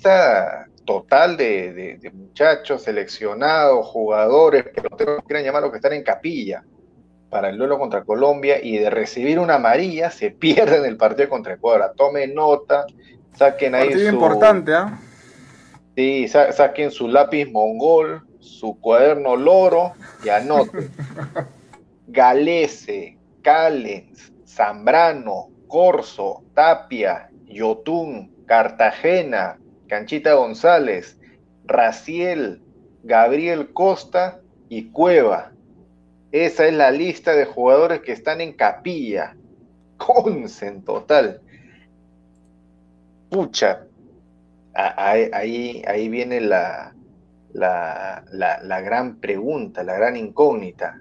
lista total de, muchachos seleccionados, jugadores, peloteros, quieran llamar los que están en capilla para el duelo contra Colombia y de recibir una amarilla se pierden el partido contra Ecuador. Tomen nota, saquen ahí partido importante, ¿ah? Sí, saquen su lápiz mongol, su cuaderno loro y anoten. Galese, Callens, Zambrano, Corso, Tapia, Yotún, Cartagena, Canchita González, Raciel, Gabriel Costa y Cueva. Esa es la lista de jugadores que están en capilla. Conce en total. Pucha. Ahí, ahí viene la, la, la, gran pregunta, la gran incógnita.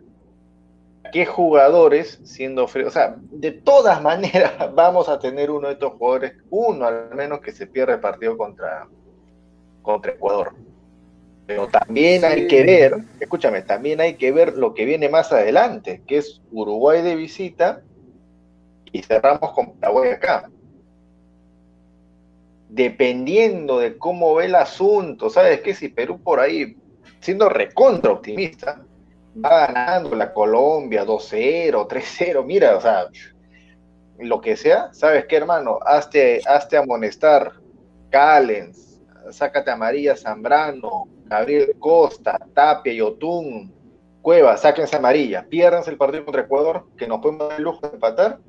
¿Qué jugadores, siendo frío, o sea, de todas maneras vamos a tener uno de estos jugadores, uno al menos que se pierda el partido contra, contra Ecuador? Pero también hay que ver, escúchame, también hay que ver lo que viene más adelante, que es Uruguay de visita y cerramos con Paraguay acá. Dependiendo de cómo ve el asunto, ¿sabes qué? Si Perú por ahí, siendo recontra optimista, va ganando la Colombia 2-0, 3-0, mira, o sea, lo que sea, ¿sabes qué, hermano? Hazte, hazte amonestar, Callens, sácate a María Zambrano, Gabriel Costa, Tapia, Yotun, Cueva, sáquense amarilla, piérdanse el partido contra Ecuador, que nos podemos dar el lujo de empatar,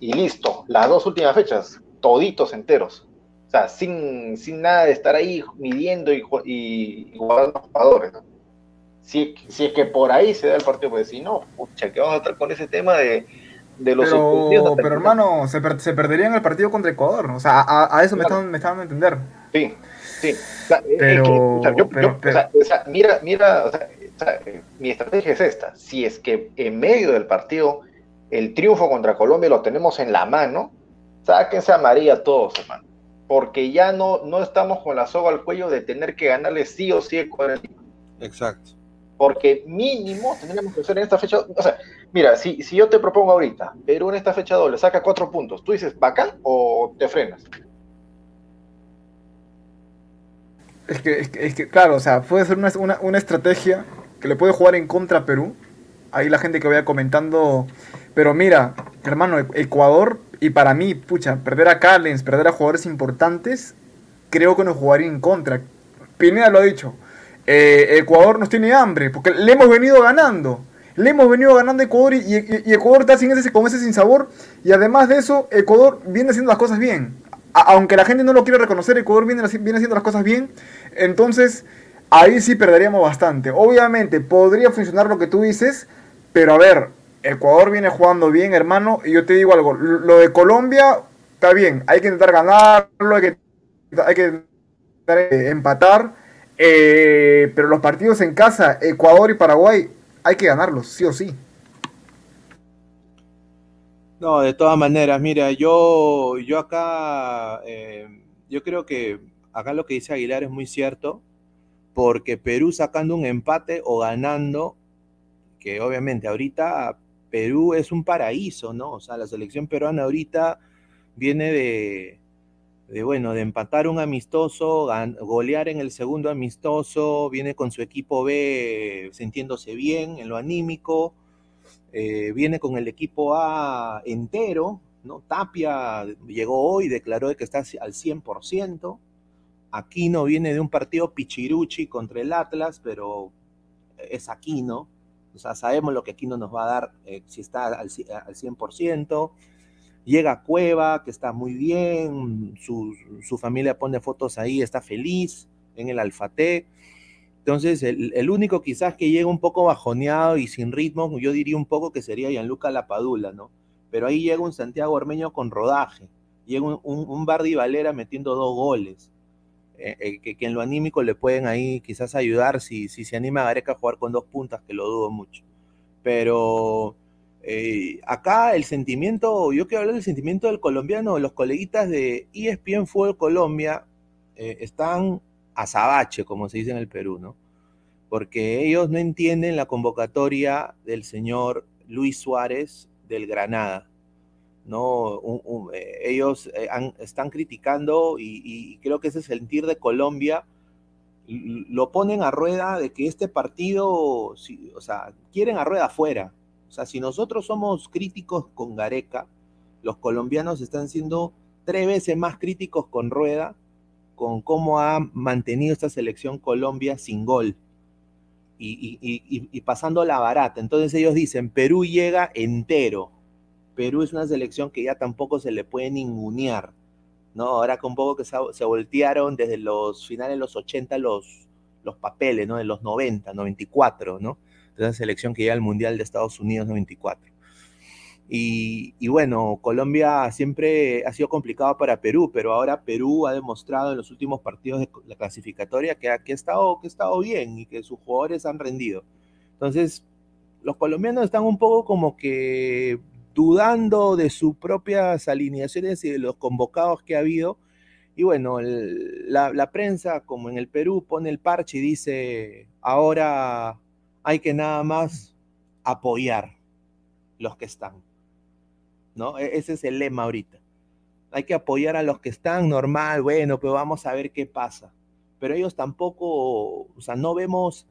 y listo, las dos últimas fechas, toditos enteros. O sea, sin, sin nada de estar ahí midiendo y, y, guardando jugadores. Si, si, es que por ahí se da el partido, pues si no, pucha, que vamos a estar con ese tema de, de los Pero, pero hermano, se, per, se perderían el partido contra Ecuador, ¿no? o sea, a, a eso me, estaban, me estaban a entender. Sí, Sí, pero, mira, mira, mi estrategia es esta. Si es que en medio del partido el triunfo contra Colombia lo tenemos en la mano, sáquense a María todos, hermano. Porque ya no, no estamos con la soga al cuello de tener que ganarle sí o sí Ecuador. Exacto. Porque mínimo tendríamos que hacer en esta fecha. O sea, mira, si, si yo te propongo ahorita, Perú en esta fecha doble saca cuatro puntos, ¿tú dices bacán o te frenas? Es que, es que, claro, o sea, puede ser una, una, estrategia que le puede jugar en contra a Perú. Ahí la gente que vaya comentando. Pero mira, hermano, Ecuador, y para mí, pucha, perder a Callens, perder a jugadores importantes, creo que nos jugaría en contra. Pineda lo ha dicho. Eh, Ecuador nos tiene hambre, porque le hemos venido ganando. Le hemos venido ganando a Ecuador y, Ecuador está sin ese, con ese sin sabor. Y además de eso, Ecuador viene haciendo las cosas bien aunque la gente no lo quiere reconocer, Ecuador viene, haciendo las cosas bien. Entonces, ahí sí perderíamos bastante. Obviamente, podría funcionar lo que tú dices, pero a ver, Ecuador viene jugando bien, hermano, y yo te digo algo, lo de Colombia está bien, hay que intentar ganarlo, hay que, hay que empatar, eh, pero los partidos en casa, Ecuador y Paraguay, hay que ganarlos, sí o sí. No, de todas maneras, mira, yo, yo acá, eh, yo creo que acá lo que dice Aguilar es muy cierto, porque Perú sacando un empate o ganando, que obviamente ahorita Perú es un paraíso, ¿no? O sea, la selección peruana ahorita viene de, de bueno, de empatar un amistoso, golear en el segundo amistoso, viene con su equipo B sintiéndose bien en lo anímico eh, viene con el equipo A entero, ¿no? Tapia llegó hoy, declaró que está al 100%. Aquino viene de un partido pichiruchi contra el Atlas, pero es Aquino. O sea, sabemos lo que Aquino nos va a dar eh, si está al, al 100%. Llega Cueva, que está muy bien, su, su, familia pone fotos ahí, está feliz en el Alfate. Entonces, el, único quizás que llega un poco bajoneado y sin ritmo, yo diría un poco que sería Gianluca Lapadula, ¿no? Pero ahí llega un Santiago Ormeño con rodaje, llega un, un, Bardi Valera metiendo dos goles, eh, eh, que, en lo anímico le pueden ahí quizás ayudar si, si se anima a Gareca a jugar con dos puntas, que lo dudo mucho. Pero eh, acá el sentimiento, yo quiero hablar del sentimiento del colombiano, los coleguitas de ESPN Fútbol Colombia están azabache, como se dice en el Perú, ¿no? Porque ellos no entienden la convocatoria del señor Luis Suárez del Granada. ¿no? Eh, ellos eh, están criticando y, creo que ese sentir de Colombia lo ponen a rueda de que este partido, o sea, quieren a rueda afuera. Sea, si nosotros somos críticos con Gareca, los colombianos están siendo tres veces más críticos con Rueda, con cómo ha mantenido esta selección Colombia sin gol y, pasando la barata. Entonces ellos dicen, Perú llega entero, Perú es una selección que ya tampoco se le puede ningunear, ¿no? Ahora con poco que se, voltearon desde los finales de los 80 los, los papeles, ¿no? De los 90, 94, ¿no? De esa selección que llega al Mundial de Estados Unidos 94. Y, y, bueno, Colombia siempre ha sido complicado para Perú, pero ahora Perú ha demostrado en los últimos partidos de la clasificatoria que, que, ha, estado, que ha estado bien y que sus jugadores han rendido. Entonces, los colombianos están un poco como que dudando de sus propias alineaciones y de los convocados que ha habido. Y bueno, la, prensa, como en el Perú, pone el parche y dice, ahora hay que nada más apoyar los que están. ¿No? E, ese es el lema ahorita. Hay que apoyar a los que están, normal, bueno, pero vamos a ver qué pasa. Pero ellos tampoco, o sea, no vemos,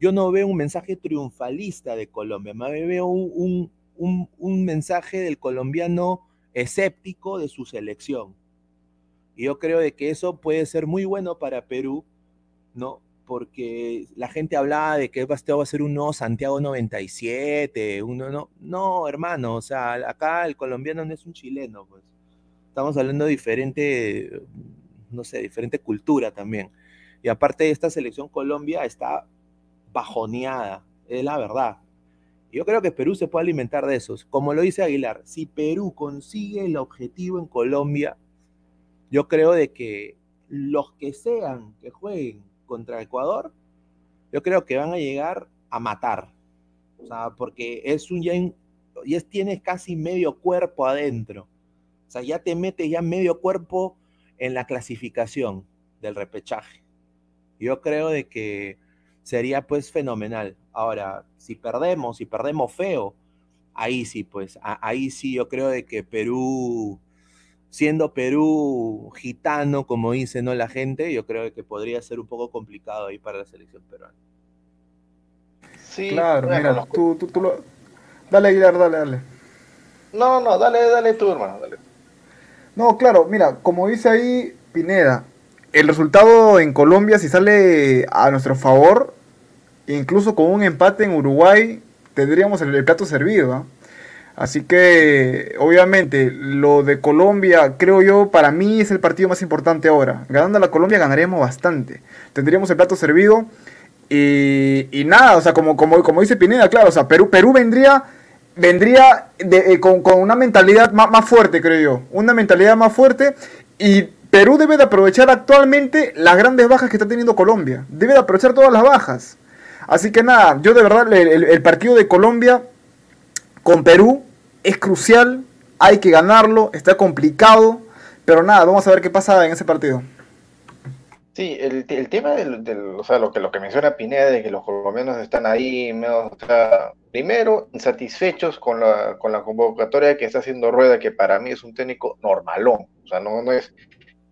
yo no veo un mensaje triunfalista de Colombia, me veo un, un, mensaje del colombiano escéptico de su selección. Y yo creo de que eso puede ser muy bueno para Perú, ¿no? Porque la gente hablaba de que esto va a ser un nuevo Santiago 97, uno no, no, hermano, o sea, acá el colombiano no es un chileno, pues. Estamos hablando de diferente, no sé, diferente cultura también. Y aparte esta selección Colombia está bajoneada, es la verdad. Yo creo que Perú se puede alimentar de esos. Como lo dice Aguilar, si Perú consigue el objetivo en Colombia, yo creo de que los que sean que jueguen contra Ecuador, yo creo que van a llegar a matar. O sea, porque es un ya, ya tienes casi medio cuerpo adentro. O sea, ya te metes ya medio cuerpo en la clasificación del repechaje. Yo creo de que sería pues fenomenal. Ahora, si perdemos, si perdemos feo, ahí sí, pues, ahí sí yo creo de que Perú, siendo Perú gitano, como dice ¿no? la gente, yo creo que podría ser un poco complicado ahí para la selección peruana. Sí, claro, mira, tú, tú, tú lo... Dale, Aguilar, dale, dale. No, no, dale, dale tú, hermano, dale. No, claro, mira, como dice ahí Pineda, el resultado en Colombia, si sale a nuestro favor, incluso con un empate en Uruguay, tendríamos el, plato servido. ¿ah? Así que, obviamente, lo de Colombia, creo yo, para mí es el partido más importante ahora. Ganando a la Colombia ganaríamos bastante. Tendríamos el plato servido. Y, nada, o sea, como, como, como dice Pineda, claro, o sea, Perú, Perú vendría, vendría eh, con, una mentalidad más, más fuerte, creo yo. Una mentalidad más fuerte. Y Perú debe de aprovechar actualmente las grandes bajas que está teniendo Colombia. Debe de aprovechar todas las bajas. Así que nada, yo de verdad, el, partido de Colombia con Perú es crucial, hay que ganarlo, está complicado, pero nada, vamos a ver qué pasa en ese partido. Sí, el, tema del, o sea, lo que, lo que menciona Pineda de que los colombianos están ahí, o sea, primero, insatisfechos con la, con la convocatoria que está haciendo Rueda, que para mí es un técnico normalón, o sea, no, no es,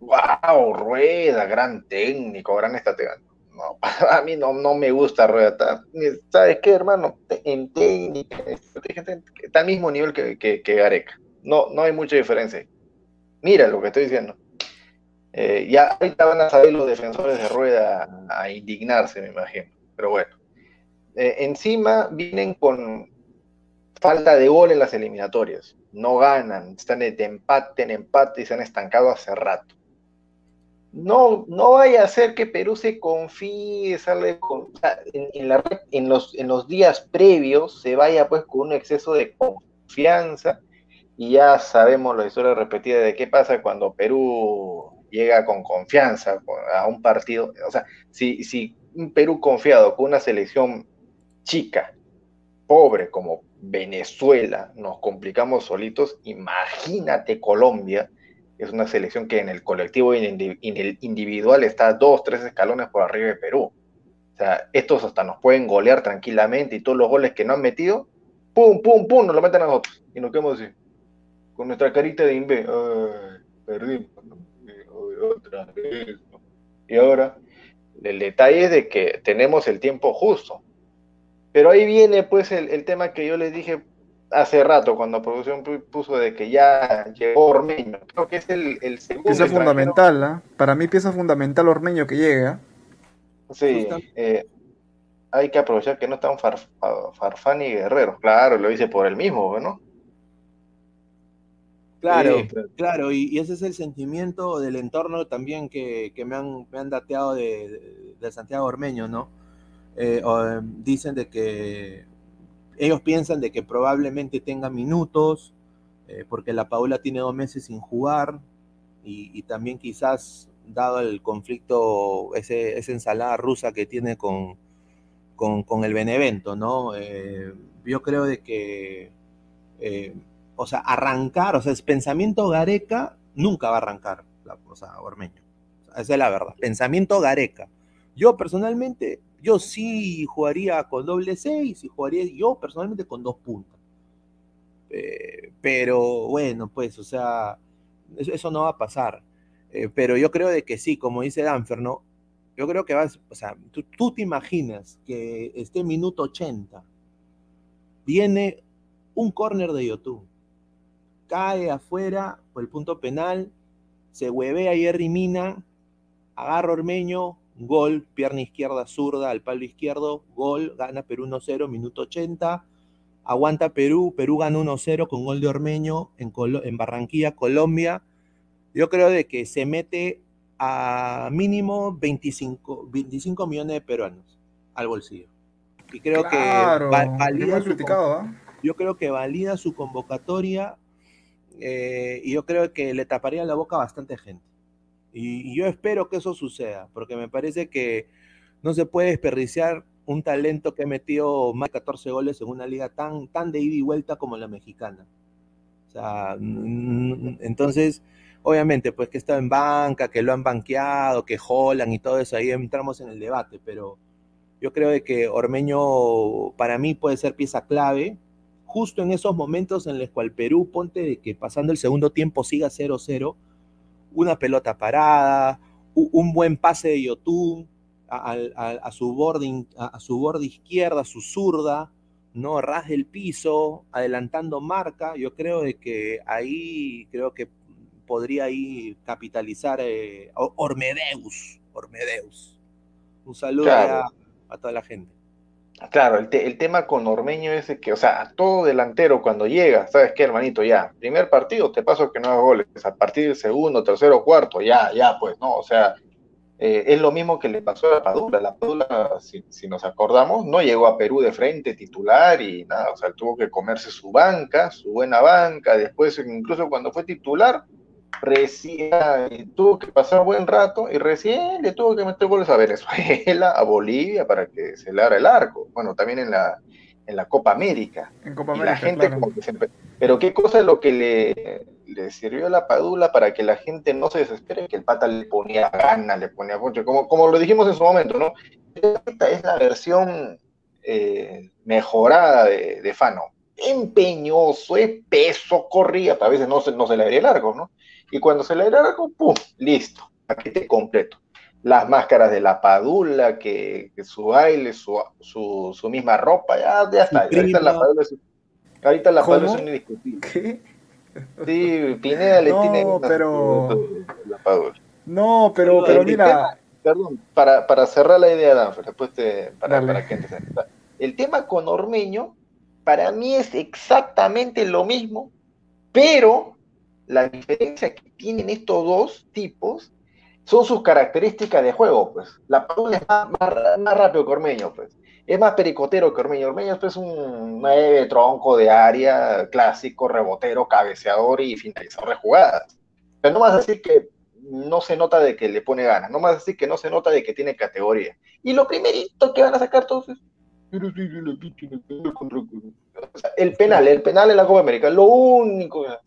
wow, Rueda, gran técnico, gran estratega, no, a mí no, no me gusta Rueda. ¿Sabes qué, hermano? En técnica, está al mismo nivel que, que, Gareca. No, no hay mucha diferencia. Mira lo que estoy diciendo. Eh, ya ahorita van a saber los defensores de Rueda a indignarse, me imagino. Pero bueno. Eh, encima vienen con falta de gol en las eliminatorias. No ganan, están de empate en empate y se han estancado hace rato no, no vaya a ser que Perú se confíe, sale en, en los días previos se vaya pues con un exceso de confianza. Y ya sabemos la historia repetida de qué pasa cuando Perú llega con confianza a un partido, o sea, si, si un Perú confiado con una selección chica, pobre como Venezuela, nos complicamos solitos, imagínate Colombia, es una selección que en el colectivo y en el individual está dos, tres escalones por arriba de Perú. O sea, estos hasta nos pueden golear tranquilamente y todos los goles que no han metido, pum, pum, pum, nos lo meten a nosotros y nos quedamos así. con nuestra carita de imbe, perdimos, otra vez, y ahora el detalle es de que tenemos el tiempo justo. Pero ahí viene pues el, tema que yo les dije hace rato cuando producción puso de que ya llegó Ormeño. Creo que es el, el segundo. Pieza fundamental, ¿ah? Para mí pieza fundamental Ormeño que llega. Sí, eh, hay que aprovechar que no están Farfán y Guerrero. Claro, lo hice por el mismo, ¿no? Claro, claro, y, ese es el sentimiento del entorno también que, me, han, me han dateado de, Santiago Ormeño, ¿no? Eh, dicen de que ellos piensan de que probablemente tenga minutos, eh, porque la Paula tiene dos meses sin jugar, y, también quizás, dado el conflicto, esa ensalada rusa que tiene con, con, el Benevento, ¿no? Eh, yo creo de que o sea, arrancar, o sea, es pensamiento Gareca nunca va a arrancar, la, o sea, Ormeño. esa es la verdad. Pensamiento Gareca. Yo personalmente, yo sí jugaría con doble seis y jugaría yo personalmente con dos puntas. Eh, pero bueno, pues, o sea, eso, no va a pasar. Eh, pero yo creo de que sí, como dice Danfer, ¿no? Yo creo que vas, o sea, tú, tú te imaginas que este minuto 80 viene un córner de YouTube cae afuera por el punto penal, se huevea Jerry Mina, agarra Ormeño, gol, pierna izquierda zurda al palo izquierdo, gol, gana Perú 1-0, minuto 80, aguanta Perú, Perú gana 1-0 con gol de Ormeño en, en, Barranquilla, Colombia. Yo creo de que se mete a mínimo 25, 25 millones de peruanos al bolsillo. Y creo que valida ¿ah? yo creo que valida su convocatoria eh, y yo creo que le taparía la boca a bastante gente. Y, yo espero que eso suceda, porque me parece que no se puede desperdiciar un talento que ha metido más de 14 goles en una liga tan, tan de ida y vuelta como la mexicana. Entonces, obviamente, pues que está en banca, que lo han banqueado, que jolan y todo eso, ahí entramos en el debate, pero yo creo que Ormeño para mí puede ser pieza clave, justo en esos momentos en los cuales Perú, ponte de que pasando el segundo tiempo siga 0-0, una pelota parada, un buen pase de Yotun a, su borde, a, su borde izquierda, su zurda, ¿no? Ras del piso, adelantando marca, yo creo de que ahí creo que podría ahí capitalizar eh, Ormedeus, Ormedeus. Un saludo a toda la gente. Claro, el, tema con Ormeño es que, o sea, todo delantero cuando llega, ¿sabes qué, hermanito? Ya, primer partido te paso que no hagas goles, a partir del segundo, tercero, cuarto, ya, ya, pues, ¿no? O sea, eh, es lo mismo que le pasó a la Padula. La Padula, si, si, nos acordamos, no llegó a Perú de frente titular y nada, o sea, tuvo que comerse su banca, su buena banca, después incluso cuando fue titular, recién tuvo que pasar buen rato y recién le tuvo que meter goles a Venezuela, a Bolivia para que se le abra el arco. Bueno, también en la, en la Copa América. En Copa América. la gente como que siempre... Pero qué cosa es lo que le, le, sirvió a la Padula para que la gente no se desespere, que el pata le ponía gana, le ponía mucho, como, como lo dijimos en su momento, ¿no? Esta es la versión eh, mejorada de, de Fano. Empeñoso, peso, corría, a veces no se, no se le abría el arco, ¿no? Y cuando se le era algo, ¡pum! Listo, paquete completo. Las máscaras de la padula, que, su baile, su, su, misma ropa, ya, ya está. Ahorita la padula es, ahorita la padula es un indiscutible. ¿Qué? Sí, Pineda le no, tiene pero... la padula. No, pero, pero mira... perdón, para, para, cerrar la idea, Danfer, después te, para, para que El tema con Ormeño, para mí es exactamente lo mismo, pero la diferencia que tienen estos dos tipos son sus características de juego, pues. La Padula es más, más, rápido que Ormeño, pues. Es más pericotero que Ormeño. Ormeño es pues, un nueve tronco de área, clásico, rebotero, cabeceador y finalizador de jugadas. Pero no vas a decir que no se nota de que le pone ganas, no vas a decir que no se nota de que tiene categoría. Y lo primerito que van a sacar todos es el penal, el penal en la Copa América, lo único, o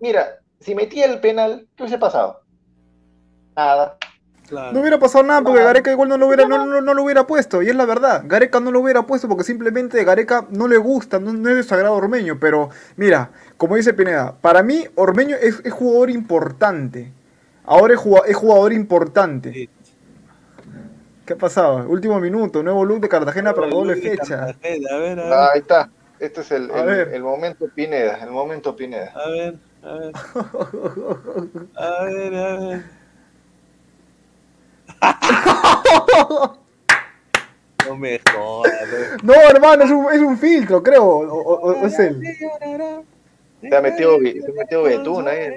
Mira, si metía el penal, ¿qué hubiese pasado? Nada. No hubiera pasado nada porque Gareca igual no lo hubiera, no, no, lo hubiera puesto, y es la verdad. Gareca no lo hubiera puesto porque simplemente Gareca no le gusta, no, es de sagrado Ormeño. Pero mira, como dice Pineda, para mí Ormeño es, jugador importante. Ahora es jugador, es jugador importante. ¿Qué ha pasado? Último minuto, nuevo look de Cartagena para doble fecha. Ah, ahí está. Este es el, el, momento Pineda, el momento Pineda. A ver, a ver. A ver, a ver. No me jodas. No, hermano, es un, es un filtro, creo. O, o, es él. Se ha metido, se ha metido Betún ahí.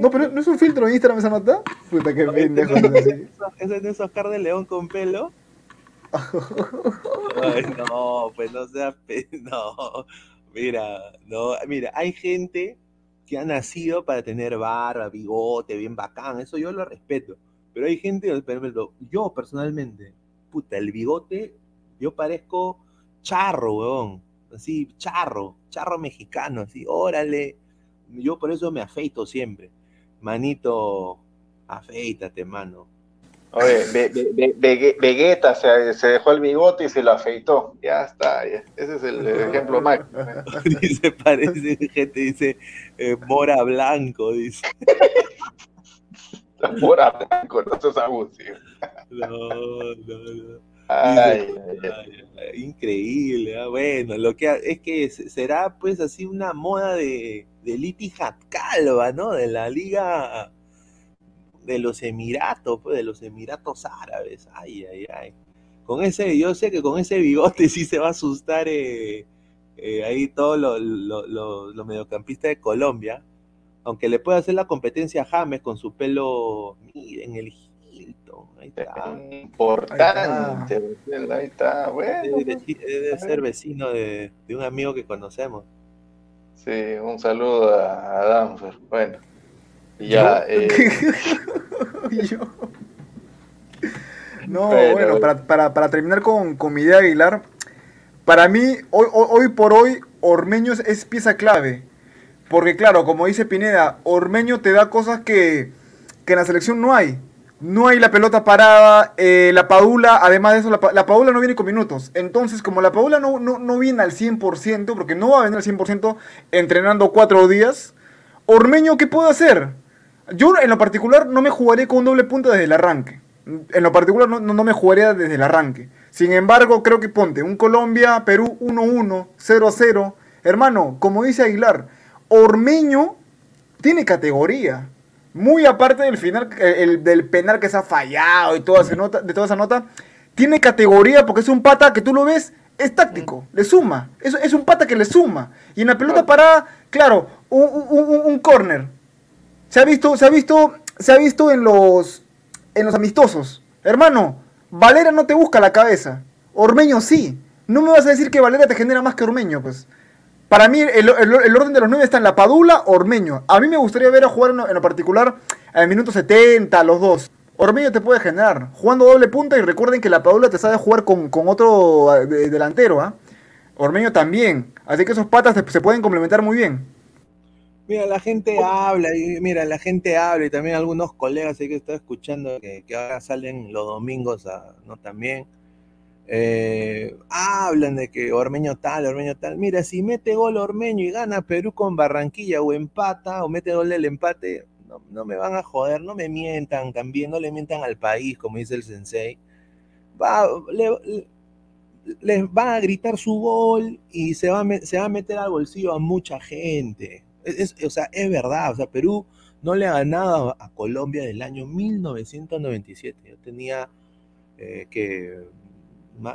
No, pero no es un filtro en Instagram esa nota. Puta, que pendejo. ¿Ese es de Oscar de León con pelo? No, pues no sea. No, mira, no, mira, hay gente que ha nacido para tener barba, bigote, bien bacán, eso yo lo respeto. Pero hay gente, yo personalmente, puta, el bigote, yo parezco charro, weón. Así, charro, charro mexicano, así, órale. Yo por eso me afeito siempre. Manito, afeítate, mano. Oye, Vegeta se, se, dejó el bigote y se lo afeitó. Ya está, ese es el ejemplo máximo. dice, parece, gente dice, eh, Mora Blanco, dice. Mora Blanco, no seas abusivo. No, no, no. Ay, increíble, ¿ah? bueno, lo que es que será pues así una moda de, de Liti Calva, ¿no? De la liga de los Emiratos, pues, de los Emiratos Árabes. Ay, ay, ay. Con ese, yo sé que con ese bigote sí se va a asustar eh, eh, ahí todos los lo, mediocampistas de Colombia. Aunque le puede hacer la competencia a James con su pelo, miren, el Hilton. Ahí está. Importante. Ahí está, bueno. Debe, ser vecino de, un amigo que conocemos. Sí, un saludo a Danfer. Bueno. Ya, eh... No, bueno, para, terminar con, mi idea Aguilar, para mí, hoy, hoy, por hoy, Ormeño es pieza clave. Porque claro, como dice Pineda, Ormeño te da cosas que, en la selección no hay. No hay la pelota parada, eh, la Padula, además de eso, la, la, Padula no viene con minutos. Entonces, como la Padula no, no, no viene al 100%, porque no va a venir al 100% entrenando cuatro días, Ormeño, ¿qué puede hacer? Yo en lo particular no me jugaría con un doble punto desde el arranque. En lo particular no, no, me jugaría desde el arranque. Sin embargo, creo que ponte un Colombia, Perú 1-1, 0-0. Hermano, como dice Aguilar, Ormeño tiene categoría. Muy aparte del final, el, del penal que se ha fallado y toda esa nota, de toda esa nota, tiene categoría porque es un pata que tú lo ves, es táctico, le suma. Es, es un pata que le suma. Y en la pelota parada, claro, un, un, un corner se ha visto, se ha visto, se ha visto en los, en los amistosos. Hermano, Valera no te busca la cabeza. Ormeño sí. No me vas a decir que Valera te genera más que Ormeño, pues. Para mí, el, orden de los nueve está en la Padula, Ormeño. A mí me gustaría ver a jugar en, lo particular el minuto 70, los dos. Ormeño te puede generar. Jugando doble punta y recuerden que la Padula te sabe jugar con, otro eh, delantero, ¿ah? Ormeño también. Así que esos patas se pueden complementar muy bien. Mira, la gente habla, y mira, la gente habla, y también algunos colegas ahí que estoy escuchando que, ahora salen los domingos, ¿no? También eh, hablan de que Ormeño tal, Ormeño tal. Mira, si mete gol Ormeño y gana Perú con Barranquilla o empata, o mete gol del empate, no, me van a joder, no me mientan también, no le mientan al país, como dice el sensei. Va, les van a gritar su gol y se va, se va a meter al bolsillo a mucha gente. Es, o sea, es verdad, o sea, Perú no le ha ganado a Colombia del año 1997. Yo tenía eh, que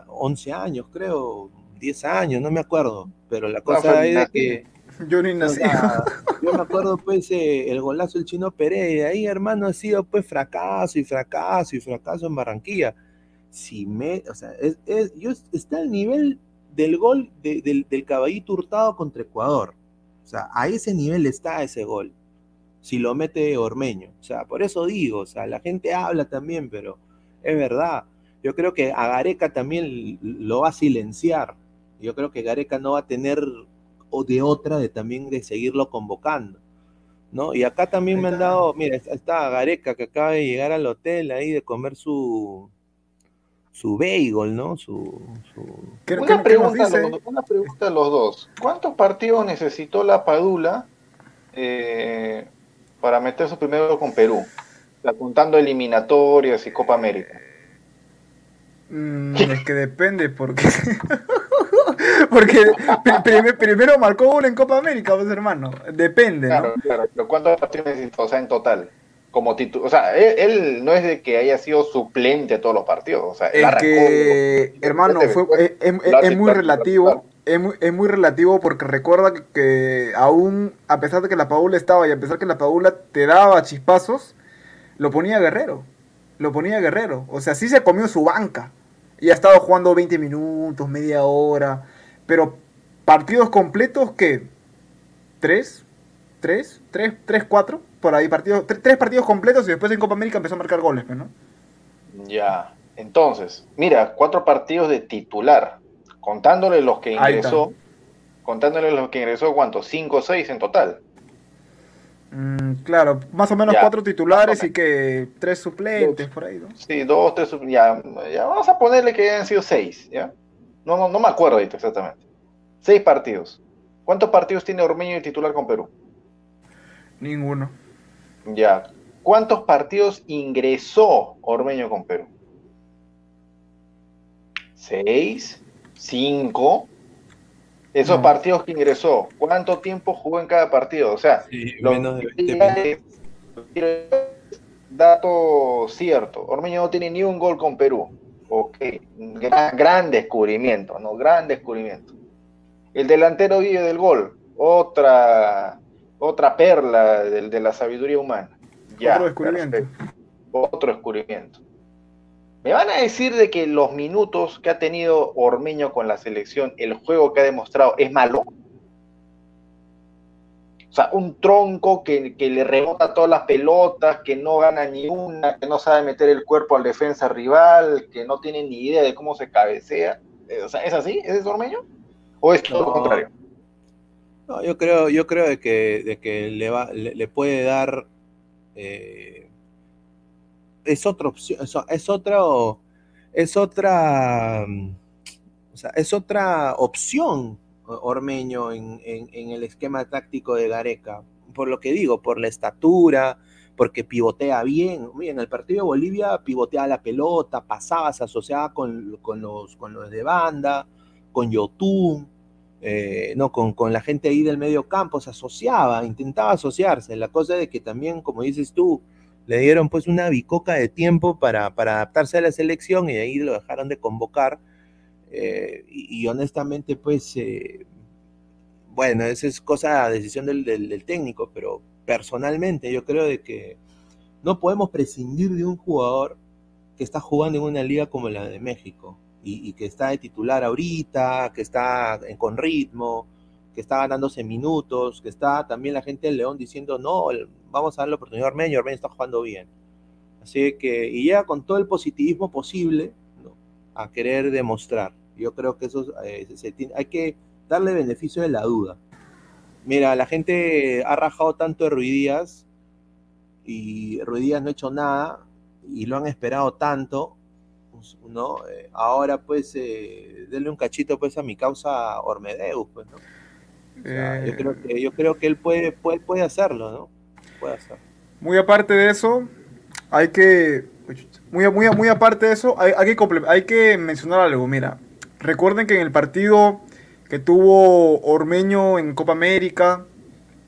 11 años, creo, 10 años, no me acuerdo, pero la cosa es que... Yo ni nací. yo me acuerdo pues eh, el golazo del chino Pereira, ahí hermano ha sido pues fracaso y fracaso y fracaso en Barranquilla. Si me, o sea, es, yo, está al nivel del gol del, del caballito hurtado contra Ecuador. O sea, a ese nivel está ese gol. Si lo mete Ormeño. O sea, por eso digo, o sea, la gente habla también, pero es verdad. Yo creo que a Gareca también lo va a silenciar. Yo creo que Gareca no va a tener o de otra de también de seguirlo convocando. ¿no? Y acá también me han dado, mira, está Gareca que acaba de llegar al hotel ahí de comer su su bagel, ¿no? Su, Una, pregunta, una, pregunta, a los dos. ¿Cuántos partidos necesitó la Padula eh, para meter su primero con Perú? Contando eliminatorias y Copa América. Mm, es que depende, porque. porque primero marcó uno en Copa América, pues hermano. Depende, claro, ¿no? Claro, pero ¿cuántos partidos necesitó? O sea, en total. Como titular. O sea, él, no es de que haya sido suplente a todos los partidos. O sea, es que, hermano, fue, es, muy relativo. Es muy, es muy, relativo porque recuerda que, aún, a pesar de que la Paula estaba y a pesar de que la Paula te daba chispazos, lo ponía Guerrero. Lo ponía Guerrero. O sea, sí se comió su banca. Y ha estado jugando 20 minutos, media hora. Pero partidos completos, ¿qué? ¿Tres? ¿Tres? ¿Tres? ¿Tres? ¿Cuatro? Por ahí, partidos, tres partidos completos y después en Copa América empezó a marcar goles, ¿no? Ya. Entonces, mira, cuatro partidos de titular. Contándole los que ingresó. Contándole los que ingresó, ¿cuántos? Cinco o seis en total. Mm, claro, más o menos cuatro titulares y que tres suplentes por ahí, ¿no? Sí, dos, tres suplentes. Ya, vamos a ponerle que hayan sido seis, ¿ya? No, no, no me acuerdo ahorita exactamente. Seis partidos. ¿Cuántos partidos tiene Ormeño de titular con Perú? Ninguno. Ya. ¿Cuántos partidos ingresó Ormeño con Perú? Seis, cinco, esos partidos que ingresó, ¿cuánto tiempo jugó en cada partido? O sea, dato cierto, Ormeño no tiene ni un gol con Perú. Ok, gran, descubrimiento, ¿no? Gran descubrimiento. El delantero vive del gol, otra, otra perla de, de la sabiduría humana. Ya, otro descubrimiento. Otro descubrimiento. ¿Me van a decir de que los minutos que ha tenido Ormeño con la selección, el juego que ha demostrado, es malo? O sea, un tronco que, le rebota todas las pelotas, que no gana ni una, que no sabe meter el cuerpo al defensa rival, que no tiene ni idea de cómo se cabecea. Eh, o sea, ¿es así? ¿Es Ormeño? ¿O es todo lo contrario? No, yo creo, yo creo de que, de que le, va, le, puede dar eh, es otra opción, es es otra, o sea, es otra opción Ormeño en, el esquema táctico de Gareca. Por lo que digo, por la estatura, porque pivotea bien. En el partido de Bolivia pivoteaba la pelota, pasaba, se asociaba con, los, con los de banda, con Yotun, eh, no, con, con, la gente ahí del medio campo, se asociaba, intentaba asociarse. La cosa de que también, como dices tú, le dieron pues una bicoca de tiempo para, adaptarse a la selección y ahí lo dejaron de convocar. Eh, y, honestamente, pues, eh, bueno, esa es cosa, decisión del, técnico, pero personalmente yo creo de que no podemos prescindir de un jugador que está jugando en una liga como la de México y, que está de titular ahorita, que está con ritmo, que está ganándose minutos, que está también la gente del León diciendo, no, vamos a darle la oportunidad a Armenio, Armenio está jugando bien. Así que, y llega con todo el positivismo posible a querer demostrar. Yo creo que eso eh, hay que darle beneficio de la duda. Mira, la gente ha rajado tanto de Ruidías y Ruidías no ha hecho nada y lo han esperado tanto, ¿no? Eh, ahora pues eh, denle un cachito pues a mi causa Ormedeus, pues, ¿no? yo, creo que, yo creo que él puede, puede, puede hacerlo, ¿no? Puede hacerlo. Muy aparte de eso, hay que. Muy, muy, muy aparte de eso, hay, hay, que, hay que mencionar algo. Mira, recuerden que en el partido que tuvo Ormeño en Copa América,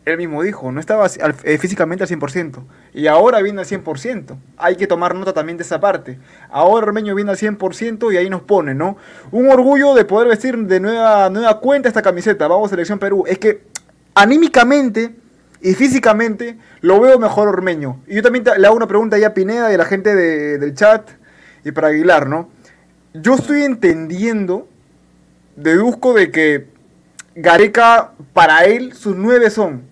él mismo dijo, no estaba eh, físicamente al 100%. Y ahora viene al 100%. Hay que tomar nota también de esa parte. Ahora Ormeño viene al 100% y ahí nos pone, ¿no? Un orgullo de poder vestir de nueva, nueva cuenta esta camiseta. Vamos, Selección Perú. Es que anímicamente y físicamente lo veo mejor Ormeño. Y yo también le hago una pregunta ya a Pineda y a la gente del chat y para Aguilar, ¿no? Yo estoy entendiendo, deduzco de que Gareca, para él, sus nueve son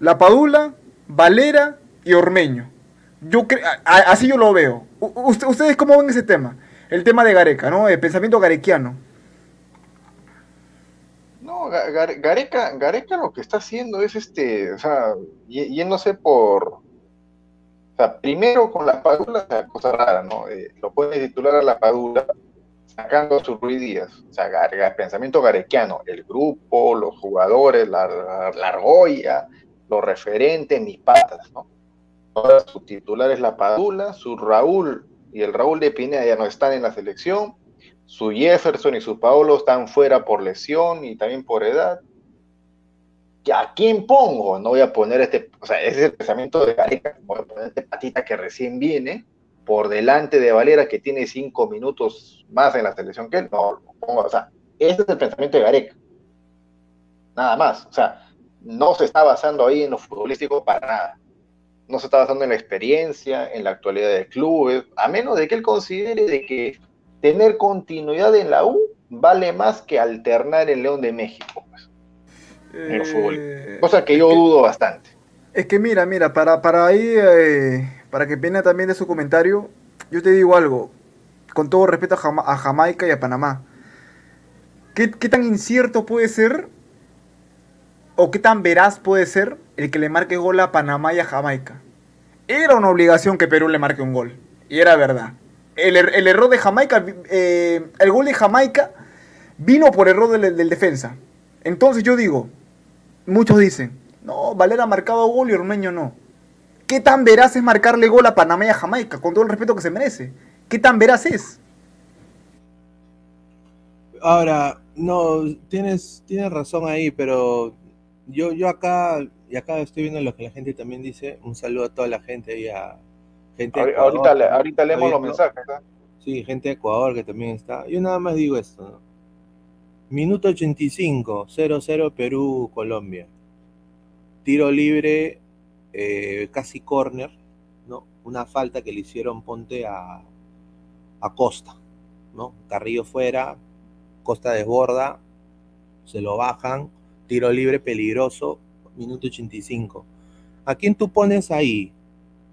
La Padula, Valera y Ormeño. Yo así yo lo veo. ¿Ustedes cómo ven ese tema? El tema de Gareca, ¿no? El pensamiento garequiano. No, Gareca, Gareca lo que está haciendo es este, o sea, yéndose por, o sea, primero con la Padula, cosa rara, ¿no? Eh, lo puede titular a la Padula, sacando a sus ruidías, o sea, el pensamiento garequiano, el grupo, los jugadores, la, la, argolla, los referentes, mis patas, ¿no? Ahora su titular es la Padula, su Raúl y el Raúl de Pineda ya no están en la selección, su Jefferson y su Paolo están fuera por lesión y también por edad. ¿A quién pongo? No voy a poner este, o sea, ese es el pensamiento de Gareca, voy a poner este patita que recién viene por delante de Valera que tiene cinco minutos más en la selección que él. No, lo pongo, o sea, ese es el pensamiento de Gareca. Nada más, o sea, no se está basando ahí en lo futbolístico para nada. No se está basando en la experiencia, en la actualidad del club, a menos de que él considere de que tener continuidad en la U vale más que alternar el León de México. Pues, en el fútbol. Eh, Cosa que yo dudo bastante. Es que mira, mira, para, para ahí, eh, para que pena también de su comentario, yo te digo algo, con todo respeto a, Jamaica y a Panamá. ¿Qué, ¿Qué, tan incierto puede ser o qué tan veraz puede ser el que le marque gol a Panamá y a Jamaica? Era una obligación que Perú le marque un gol, y era verdad el, er, error de Jamaica, eh, el gol de Jamaica vino por error del, defensa. Entonces yo digo, muchos dicen, no, Valera ha marcado gol y Ormeño no. ¿Qué tan veraz es marcarle gol a Panamá y a Jamaica, con todo el respeto que se merece? ¿Qué tan veraz es? Ahora, no, tienes, tienes razón ahí, pero yo, yo acá, y acá estoy viendo lo que la gente también dice, un saludo a toda la gente y a, ahorita, ahorita leemos los mensajes. Sí, gente de Ecuador que también está. Yo nada más digo esto. Minuto 85, 0-0 Perú-Colombia. Tiro libre, eh, casi corner, ¿no? Una falta que le hicieron Ponte a, a Costa, ¿no? Carrillo fuera, Costa desborda, se lo bajan, tiro libre peligroso, minuto 85. ¿A quién tú pones ahí?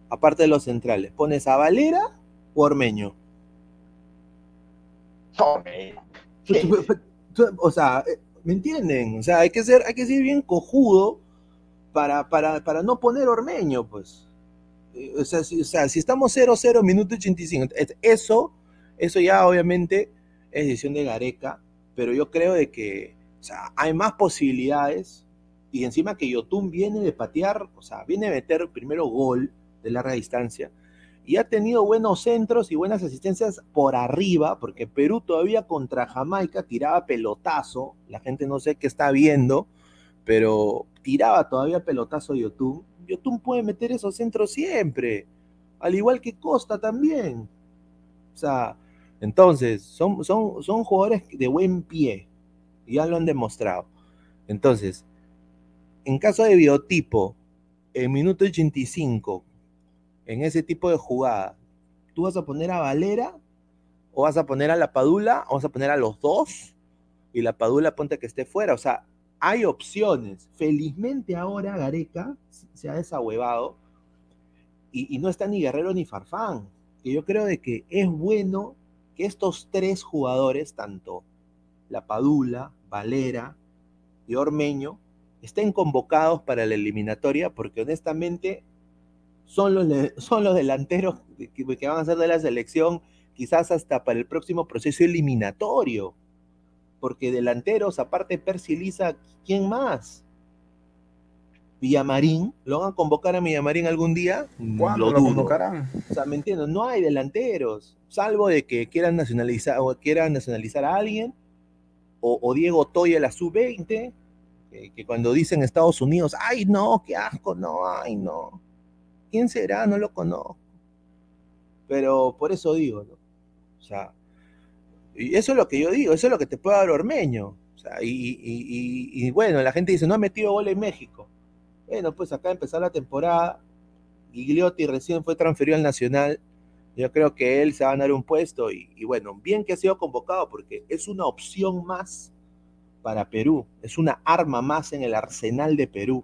aparte de los centrales? ¿Pones a Valera o Ormeño? Ormeño. O sea, eh, ¿me entienden? O sea, hay que ser, hay que ser bien cojudo para, para, no poner Ormeño, pues. Eh, o sea, si, estamos 0-0, minuto 85, eso, eso ya obviamente es decisión de Gareca, pero yo creo de que hay más posibilidades y encima que Yotun viene de patear, o sea, viene a meter primero gol, de larga distancia y ha tenido buenos centros y buenas asistencias por arriba, porque Perú todavía contra Jamaica tiraba pelotazo, la gente no sé qué está viendo, pero tiraba todavía pelotazo Yotun. Yotun puede meter esos centros siempre, al igual que Costa también. O sea, entonces, son, son, son jugadores de buen pie, ya lo han demostrado. Entonces, en caso de biotipo, en minuto 85, en ese tipo de jugada, ¿tú vas a poner a Valera o vas a poner a la Padula o vas a poner a los dos y la Padula ponte que esté fuera? O sea, hay opciones. Felizmente ahora Gareca se ha desahuevado y, no está ni Guerrero ni Farfán. Que yo creo de que es bueno que estos tres jugadores, tanto la Padula, Valera y Ormeño, estén convocados para la eliminatoria, porque honestamente son los, son los delanteros que, van a ser de la selección quizás hasta para el próximo proceso eliminatorio. Porque delanteros, aparte Percy ¿quién más? Villamarín, ¿lo van a convocar a Villamarín algún día? ¿Cuándo lo, convocarán? O sea, me entiendo, no hay delanteros, salvo de que quieran nacionalizar o quieran nacionalizar a alguien, o, Diego Toya la sub-20, que, cuando dicen Estados Unidos, ay no, qué asco, no, ay no. ¿Quién será? No lo conozco. Pero por eso digo, ¿no? O sea, y eso es lo que yo digo, eso es lo que te puede dar Ormeño. O sea, y, bueno, la gente dice, no ha metido gol en México. Bueno, pues acá empezó la temporada, Gigliotti recién fue transferido al Nacional, yo creo que él se va a ganar un puesto y, y, bueno, bien que ha sido convocado porque es una opción más para Perú, es una arma más en el arsenal de Perú.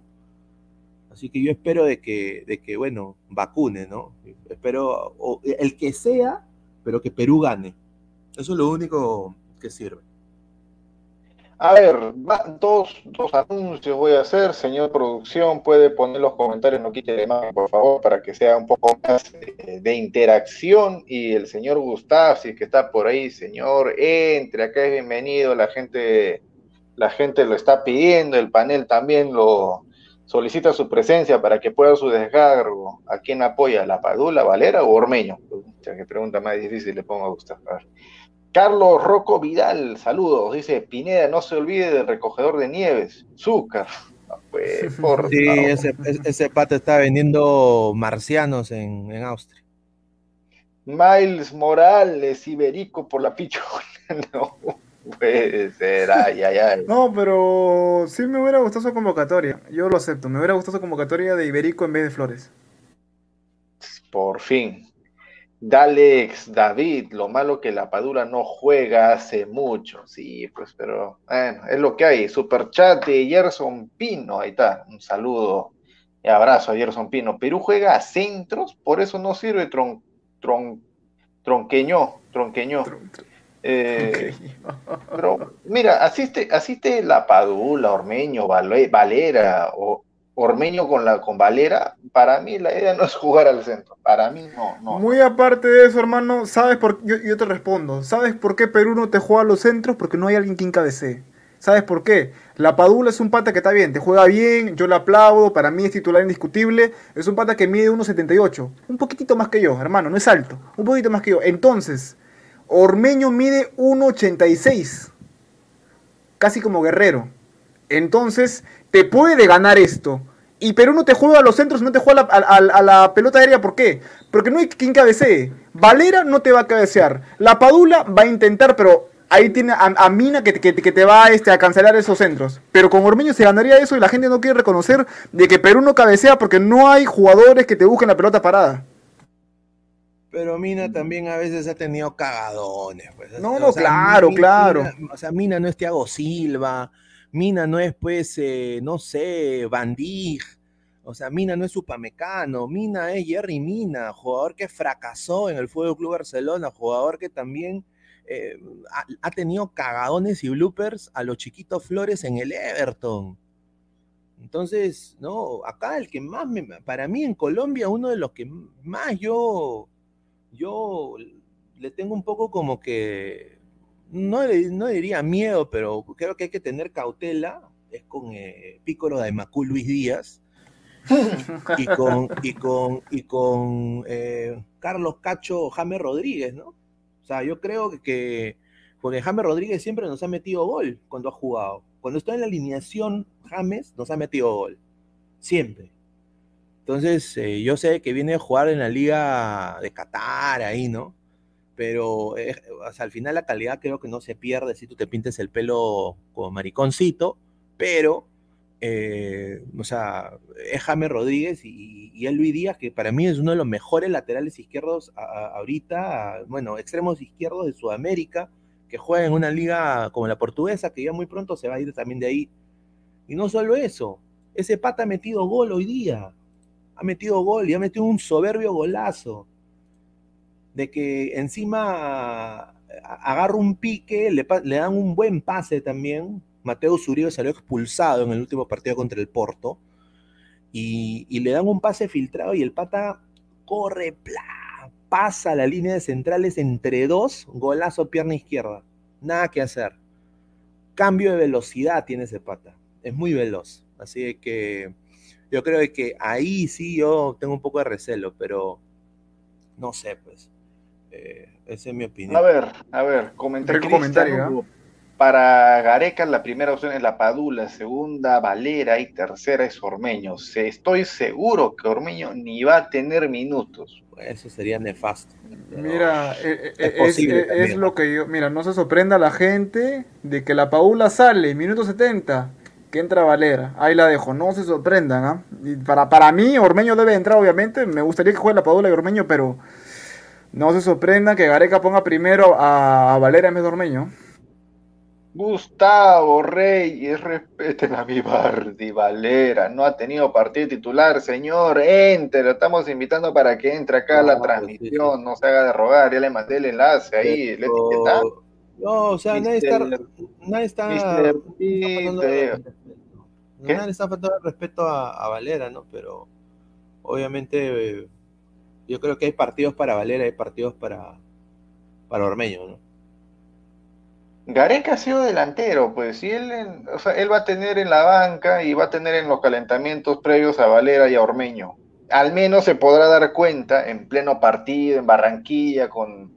Así que yo espero de que, de que bueno, vacune, ¿no? Espero, el que sea, pero que Perú gane. Eso es lo único que sirve. A ver, dos, dos anuncios voy a hacer. Señor producción, puede poner los comentarios, no quite de mano, por favor, para que sea un poco más eh, de, interacción. Y el señor Gustavo, si es que está por ahí, señor, entre, acá es bienvenido. La gente, la gente lo está pidiendo, el panel también lo solicita su presencia para que pueda su descargo. ¿A quién apoya? ¿La Padula, Valera o Ormeño? que pregunta más difícil le pongo a Gustavo. A ver. Carlos Rocco Vidal, saludos. Dice, Pineda, no se olvide del recogedor de nieves. Zúcar. Pues, sí, ese, ese, pato está vendiendo marcianos en, Austria. Miles Morales, Iberico por la pichona. No puede ser, ay, ay, ay. No, pero sí me hubiera gustado su convocatoria. Yo lo acepto. Me hubiera gustado su convocatoria de Iberico en vez de Flores. Por fin. Dalex, David, lo malo que la Padura no juega hace mucho, sí, pues, pero bueno, es lo que hay. Super chat de Gerson Pino, ahí está, un saludo y abrazo a Gerson Pino. Perú juega a centros, por eso no sirve tron, tron, tronqueño, tronqueño. Eh, pero mira, asiste, asiste la Padula, Ormeño, Valera o Ormeño con la con Valera, para mí la idea no es jugar al centro. Para mí no, no. Muy aparte de eso, hermano, ¿sabes por yo, yo te respondo. ¿Sabes por qué Perú no te juega a los centros? Porque no hay alguien que encabece. ¿Sabes por qué? La Padula es un pata que está bien, te juega bien, yo le aplaudo, para mí es titular indiscutible. Es un pata que mide 1,78. Un poquitito más que yo, hermano, no es alto. Un poquito más que yo. Entonces, Ormeño mide 1,86. Casi como guerrero. Entonces, te puede ganar esto. Y Perú no te juega a los centros, no te juega a la, pelota aérea. ¿Por qué? Porque no hay quien cabecee. Valera no te va a cabecear. La Padula va a intentar, pero ahí tiene a, Mina que, que, te va este, a cancelar esos centros. Pero con Ormeño se ganaría eso y la gente no quiere reconocer de que Perú no cabecea porque no hay jugadores que te busquen la pelota parada. Pero Mina también a veces ha tenido cagadones. Pues. No, no, claro, claro. o sea, Mina no es Thiago Silva. Mina no es, pues, eh, no sé, Bandig, o sea, Mina no es Supamecano, Mina es Jerry Mina, jugador que fracasó en el Fútbol Club Barcelona, jugador que también eh, ha, tenido cagadones y bloopers a los chiquitos Flores en el Everton. Entonces, no, acá el que más me, para mí en Colombia, uno de los que más yo, yo le tengo un poco como que no, no diría miedo, pero creo que hay que tener cautela, es con eh, Pícoro de Macú Luis Díaz y con, y con, y con eh, Carlos Cacho James Rodríguez, ¿no? O sea, yo creo que, porque James Rodríguez siempre nos ha metido gol cuando ha jugado. Cuando está en la alineación, James nos ha metido gol. Siempre. Entonces, eh, yo sé que viene a jugar en la liga de Qatar ahí, ¿no? Pero eh, al final la calidad creo que no se pierde si tú te pintes el pelo como mariconcito, pero, eh, o sea, es Rodríguez y, y Luis Díaz, que para mí es uno de los mejores laterales izquierdos ahorita, bueno, extremos izquierdos de Sudamérica, que juega en una liga como la portuguesa, que ya muy pronto se va a ir también de ahí. Y no solo eso, ese pata ha metido gol hoy día, ha metido gol y ha metido un soberbio golazo de que encima agarra un pique, le, dan un buen pase también. Mateo Zuribe salió expulsado en el último partido contra el Porto. Y, le dan un pase filtrado y el pata corre, pasa la línea de centrales entre dos, golazo pierna izquierda. Nada que hacer. Cambio de velocidad tiene ese pata. Es muy veloz. Así que yo creo que ahí sí yo tengo un poco de recelo, pero no sé, pues. Eh, esa es mi opinión. A ver, a ver, comentario. comentario Para Gareca la primera opción es la Padula, segunda Valera y tercera es Ormeño. Estoy seguro que Ormeño ni va a tener minutos. Eso sería nefasto. Mira, eh, eh, es, es, lo que yo, mira, no se sorprenda la gente de que la Padula sale, minuto 70, que entra Valera. Ahí la dejo, no se sorprendan. ¿ah? para, para mí, Ormeño debe entrar, obviamente. Me gustaría que juegue la Padula y Ormeño, pero no se sorprenda que Gareca ponga primero a, Valera en vez de Gustavo Reyes, respeten a mi Bardi Valera, no ha tenido partido titular, señor, entre, lo estamos invitando para que entre acá a la transmisión, no se haga de rogar, ya le mandé el enlace ahí, No, o sea, nadie está, nadie está, nadie está faltando el respeto a, a, Valera, ¿no? Pero obviamente yo creo que hay partidos para Valera, hay partidos para, para Ormeño, ¿no? Gareca ha sido delantero, pues, él, o sea, él va a tener en la banca y va a tener en los calentamientos previos a Valera y a Ormeño. Al menos se podrá dar cuenta en pleno partido, en Barranquilla, con,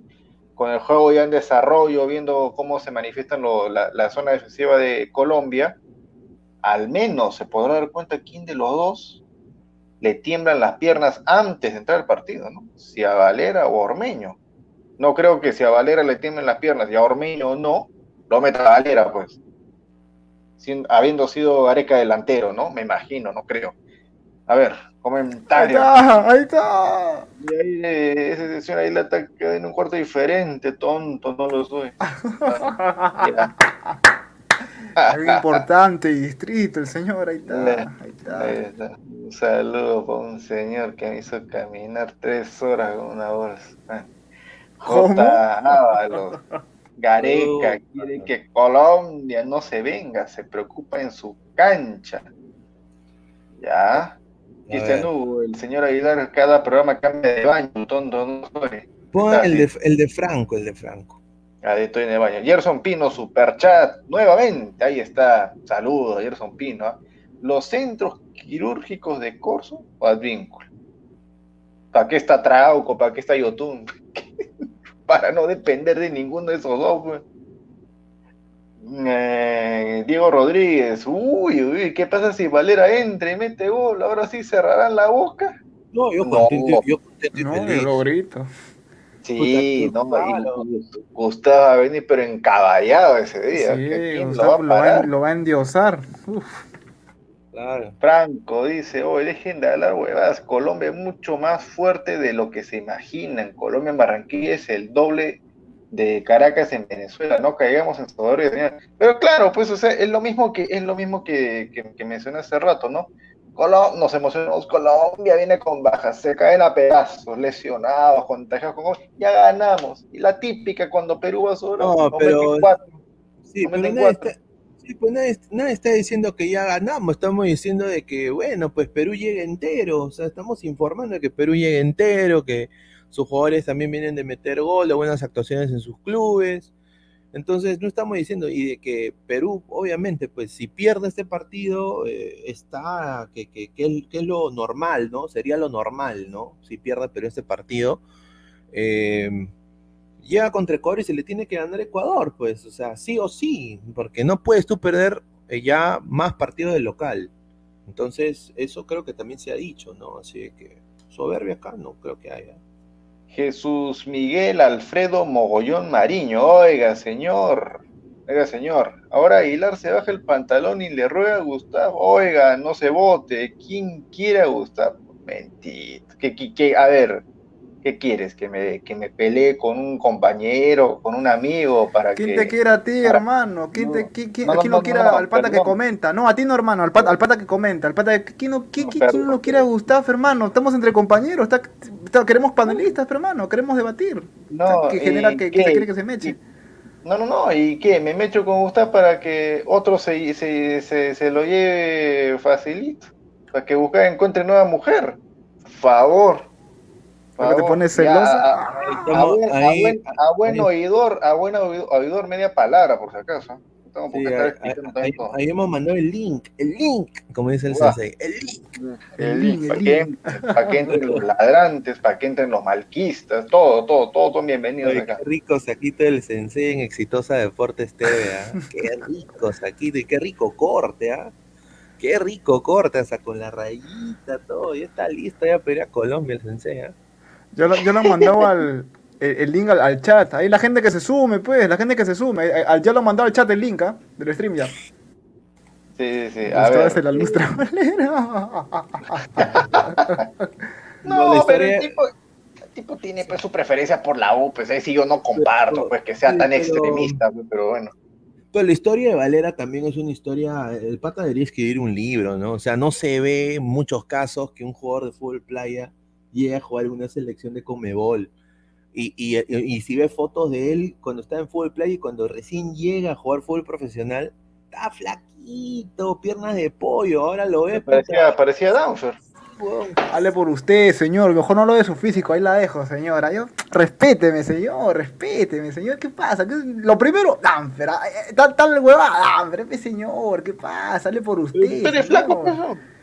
con el juego ya en desarrollo, viendo cómo se manifiesta la, la, zona defensiva de Colombia, al menos se podrá dar cuenta quién de los dos le tiemblan las piernas antes de entrar al partido, ¿no? Si a Valera o a Ormeño. No creo que si a Valera le tiemblen las piernas y a Ormeño no, lo meta a Valera, pues. Sin, habiendo sido Gareca delantero, ¿no? Me imagino, no creo. A ver, comentario. Ahí está, ahí está. Y ahí eh, ese señor ahí la ataca en un cuarto diferente, tonto, no lo soy. Algo importante y distrito, el señor, ahí está, ahí está. Un saludo para un señor que me hizo caminar tres horas con una bolsa. J. Gareca quiere que Colombia no se venga, se preocupa en su cancha. Ya. Cristian Hugo, el señor Aguilar, cada programa cambia de baño, tonto, no soy. el de, el de Franco, el de Franco. Ahí estoy en el baño. Gerson Pino, super chat, nuevamente. Ahí está. Saludos, Gerson Pino. ¿ah? Los centros quirúrgicos de Corso o Advíncula. ¿Para qué está Trauco? ¿Para qué está Yotun? Para no depender de ninguno de esos dos. Pues. Eh, Diego Rodríguez, uy, uy, ¿qué pasa si Valera entra y mete gol? Ahora sí cerrarán la boca. No, yo contento, yo no, lo grito. Sí, no, Gustavo va a venir, pero encaballado ese día. Sí, Gustavo lo, va, lo, va, a endiosar. Claro. Franco dice, oye, dejen de hablar huevadas, Colombia es mucho más fuerte de lo que se imaginan. Colombia en Barranquilla es el doble de Caracas en Venezuela, no caigamos en Salvador Pero claro, pues o sea, es lo mismo que es lo mismo que, que, mencioné hace rato, ¿no? Nos emocionamos, Colombia viene con bajas, se caen a pedazos, lesionados, contagiados, con... ya ganamos. Y la típica cuando Perú va sobre no, pero... Sí, pero nadie está, sí, pues nadie, está diciendo que ya ganamos, estamos diciendo de que, bueno, pues Perú llega entero, o sea, estamos informando de que Perú llega entero, que sus jugadores también vienen de meter gol, de buenas actuaciones en sus clubes. Entonces, no estamos diciendo, y de que Perú, obviamente, pues si pierde este partido, eh, está, que, que, es lo normal, ¿no? Sería lo normal, ¿no? Si pierde Perú este partido. Eh, llega contra Ecuador y se le tiene que ganar Ecuador, pues, o sea, sí o sí, porque no puedes tú perder eh, ya más partidos del local. Entonces, eso creo que también se ha dicho, ¿no? Así que soberbia acá no creo que haya. Jesús Miguel Alfredo Mogollón Mariño. Oiga, señor. Oiga, señor. Ahora Aguilar se baja el pantalón y le ruega a Gustavo. Oiga, no se vote. ¿Quién quiere a Gustavo? Mentira. Que, a ver, ¿qué quieres? ¿Que me, que me pelee con un compañero, con un amigo para ¿Quién te quiere a ti, hermano? ¿Quién, te, quién, quién no, quiere al pata que comenta? No, a ti no, hermano, al pata, al pata que comenta. Al pata ¿Quién no, quién, quién no quiere a Gustavo, hermano? Estamos entre compañeros, está, queremos panelistas, hermano, queremos debatir. No, que genera que, que, se quiere que se meche. No, no, no, ¿y qué? ¿Me mecho con Gustavo para que otro se, se, se, se lo lleve facilito? Para que Gustavo encuentre nueva mujer. Favor te pones celosa. A, buen, oidor, a buen oidor, media palabra, por si acaso. ahí, hemos mandado el link, el link, como dice el sensei, el link. El, link, para, Que, para que entren los ladrantes, para que entren los malquistas, todo, todo, todos son bienvenidos acá. Qué rico saquito del sensei en Exitosa Deportes TV, ¿ah? qué rico saquito y qué rico corte, ¿ah? Qué rico corte, hasta con la rayita, todo, ya está listo ya para ir a Colombia el sensei, ¿ah? Yo lo, yo lo he mandado al, el, link al, chat. Ahí la gente que se sume, pues, la gente que se sume. Ya lo he mandado al chat el link, ¿ah? Del stream ya. Sí, sí, a ver. la lustra no, pero el tipo, el tipo tiene pues, su preferencia por la U, pues ahí sí yo no comparto, pues que sea tan extremista, pues, pero bueno. Pero la historia de Valera también es una historia, el pata debería escribir un libro, ¿no? O sea, no se ve en muchos casos que un jugador de fútbol playa llegue a jugar una selección de Comebol. Y, y, y, si ves fotos de él cuando está en fútbol play y cuando recién llega a jugar fútbol profesional, está flaquito, piernas de pollo, ahora lo ves. Parecía, parecía Hable por usted, señor. Mejor no lo de su físico, ahí la dejo, señora. Yo, respéteme, señor, respéteme, señor. ¿Qué pasa? Lo primero, Danfer, tal, tal huevada, señor, ¿qué pasa? Hable por usted. Usted es flaco,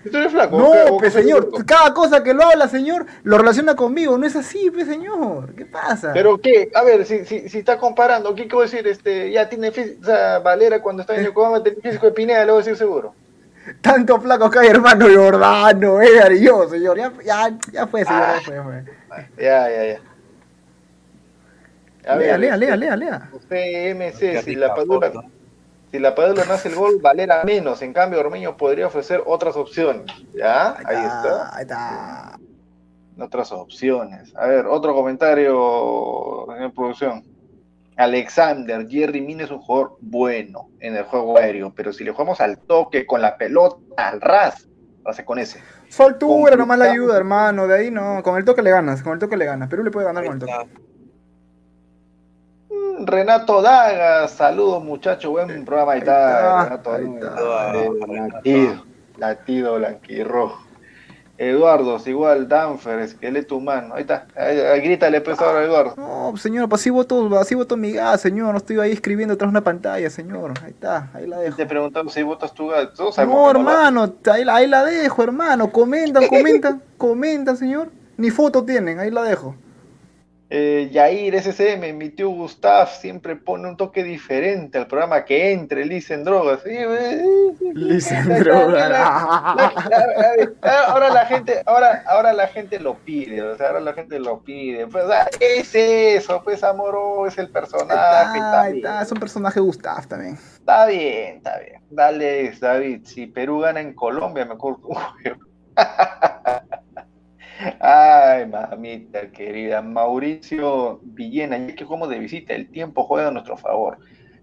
Usted es flaco. No, pe, señor, cada cosa que lo habla, señor, lo relaciona conmigo. No es así, pe, señor. ¿Qué pasa? Pero qué, a ver, si, si, si está comparando, ¿qué quiero decir? Este, ya tiene físico, o sea, Valera cuando está en Yokohama tiene físico de Pineda, lo voy a decir seguro. Tanto flaco que hay, hermano Jordano, y yo, señor. Ya, ya, ya fue, señor, ya fue, fue. Ya, ya, ya. A lea, ver, lea, lea, lea, lea. Usted, MC, si la Padula, si la Padula no hace el gol, Valera menos. En cambio, Ormeño podría ofrecer otras opciones. ¿Ya? Ahí, ahí está. Ahí está. Otras opciones. A ver, otro comentario en producción. Alexander, Jerry Mina es un jugador bueno en el juego aéreo, pero si le jugamos al toque, con la pelota, al ras, hace con ese. Su altura nomás la ayuda, hermano, de ahí no, con el toque le ganas, con el toque le ganas, Perú le puede ganar con el toque. Mm, Renato Daga, saludos muchachos, buen programa, ahí está, Renato Latido, latido blanquirrojo. Eduardo, igual, Danfer, esqueleto humano. Ahí está. Ahí, ahí, grítale, pues ahora, Eduardo. No, señor, pues así voto, así voto mi gas, señor. No estoy ahí escribiendo tras una pantalla, señor. Ahí está, ahí la dejo. Te preguntamos si votas tu gas. No, hermano, no ahí, ahí, la dejo, hermano. Comentan, comentan, comentan, señor. Ni foto tienen, ahí la dejo. Eh, Yair SCM, mi tío Gustav siempre pone un toque diferente al programa que entre Liz en drogas. Sí, Liz en drogas. ahora la gente, ahora, ahora la gente lo pide, o sea, ahora la gente lo pide. Pues ah, es eso, pues Amoro es el personaje. Está, está, es un personaje Gustav también. Está bien, está bien. Dale, David, si Perú gana en Colombia, me acuerdo. Ay, mamita querida. Mauricio Villena, ya que jugamos de visita, el tiempo juega a nuestro favor.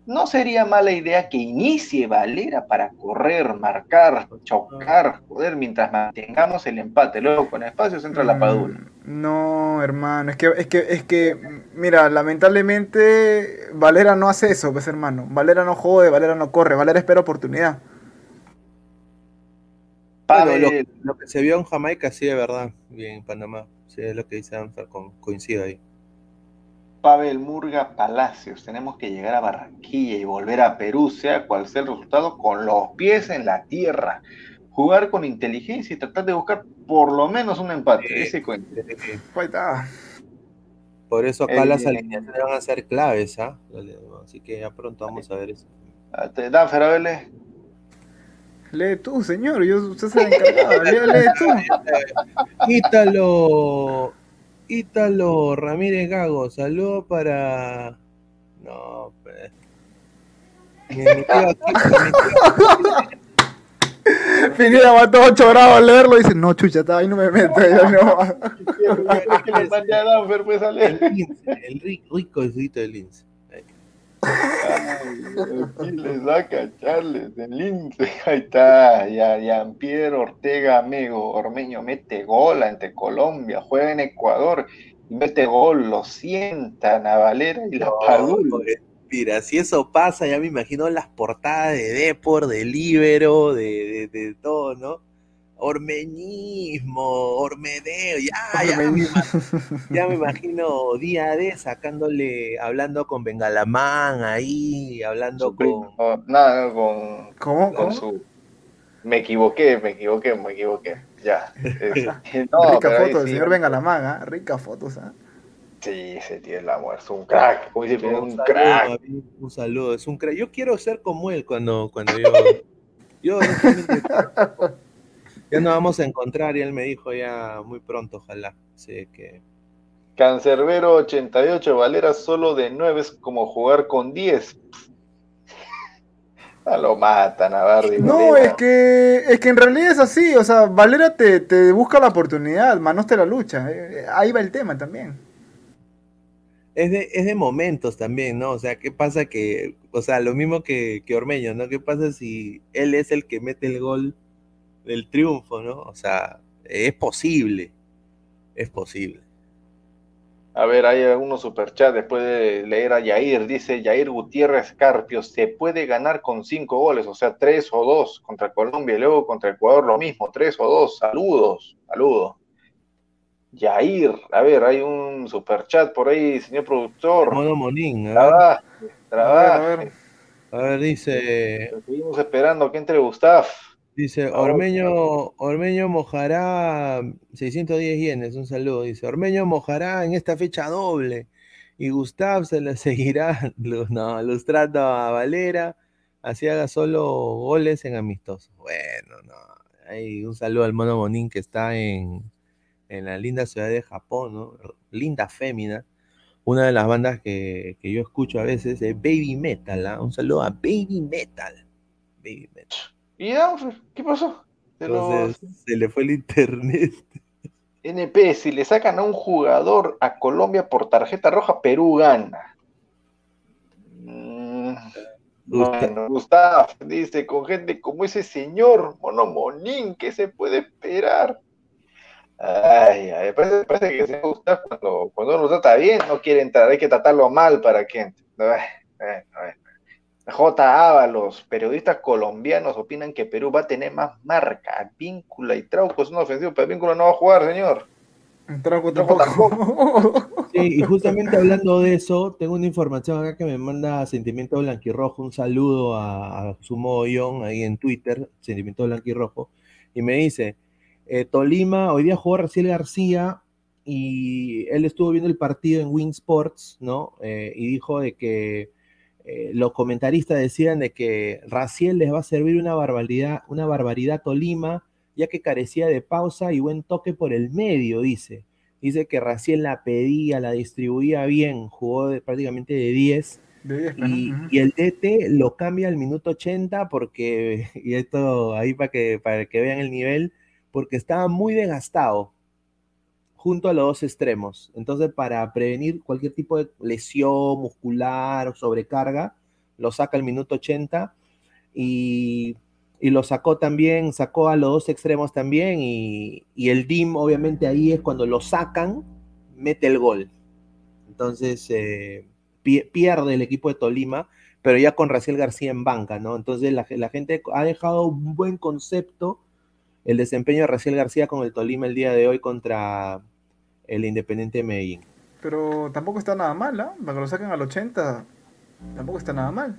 No sería mala idea que inicie Valera para correr, marcar, chocar, joder, mientras mantengamos el empate. Luego con espacios entra la Padula. Mm, no, hermano, es que, es que, es que, mira, lamentablemente Valera no hace eso, pues hermano. Valera no jode, Valera no corre, Valera espera oportunidad. Bueno, lo, lo, que se vio en Jamaica sí es verdad, bien en Panamá, sí es lo que dice Anfer, coincide ahí. Pavel Murga Palacios, tenemos que llegar a Barranquilla y volver a Perú, sea cual sea el resultado, con los pies en la tierra. Jugar con inteligencia y tratar de buscar por lo menos un empate. Sí, Ese. Sí. está. Por eso acá el, las alineaciones van a ser claves, ¿ah? Así que ya pronto vamos a ver eso. Danfer, a verle. Lee tú, señor, yo, usted se ha encargado, lee, lee tú. Ítalo, Ítalo Ramírez Gago, saludo para... No, pues... Pineda mató 8 grados a leerlo y dice, no, chucha, está ahí no me meto, ya no. que le mandé a Danfer, pues a leer. El, lince, el rico, rico del lince. Ay, les va a cacharles el lince. Ahí está, ya, Jean-Pierre Ortega Amigo, Ormeño mete gol ante Colombia, juega en Ecuador y mete gol, lo sientan a Valera y la no, Padula. Mira, si eso pasa, ya me imagino las portadas de Depor, de Libero, de, de, de todo, ¿no? Ormeñismo, ormedeo, ya, ya, me, ya me imagino día de sacándole, hablando con Bengalamán ahí, hablando Su con... nada, con... ¿Cómo? con ¿Cómo? su... Me equivoqué, me equivoqué, me equivoqué. Ya. Es- Rica foto del sí, señor Bengalamán, ¿ah? Rica fotos, ¿ah? Sí, ese tío es la muerte, es un crack. Como dice, Un, un saludo, crack. David, un saludo, es un crack. Yo quiero ser como él cuando, cuando yo... Yo ya nos vamos a encontrar y él me dijo ya muy pronto, ojalá. Así que... Cancerbero 88, Valera solo de 9 es como jugar con 10. Ah, lo matan a Bardi. No, es que, es que en realidad es así, o sea, Valera te, te busca la oportunidad, Manos te la lucha, eh, ahí va el tema también. Es de, es de momentos también, ¿no? O sea, ¿qué pasa que, o sea, lo mismo que, que Ormeño, ¿no? ¿Qué pasa si él es el que mete el gol del triunfo, ¿no? O sea, es posible, es posible. A ver, hay algunos superchats después de leer a Yair. Dice Yair Gutiérrez Carpio, se puede ganar con cinco goles, o sea, tres o dos contra Colombia y luego contra Ecuador lo mismo, tres o dos. Saludos, saludos. Yair, a ver, hay un superchat por ahí, señor productor. Mono Monín, trabaja, trabaja. A ver, a ver, dice. Seguimos esperando que entre Gustav. Dice, Ormeño, Ormeño mojará 610 yenes, un saludo. Dice, Ormeño mojará en esta fecha doble y Gustav se le seguirá, no, lustrando a Valera, así haga solo goles en amistosos. Bueno, no, hay un saludo al mono Bonín que está en, en la linda ciudad de Japón, ¿no? Linda fémina. Una de las bandas que, que yo escucho a veces es Baby Metal, ¿ah? Un saludo a Baby Metal. Baby Metal. ¿Y ya? ¿Qué pasó? Se, se le fue el internet. NP, si le sacan a un jugador a Colombia por tarjeta roja, Perú gana. Mm, bueno, Gustavo dice, con gente como ese señor Monomonín, ¿qué se puede esperar? Ay, ay parece, parece que se gusta cuando, cuando uno trata bien, no quiere entrar, hay que tratarlo mal para que entre. Ay, ay, J. los periodistas colombianos opinan que Perú va a tener más marca. Víncula y Trauco es un ofensivo, pero Víncula no va a jugar, señor. Trauco tampoco. Sí, y justamente hablando de eso, tengo una información acá que me manda Sentimiento Blanquirrojo. Un saludo a, a Sumo ahí en Twitter, Sentimiento Blanquirrojo. Y me dice: eh, Tolima, hoy día jugó Raciel García y él estuvo viendo el partido en Wing Sports, ¿no? Eh, y dijo de que eh, los comentaristas decían de que Raciel les va a servir una barbaridad, una barbaridad Tolima, ya que carecía de pausa y buen toque por el medio, dice. Dice que Raciel la pedía, la distribuía bien, jugó prácticamente de 10. y, el DT lo cambia al minuto 80 porque, y esto ahí para que, para que vean el nivel, porque estaba muy desgastado junto a los dos extremos. Entonces, para prevenir cualquier tipo de lesión muscular o sobrecarga, lo saca al minuto 80 y, lo sacó también, sacó a los dos extremos también y, el DIM obviamente ahí es cuando lo sacan, mete el gol. Entonces, eh, pierde el equipo de Tolima, pero ya con Raciel García en banca, ¿no? Entonces la, la gente ha dejado un buen concepto el desempeño de Raciel García con el Tolima el día de hoy contra, el Independiente de Medellín. Pero tampoco está nada mal, ¿ah? Para que lo saquen al 80, tampoco está nada mal.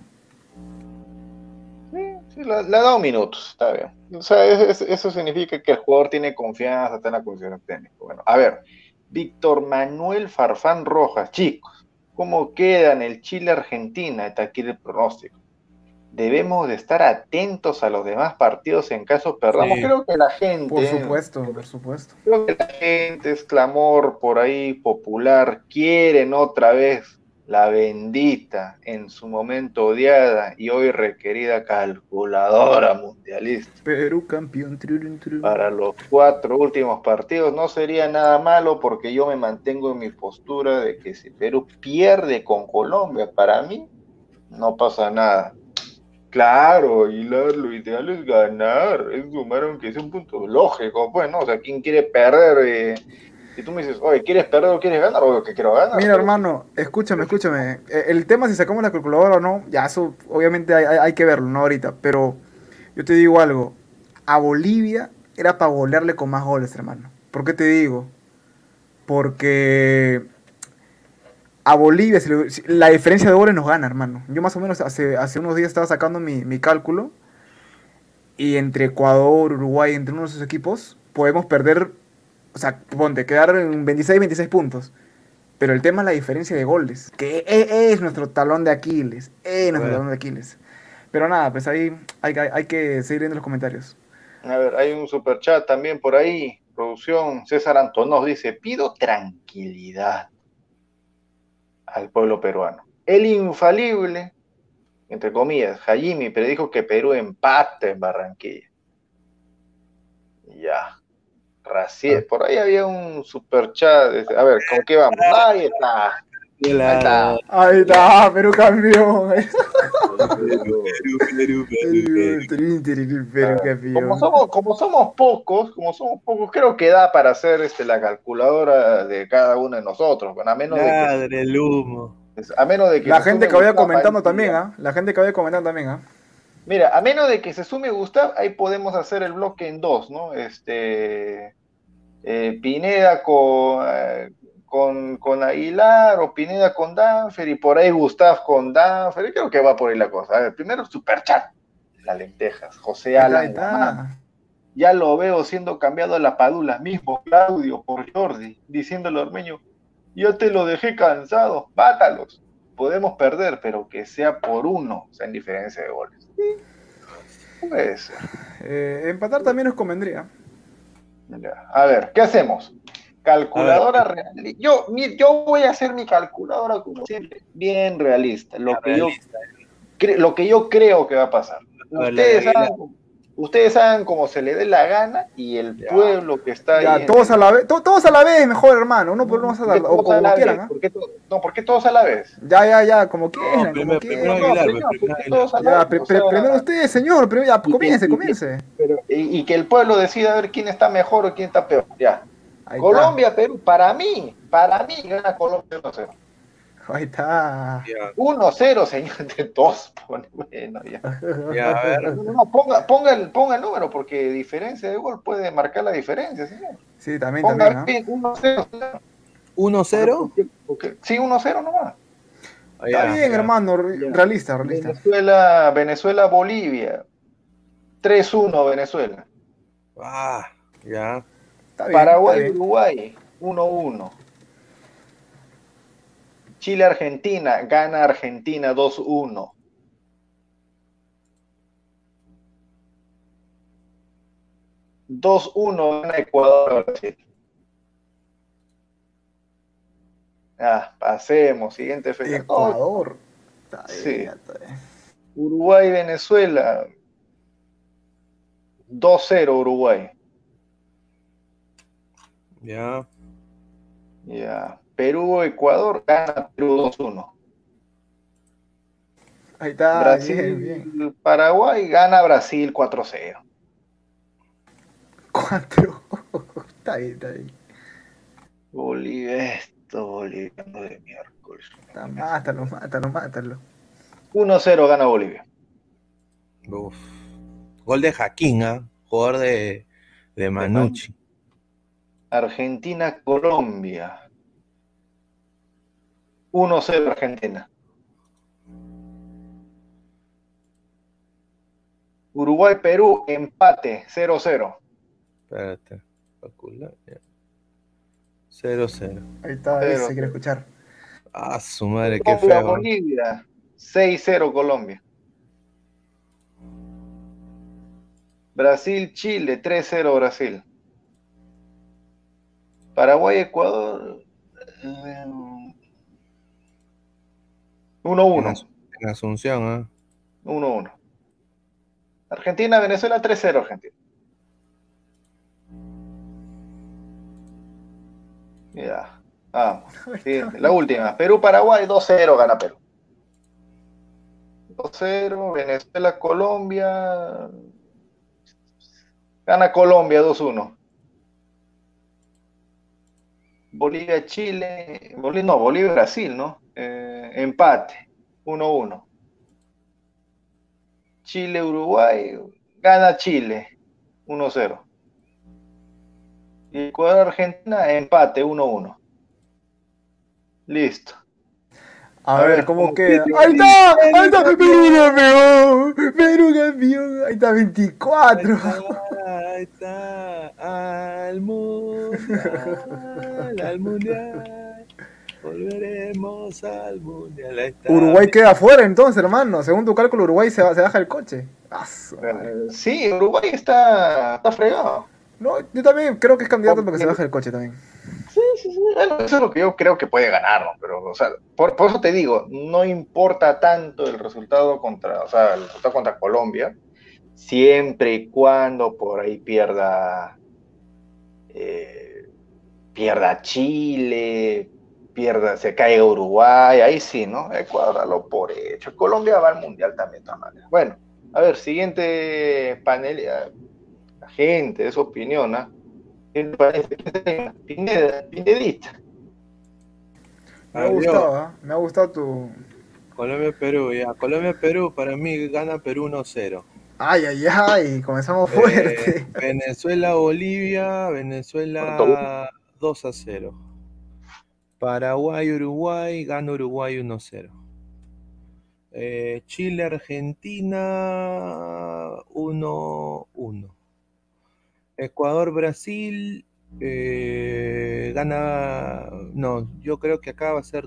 Sí, sí le, ha dado minutos, está bien. O sea, eso significa que el jugador tiene confianza, está en la condición técnica. Bueno, a ver, Víctor Manuel Farfán Rojas, chicos, ¿cómo queda en el Chile-Argentina? Está aquí el pronóstico debemos de estar atentos a los demás partidos en caso perdamos. Creo que la gente. Por supuesto, por supuesto. Creo que la gente es clamor por ahí popular. Quieren otra vez la bendita, en su momento odiada y hoy requerida calculadora mundialista. Perú campeón. Para los cuatro últimos partidos no sería nada malo porque yo me mantengo en mi postura de que si Perú pierde con Colombia, para mí no pasa nada Claro, y lo, ideal es ganar, es sumar aunque es un punto lógico, pues, ¿no? O sea, ¿quién quiere perder? Eh? Si tú me dices, oye, ¿quieres perder o quieres ganar? Obvio que quiero ganar. Mira, hermano, escúchame, escúchame. Eh, el tema si sacamos la calculadora o no, ya eso obviamente hay, hay que verlo, ¿no? Ahorita, pero yo te digo algo. A Bolivia era para golearle con más goles, hermano. ¿Por qué te digo? Porque a Bolivia, la diferencia de goles nos gana, hermano. Yo más o menos hace, hace unos días estaba sacando mi, cálculo. Y entre Ecuador, Uruguay, entre unos de esos equipos, podemos perder, o sea, ponte, quedar en 26, 26 puntos. Pero el tema es la diferencia de goles, que e, es, nuestro talón de Aquiles, es nuestro talón de Aquiles. Pero nada, pues ahí hay, hay, que seguir viendo los comentarios. A ver, hay un super chat también por ahí, producción. César Antonós dice, pido tranquilidad al pueblo peruano. El infalible, entre comillas, Hajimi predijo que Perú empate en Barranquilla. Ya. Raciel, por ahí había un super chat. A ver, ¿con qué vamos? Ahí está. Ahí está. Ahí está, Perú campeón. Perú, Perú, Perú, Perú. Perú campeón. Como somos, como somos pocos, como somos pocos, creo que da para hacer este, la calculadora de cada uno de nosotros, bueno, a menos de Madre el humo. que, a menos de que La gente que vaya comentando también, ¿ah? La gente que vaya comentando también, ¿ah? Mira, a menos de que se sume Gustav, ahí podemos hacer el bloque en dos, ¿no? Este eh, Pineda con, eh, con, con Aguilar o Pineda con Danfer y por ahí Gustav con Danfer. y Creo que va por ahí la cosa. A ver, primero Superchat, las lentejas. José Alan, ya lo veo siendo cambiado a la Padula, mismo Claudio por Jordi, diciéndole al Ormeño, yo te lo dejé cansado, mátalos. Podemos perder, pero que sea por uno, o sea, en diferencia de goles. Sí, puede ser. Eh, empatar también nos convendría. Ya. A ver, ¿qué hacemos? Calculadora real. Yo, mi- yo voy a hacer mi calculadora como siempre, bien realista. Lo que, yo, Realista. cre- lo que yo creo que va a pasar. Ver, Ustedes la- la- hagan, ustedes hagan como se le dé la gana y el Ya. pueblo que está ahí. Ya, en- todos a la vez, to- todos a la vez, mejor hermano, uno por uno a ¿Por qué la- o como quieran, vez? ¿ah? ¿Por qué to- no, ¿por qué todos a la vez? Ya, ya, ya, como quieran, primero- como primero quieran. Aguilar, primero, pues, ¿por qué primero todos a la Ya, vez? pre- O pre- sea, primero usted, señor, pero ya, y que- comience, comience. pero- y, y que el pueblo decida a ver quién está mejor o quién está peor. Ya. Ahí Colombia, Perú, para mí, para mí gana Colombia 1-0. está. Ahí está. Ya, 1-0, señor, de dos. pone, Bueno, ya. ya, a ver. No, no, no, ponga, ponga, el, ponga el número, porque diferencia de gol puede marcar la diferencia, señor. Sí, también, Ponga también, ¿ah? bien 1-0. señor. 1-0. Porque- porque- Sí, 1-0 nomás. Está bien, hermano, realista, realista. Venezuela, Venezuela, Bolivia. 3-1 Venezuela. Ah, ya. Está bien, Paraguay, está bien. Uruguay, 1-1. Chile, Argentina, gana Argentina 2-1. Dos uno gana Ecuador Brasil. Ah, pasemos, siguiente fecha. Ecuador. Está bien, Sí. está bien. Uruguay, Venezuela. 2-0 Uruguay. Ya. Ya. Perú, Ecuador, gana Perú 2-1. Ahí está, Brasil, bien, bien. Paraguay, gana Brasil 4-0. Cuatro. está bien, está bien. Bolivia, esto, boliviano de miércoles. Está, mátalo, mátalo, mátalo. 1-0 gana Bolivia. Uf. Gol de Jaquín, ¿ah? Jugador de, de Manucci. Argentina, Colombia. 1-0 Argentina. Uruguay, Perú, empate, 0-0. Espérate. Calcula, ya. 0-0. Ahí está, se quiere escuchar. Ah, su madre, qué Colombia, feo. Bolivia, 6-0 Colombia. Brasil, Chile, 3-0 Brasil. Paraguay, Ecuador, eh, 1-1. En, As- en Asunción, ¿ah? 1-1. Argentina, Venezuela, 3-0 Argentina. Ya. Vamos. Siguiente, la última. Perú, Paraguay, 2-0 gana Perú. 2-0. Venezuela, Colombia. Gana Colombia 2-1. Bolivia, Chile. Bolivia, no, Bolivia, Brasil, ¿no? Eh, empate. 1-1. Chile, Uruguay. Gana Chile. 1-0. Y Ecuador, Argentina, empate 1-1. Listo. A, A ver, ver, ¿cómo queda? ¡Ahí está! ¡Ahí está! ¡Perú campeón! ¡Perú campeón! Ahí está, 24. Ahí está. Al mundial. Al mundial. Volveremos al mundial. Está. Uruguay queda fuera entonces, hermano. Según tu cálculo, Uruguay se, baja el coche. Sí, Uruguay está, está fregado. No, yo también creo que es candidato para que se baje el coche también. Sí, sí, sí. Bueno, eso es lo que yo creo que puede ganar, ¿no? Pero, o sea, por, por eso te digo, no importa tanto el resultado contra, o sea, el resultado contra Colombia, siempre y cuando por ahí pierda, eh, pierda Chile, pierda, se caiga Uruguay, ahí sí, ¿no? Ecuador lo por hecho. Colombia va al mundial también, de Bueno, a ver, siguiente panel, la gente, de su opinión, ¿ah? ¿Qué te parece? Pineda, Pinedita. Me ha gustado, ¿eh? me ha gustado tu. Colombia-Perú, ya. Colombia-Perú, para mí gana Perú 1-0. Ay, ay, ay, comenzamos eh, fuerte. Venezuela-Bolivia, Venezuela 2 0. Paraguay-Uruguay, gana Uruguay 1-0. Eh, Chile-Argentina 1-1. Ecuador-Brasil eh, gana. No, yo creo que acá va a ser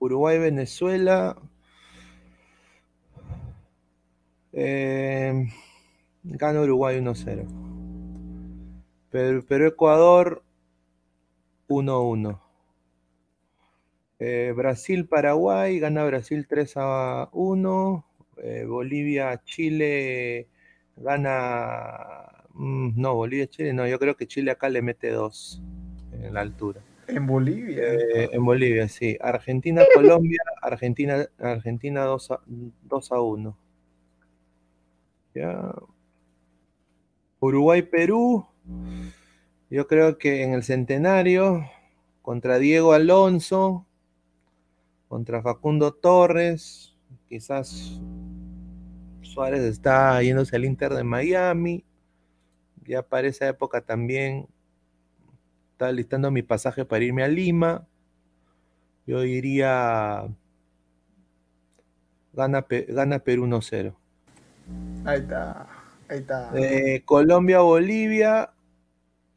2-2. Uruguay-Venezuela. Eh, gana Uruguay 1-0. Perú-Ecuador 1-1. Eh, Brasil-Paraguay, gana Brasil 3 a 1. Eh, Bolivia-Chile gana. Mm, no, Bolivia-Chile, no, yo creo que Chile acá le mete 2 en la altura. En Bolivia. Eh, en Bolivia, sí. Argentina-Colombia, Argentina, Argentina 2 a, 2 a 1. Ya. Uruguay-Perú. Yo creo que en el centenario, contra Diego Alonso, contra Facundo Torres, quizás Suárez está yéndose al Inter de Miami. Ya para esa época también estaba listando mi pasaje para irme a Lima. Yo diría gana, gana Perú 1-0. Ahí está. Ahí está. Eh, Colombia-Bolivia.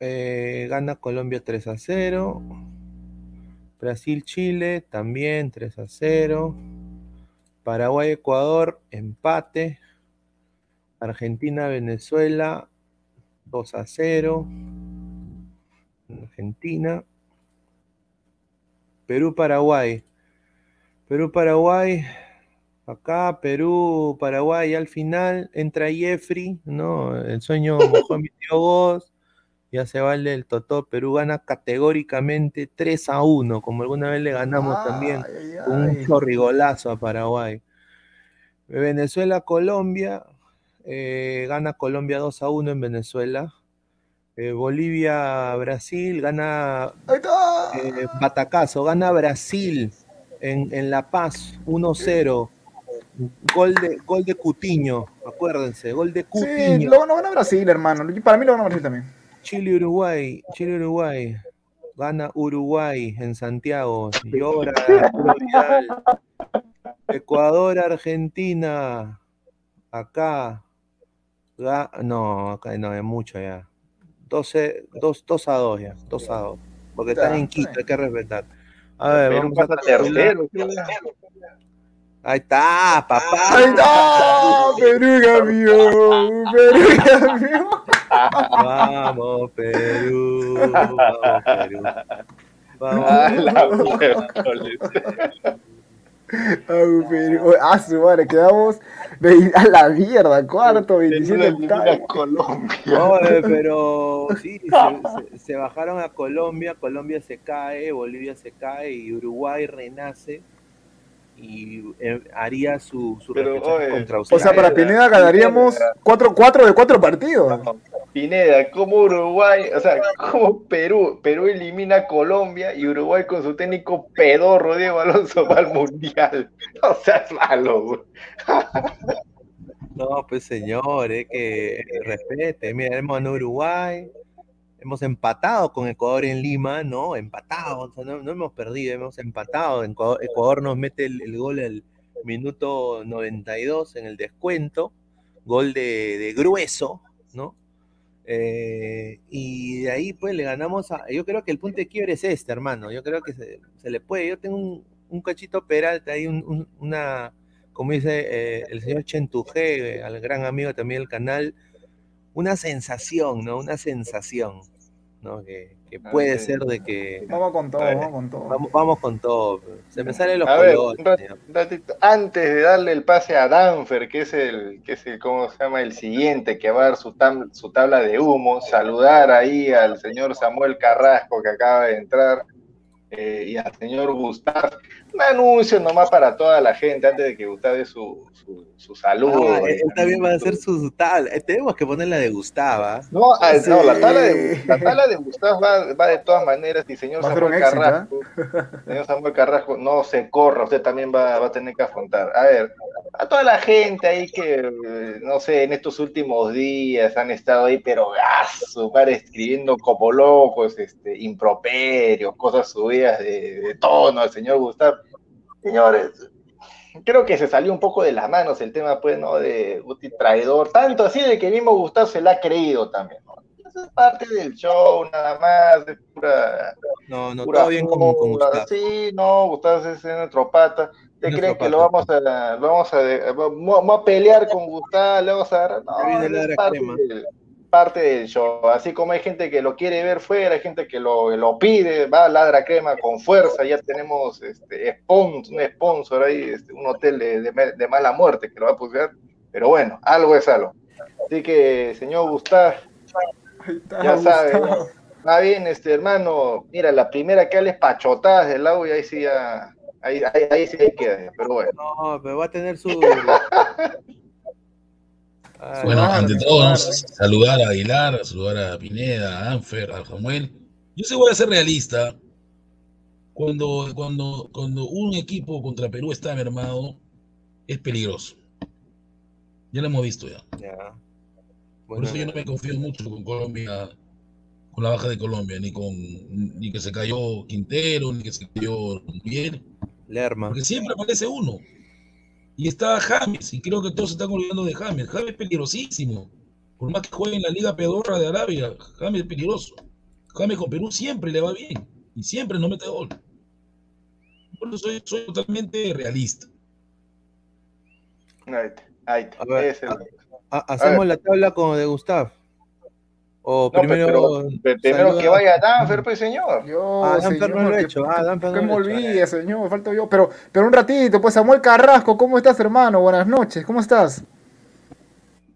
Eh, gana Colombia 3 a 0. Brasil-Chile también 3 a 0. Paraguay-Ecuador, empate. Argentina-Venezuela 2 a 0. Argentina. Perú-Paraguay. Perú-Paraguay Acá, Perú, Paraguay, al final entra Jeffrey, ¿no? El sueño mojó mi tío Goz, ya se vale el Totó. Perú gana categóricamente 3 a 1, como alguna vez le ganamos también un chorrigolazo a Paraguay. Venezuela, Colombia, eh, gana Colombia 2 a 1 en Venezuela. Eh, Bolivia, Brasil, gana eh, Batacazo, gana Brasil en, en La Paz 1-0. Gol de, gol de Cutiño, acuérdense, gol de Cutiño. Sí, luego no gana Brasil, hermano. Para mí lo gana Brasil también. Chile-Uruguay, Chile-Uruguay. Gana Uruguay en Santiago. Llora Ecuador-Argentina. Acá. No, acá no, es mucho ya. 12, 2, 2 a 2 ya. 2 a 2. Porque están en Quito, hay que respetar. A ver, vamos a tercero. Ahí está, papá. Ahí está, Perú mío, Perú mío. Vamos, Perú, vamos, Perú. Vamos, Vamos, Perú. Ah, su madre, quedamos a la mierda, cuarto, 27 Colombia. No, pero sí, se, se bajaron a Colombia, Colombia se cae, Bolivia se cae y Uruguay renace y eh, haría su, su Pero, contra O sea, para Pineda ganaríamos 4-4 de 4 partidos. Pineda, como Uruguay, o sea, como Perú, Perú elimina a Colombia y Uruguay con su técnico pedorro Diego Alonso va al Mundial. O sea, es malo. No, pues señor, es que respete, mira, en Uruguay, hemos empatado con Ecuador en Lima, ¿no? Empatado, no, hemos perdido, hemos empatado. Ecuador, nos mete el, gol al minuto 92 en el descuento, gol de, grueso, ¿no? Eh, y de ahí pues le ganamos a... Yo creo que el punto de quiebre es este, hermano. Yo creo que se, le puede. Yo tengo un, cachito peralta ahí, una, como dice eh, el señor Chentujé, al gran amigo también del canal, una sensación, ¿no? Una sensación ¿no? Que, que puede ser de que. Vamos con todo, vamos con todo. Vamos, vamos con todo. Se me salen los A colores. un ratito, antes de darle el pase a Danfer, que es el, que es el, ¿cómo se llama? El siguiente que va a dar su, tam- su tabla de humo, saludar ahí al señor Samuel Carrasco que acaba de entrar eh, y al señor Gustav. Un anuncio nomás para toda la gente antes de que Gustav dé su, su, su saludo. Ah, él también va a hacer su tabla. Eh, Tenemos que poner la de Gustava. No, ah, Sí. no, la tabla de, la tabla de Gustav va, va de todas maneras y señor Samuel éxito, Carrasco, señor Samuel Carrasco, no se corra, usted también va, va a tener que afrontar. A ver, a toda la gente ahí que, eh, no sé, en estos últimos días han estado ahí, pero a su madre, escribiendo como locos, este, improperios, cosas subidas de, de tono al señor Gustav. Señores, creo que se salió un poco de las manos el tema, pues, ¿no? De Guti traidor, tanto así de que el mismo Gustavo se la ha creído también, ¿no? Eso es parte del show, nada más, de pura, No, no, pura todo bien con, con joda. Gustavo. Sí, no, Gustavo es nuestro pata. ¿Te Nuestro creen que lo vamos a, lo vamos a, vamos vamos a pelear con Gustavo, le vamos a dar? No, es parte del, parte del show. Así como hay gente que lo quiere ver fuera, hay gente que lo, lo pide, va a Ladra Crema con fuerza, ya tenemos este, sponsor, un sponsor ahí, este, un hotel de, de, de mala muerte que lo va a pusear, pero bueno, algo es algo. Así que, señor Gustavo, está, ya sabe. Va bien, este hermano. Mira, la primera que hables pachotadas del lado y ahí sí ya. Ahí, ahí, ahí sí queda, pero bueno. No, pero va a tener su. Bueno, Claro, ante todo, vamos a saludar a Aguilar, a saludar a Pineda, a Anfer, a Samuel. Yo sí voy a ser realista. Cuando, cuando, cuando un equipo contra Perú está mermado, es peligroso. Ya lo hemos visto ya. ya. Por Bueno, eso yo no me confío mucho con Colombia, con la baja de Colombia, ni con ni que se cayó Quintero, ni que se cayó Miguel, Lerma. porque siempre aparece uno. Y está James, y creo que todos se están olvidando de James. James es peligrosísimo. Por más que juegue en la Liga Pedorra de Arabia, James es peligroso. James con Perú siempre le va bien, y siempre no mete gol. Por eso soy, soy totalmente realista. Ahí está, ahí está. A ver, ¿Hacemos la tabla con de Gustav? O No, primero. pero, pero primero que vaya Danfer, pues señor. Yo, Ah, Danfer no lo he hecho. Ah, Danfer no me lo he hecho. olvide, señor, falto yo. Pero, pero un ratito, pues Samuel Carrasco, ¿cómo estás, hermano? Buenas noches, ¿cómo estás?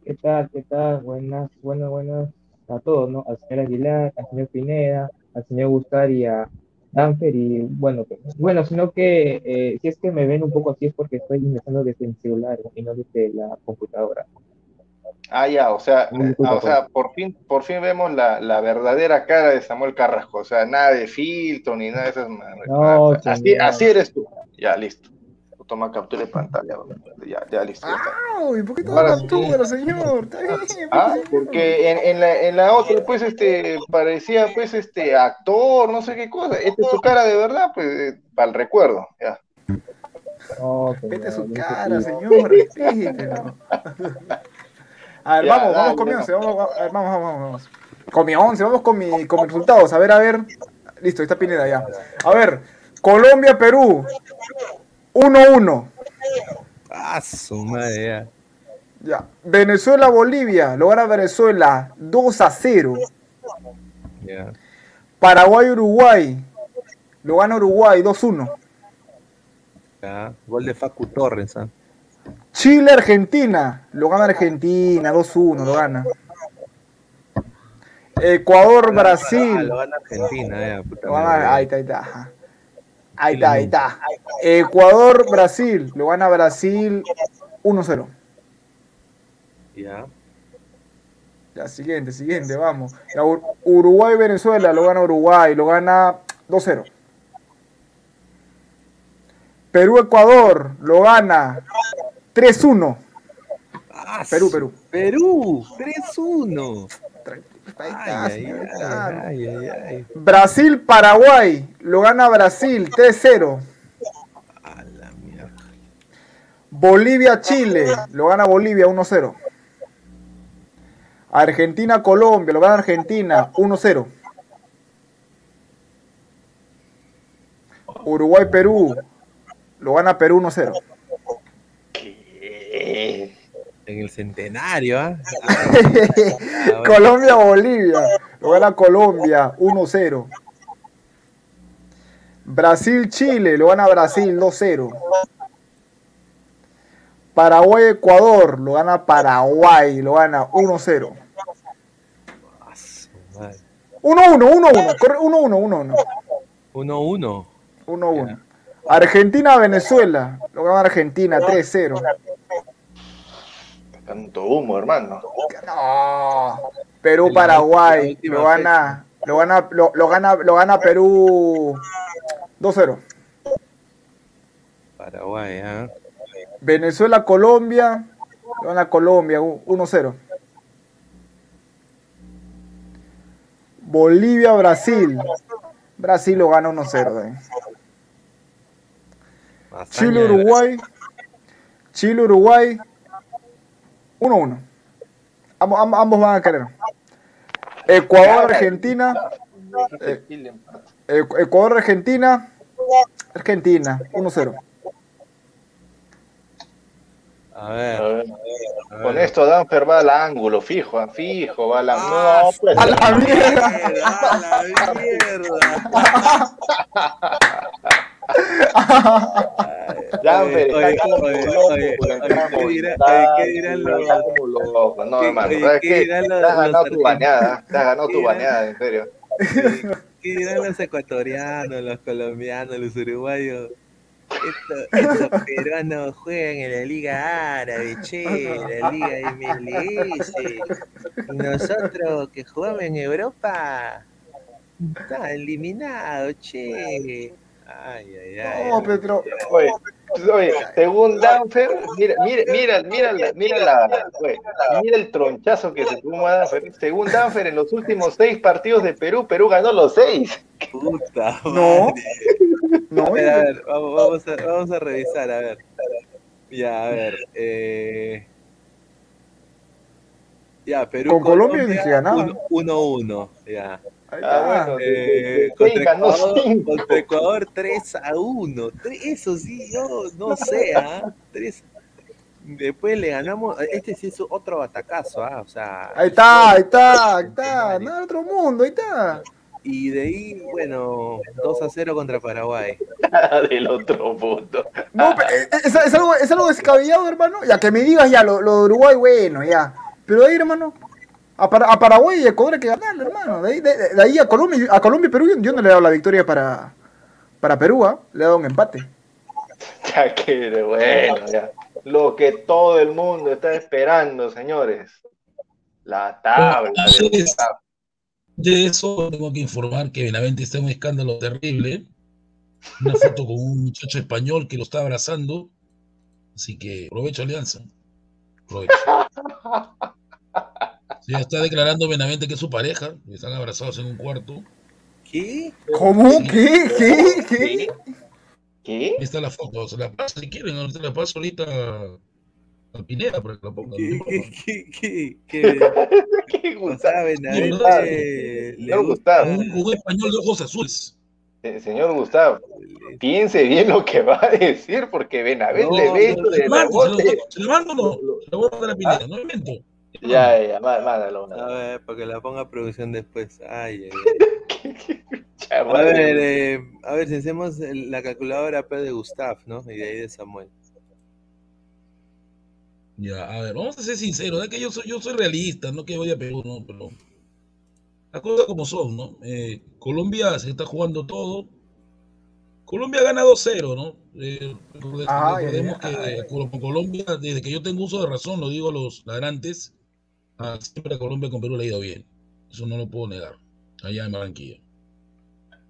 ¿Qué tal? ¿Qué tal? Buenas, buenas, buenas a todos, ¿no? Al señor Aguilar, al señor Pineda, al señor Gustar y a Danfer y bueno, pues, bueno, sino que eh, si es que me ven un poco así es porque estoy ingresando desde el celular y no desde la computadora. Ah, ya, o sea, ah, o sea, por fin, por fin vemos la, la verdadera cara de Samuel Carrasco. O sea, nada de filtro ni nada de esas. No, así, así eres tú. Ya, listo. Toma captura de pantalla. Ya, ya, listo. ya. Ay, ¿por qué Ahora da sí. captura, señor? Está bien, pues, Ah, señor. porque en, en la, en la otra, pues, este, parecía, pues, este, actor, no sé qué cosa. Esta es su cara de verdad, pues, eh, para el recuerdo, ya. No, Vete su cara, señor. A ver, Ya, vamos, vamos con mi no. once, vamos, a ver, vamos, vamos, vamos. Con mi once, vamos con mi, con mis resultados. A ver, a ver. Listo, ahí está Pineda ya. A ver, Colombia, Perú. 1-1. Ah, su madre. ya. Ya. Venezuela, Bolivia. Lo gana Venezuela 2 a 0. Ya. Paraguay, Uruguay. Lo gana Uruguay 2-1. ya. Gol de Facu Torres. ¿ah? Chile, Argentina. Lo gana Argentina 2-1. Lo gana. Ecuador, Brasil. lo gana Argentina. Ya, puta Lo gana- ahí está, ahí está. Ahí está, ahí está. Ecuador, Brasil. Lo gana Brasil 1-0. Ya. Ya, siguiente, siguiente, vamos. Ya, Ur- Uruguay, Venezuela. Lo gana Uruguay. Lo gana 2-0. Perú, Ecuador. Lo gana 3-1. Ah, Perú, Perú. Perú, 3-1. Ahí Ay, está, ay, señor, ay, claro. ay, ay, ay. Brasil, Paraguay. Lo gana Brasil 3-0. A la mierda. Bolivia, Chile. Lo gana Bolivia 1-0. Argentina, Colombia. Lo gana Argentina 1-0. Uruguay, Perú. Lo gana Perú 1-0. En el centenario, ¿ah? Colombia, Bolivia. Lo gana Colombia 1-0. Brasil-Chile, lo gana Brasil 2-0. Paraguay-Ecuador, lo gana Paraguay, lo gana 1-0. 1-1, 1-1, corre 1-1, 1-1. 1-1. 1-1. Argentina-Venezuela, lo gana Argentina 3-0. Tanto humo, hermano. No. Perú-Paraguay, lo gana, lo gana, lo, lo gana, lo gana Perú 2-0. Paraguay, ¿ah? Venezuela-Colombia, lo gana Colombia 1-0. Bolivia-Brasil, Brasil lo gana 1-0. eh. Hazaña de Chile-Uruguay, Chile-Uruguay 1-1. Ambos, ambos- ambos van a querer. Ecuador-Argentina, Eh, Ecu- Ecuador-Argentina, Argentina 1-0. A ver, A ver, a ver. Con esto Danfer va al ángulo, fijo, ah, fijo, va a la. Ah, no, pues. a la mierda. ¡A la mierda! Danfer Oye, está como loco ¿qué dirá- Movistar, oye, ¿qué dirán los- está como loco. No, ¿Qué- hermano, ¿sabes qué Te los- has ganado tu bañada, te has ganado ¿Qué tu bañada, en serio. ¿Qué dirán los ecuatorianos, los colombianos, los uruguayos? Estos, estos peruanos juegan en la Liga Árabe, che, la Liga MLS. Nosotros que jugamos en Europa, está eliminado, che. Ay, ay, ay. No, Petro. Oye, oye, según Danfer, mira, mira, mira, mira, la- mira, la, oye, mira el tronchazo que se tuvo a Danfer. Según Danfer, en los últimos seis partidos de Perú, Perú ganó los seis. Puta No. madre. No, A ver, a ver, vamos, vamos a, vamos a revisar, a ver. Ya, a ver. Eh... Ya, Perú. Con Colombia ni se ganaba. 1-1, ya. Ahí Ah, está. bueno, Eh, contra, Ecuador, contra Ecuador 3 a 1. Eso sí, yo no sé, ¿ah? Tres- Después le ganamos. Este sí es otro batacazo, ¿ah? O sea. Ahí está, ahí está, ahí está. No, otro mundo, ahí está. Y de ahí, bueno, 2 a 0 contra Paraguay. del otro punto. No, pe- eh, es, es algo, es algo descabellado, hermano. Ya que me digas ya, lo, lo de Uruguay, bueno, ya. Pero ahí, hermano, a, Para- a Paraguay y Ecuador hay que ganarle, hermano. De ahí, de, de ahí a Colombia, a Colombia y Perú, yo, no le he dado la victoria para, para Perú, ¿ah? Le he dado un empate. Ya que de bueno, ya. Lo que todo el mundo está esperando, señores. La tabla. de. De eso tengo que informar que Benavente está en un escándalo terrible. Una foto con un muchacho español que lo está abrazando. Así que aprovecho Alianza. Sí, ya está declarando Benavente que es su pareja. que Están abrazados en un cuarto. ¿Qué? ¿Cómo? ¿Qué? ¿Qué? ¿Qué? ¿Qué? ¿Qué? Ahí está la foto. Se la paso si quieren. ahorita la paso ahorita a Pineda para que la pongan. ¿Qué? ¿Qué? ¿Qué? ¿Qué? ¿Qué Gustavo. Benavente Señor gusta. Gustavo. Un, un español de ojos azules. Eh, Señor Gustavo, piense bien lo que va a decir, porque Benavente No, le ve no, esto Se de la mando, se lo- se la mando o no. Se la voy a mandar a Pineda. No invento. Ya, ya, má- mándalo. A mándalo. ver, para que la ponga a producción después. Ay, ay, A ver, eh, a ver, si hacemos la calculadora P de Gustav, ¿no? Y de ahí de Samuel. Ya, a ver, vamos a ser sinceros, es que yo soy, yo soy realista, no que vaya a Perú, no, pero las cosas como son, ¿no? Eh, Colombia se está jugando todo. Colombia gana 2-0, ¿no? Eh, recordemos ay, que ay. eh, Colo- Colombia, desde que yo tengo uso de razón, lo digo a los ladrantes, ah, siempre a Colombia con Perú le ha ido bien. Eso no lo puedo negar, allá en Barranquilla.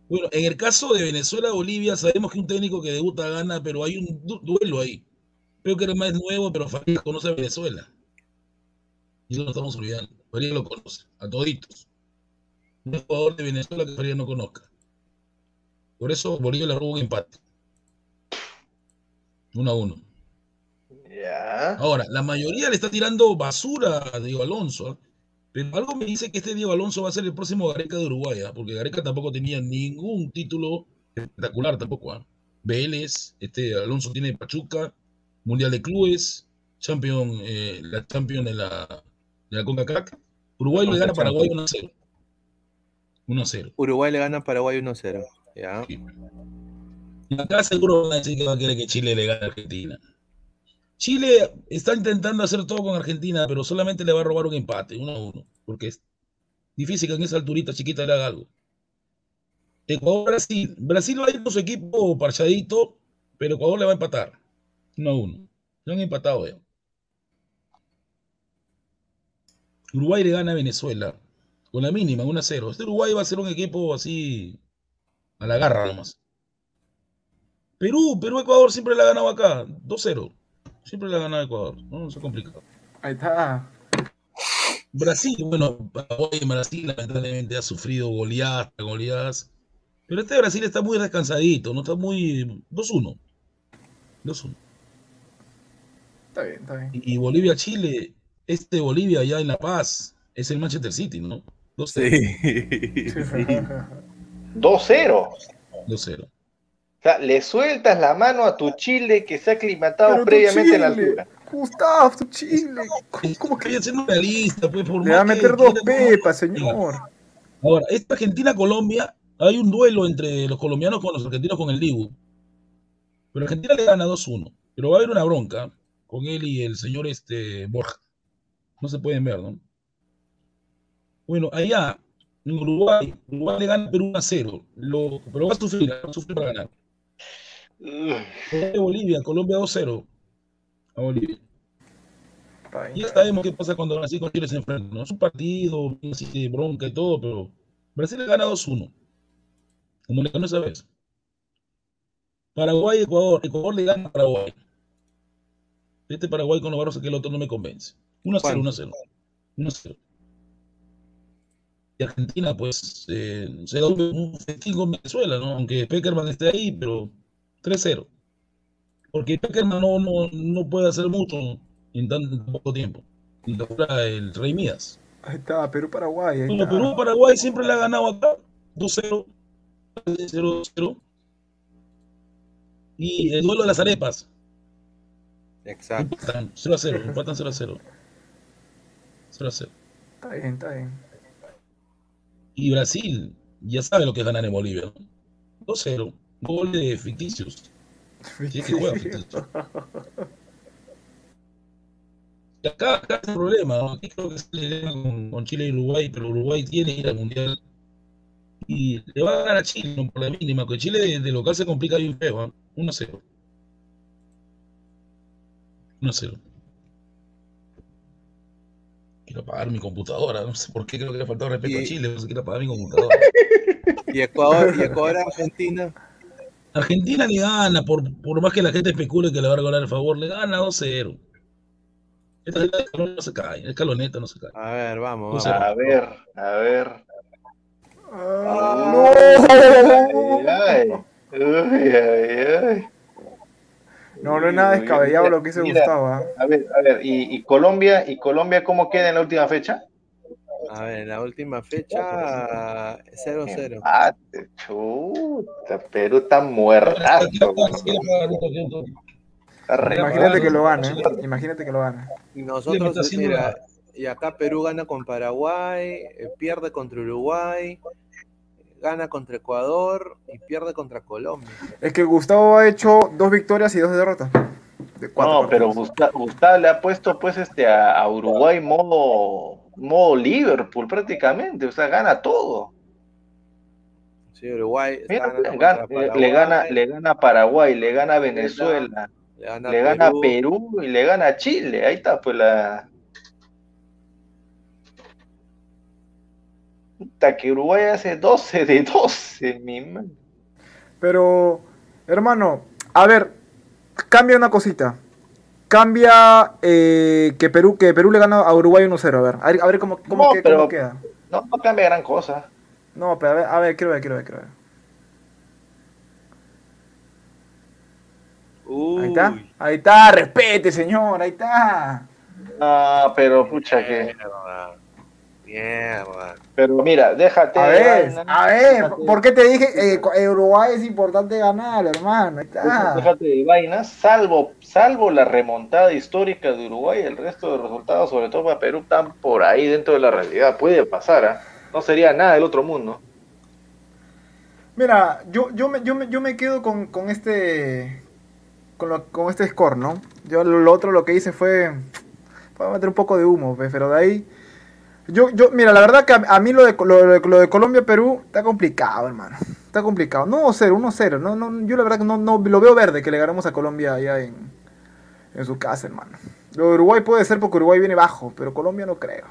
Bueno, en el caso de Venezuela-Bolivia, sabemos que un técnico que debuta gana, pero hay un du- duelo ahí. Creo que era más nuevo, pero Farías conoce a Venezuela. Y eso lo estamos olvidando. Farías lo conoce, a toditos. No hay jugador de Venezuela que Farías no conozca. Por eso Bolivia le roba un empate. Uno a uno. Ahora, la mayoría le está tirando basura a Diego Alonso. ¿ah? Pero algo me dice que este Diego Alonso va a ser el próximo Gareca de Uruguay, ¿ah? porque Gareca tampoco tenía ningún título espectacular tampoco. ¿ah? Vélez, este Alonso tiene Pachuca, Mundial de Clubes, Champion, eh, la Champion de la, de la CONCACAF. Uruguay le gana a Paraguay 1 0. 1-0. Uruguay le gana a Paraguay 1-0. Ya. Y acá seguro van a decir que va a querer que Chile le gane a Argentina. Chile está intentando hacer todo con Argentina, pero solamente le va a robar un empate, 1 a 1, porque es difícil que en esa alturita chiquita le haga algo. Ecuador-Brasil. Brasil va a ir con su equipo parchadito, pero Ecuador le va a empatar. 1 a 1. Se han empatado. Uruguay le gana a Venezuela. Con la mínima, 1 a 0. Este Uruguay va a ser un equipo así a la garra nomás. Perú, Perú-Ecuador siempre le ha ganado acá. 2-0. Siempre le ha ganado Ecuador. No, no se complica. Ahí está. Brasil, bueno, Paraguay Brasil lamentablemente ha sufrido goleadas, goleadas. Pero este Brasil está muy descansadito, no está muy. 2-1. 2-1. Está bien, está bien. Y Bolivia-Chile, este Bolivia allá en La Paz, es el Manchester City, ¿no? 2-0. Sí. sí. 2-0. 2-0. Sea, le sueltas la mano a tu Chile que se ha aclimatado Pero previamente en la altura. Gustavo, tu Chile. ¿Cómo, que Quería ser una realista, pues, por le va a meter dos pepas, señor? Ahora, esta Argentina-Colombia, hay un duelo entre los colombianos con los argentinos con el Dibu. Pero Argentina le gana 2-1. Pero va a haber una bronca con él y el señor este, Borja. No se pueden ver, ¿no? Bueno, allá, en Uruguay, Uruguay le gana a Perú 1-0. Lo- Pero va a sufrir, va a sufrir para ganar. Bolivia, Colombia 2-0. A Bolivia. Ya sabemos qué pasa cuando Brasil con Chile se enfrentan. ¿no? Es un partido, así bronca y todo, pero Brasil le gana 2-1. Como le ganó esa vez. Paraguay, Ecuador. Ecuador le gana a Paraguay. Este Paraguay con los barros que el otro no me convence. 1-0, ¿Cuánto? 1-0. 1-0. Y Argentina, pues, eh, se da un, festín con Venezuela, ¿no? Aunque Peckerman esté ahí, pero 3-0. Porque Peckerman no, no, no puede hacer mucho en tan poco tiempo. Y lo logra el Rey Mías. Ahí está, Perú-Paraguay. Bueno, está. Perú, Paraguay siempre le ha ganado acá. 2-0. 0-0. Y el duelo de las arepas. Exacto. Empatan 0-0. Empatan 0-0. 0-0. Está bien, está bien. Y Brasil ya sabe lo que es ganar en Bolivia. ¿no? 2-0. Goles ficticios. Sí, que juega ficticios. Y acá, acá es el problema. Aquí creo que se le gana con, Chile y Uruguay, pero Uruguay tiene que ir al mundial. Y le va a ganar a Chile ¿no? por la mínima, porque Chile de, de local se complica bien feo. ¿eh? 1-0. 1-0. Quiero apagar mi computadora. No sé por qué creo que le ha faltado respeto a Chile. No sé, quiero apagar mi computadora. Y Ecuador, y Ecuador Argentina. Argentina le gana, por, por más que la gente especule que le va a regalar el favor, le gana 2-0. Esta gente no se cae, escaloneta no se cae. A ver, vamos. A ver, a ver. Ah, Ay, ¡No! ay. Uy, ay, ay. No, no es nada descabellado mira, lo que dice mira, Gustavo. ¿ah? A ver, a ver, ¿y, y Colombia, ¿y Colombia cómo queda en la última fecha? A ver, la última fecha 0-0. Empate, chuta, Perú está muertazo. Imagínate que lo gane. ¿eh? Imagínate que lo. Y está nosotros, mira, y acá Perú gana con Paraguay, eh, pierde contra Uruguay, gana contra Ecuador y pierde contra Colombia. Es que Gustavo ha hecho dos victorias y dos derrotas. De cuatro No, pero. Gustavo, Gustavo le ha puesto pues este a, a Uruguay modo, modo Liverpool prácticamente, o sea, gana todo. Sí, Uruguay Mira, gana, le, gana, Paraguay, le gana Paraguay, le gana Venezuela, le gana le gana a Perú. Perú y le gana Chile. Ahí está, pues la. Puta, que Uruguay hace 12 de 12, mi man. Pero, hermano, a ver, cambia una cosita. Cambia eh, que Perú que Perú le gana a Uruguay 1-0. A ver, a ver, a ver cómo, cómo, No, que- pero- cómo queda. No, no cambia gran cosa. No, pero a ver, a ver, quiero ver, quiero ver, quiero ver. Ahí está, Uy, ahí está, respete, señor, ahí está. Ah, pero pucha que. mierda. Mierda. Pero mira, déjate. A de ver, a ver, déjate- ¿por qué te dije eh, Uruguay es importante ganar, hermano? Está. Déjate de vainas, salvo, salvo la remontada histórica de Uruguay, el resto de resultados, sobre todo para Perú, están por ahí dentro de la realidad. Puede pasar, ¿ah? No sería nada del otro mundo. Mira, yo, yo, me, yo, me, yo me quedo con, con este con, lo- con este score, ¿no? Yo lo, lo otro lo que hice fue, fue meter un poco de humo, pe, pero de ahí... Yo, yo, mira, la verdad que a, a mí lo de, lo, de- lo de Colombia-Perú está complicado, hermano. Está complicado. No 1-0, 1-0. No, no, yo la verdad que no, no lo veo verde que le ganemos a Colombia allá en, en su casa, hermano. Lo de Uruguay puede ser porque Uruguay viene bajo, pero Colombia no creo.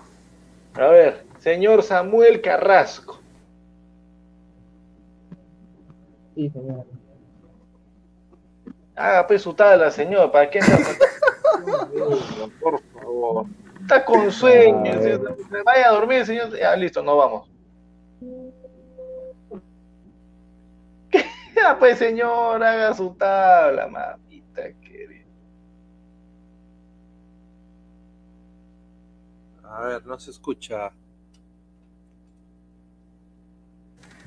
A ver, señor Samuel Carrasco. Sí, señor. Haga pues su tabla, señor. ¿Para qué Por favor. Está con sueño. A ver. señor. Vaya a dormir, señor. Ya, listo, no vamos. Ya, pues, señor, haga su tabla, mamita querida. A ver, no se escucha.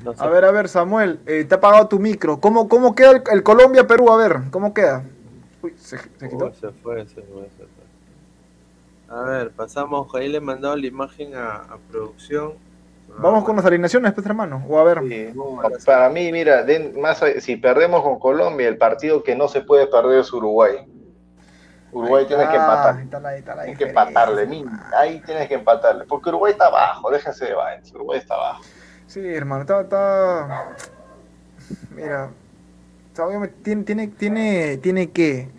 No A ver, a ver, Samuel, eh, te ha apagado tu micro. ¿Cómo, cómo queda el, el Colombia-Perú? A ver, ¿cómo queda? Uy, se, se quitó. Uy, se fue, se fue, se fue. A ver, pasamos. Ahí le he mandado la imagen a, a producción. Vamos con las alineaciones, pues, hermano. O a ver. Sí, para mí, mira, más, si perdemos con Colombia, el partido que no se puede perder es Uruguay. Uruguay tiene que empatar. ahí está la- ahí está la Tienes que empatarle, man. Ahí tienes que empatarle. Porque Uruguay está abajo, déjense de vainas. Uruguay está abajo. Sí, hermano, está, está... Mira, tiene, tiene, tiene, tiene que...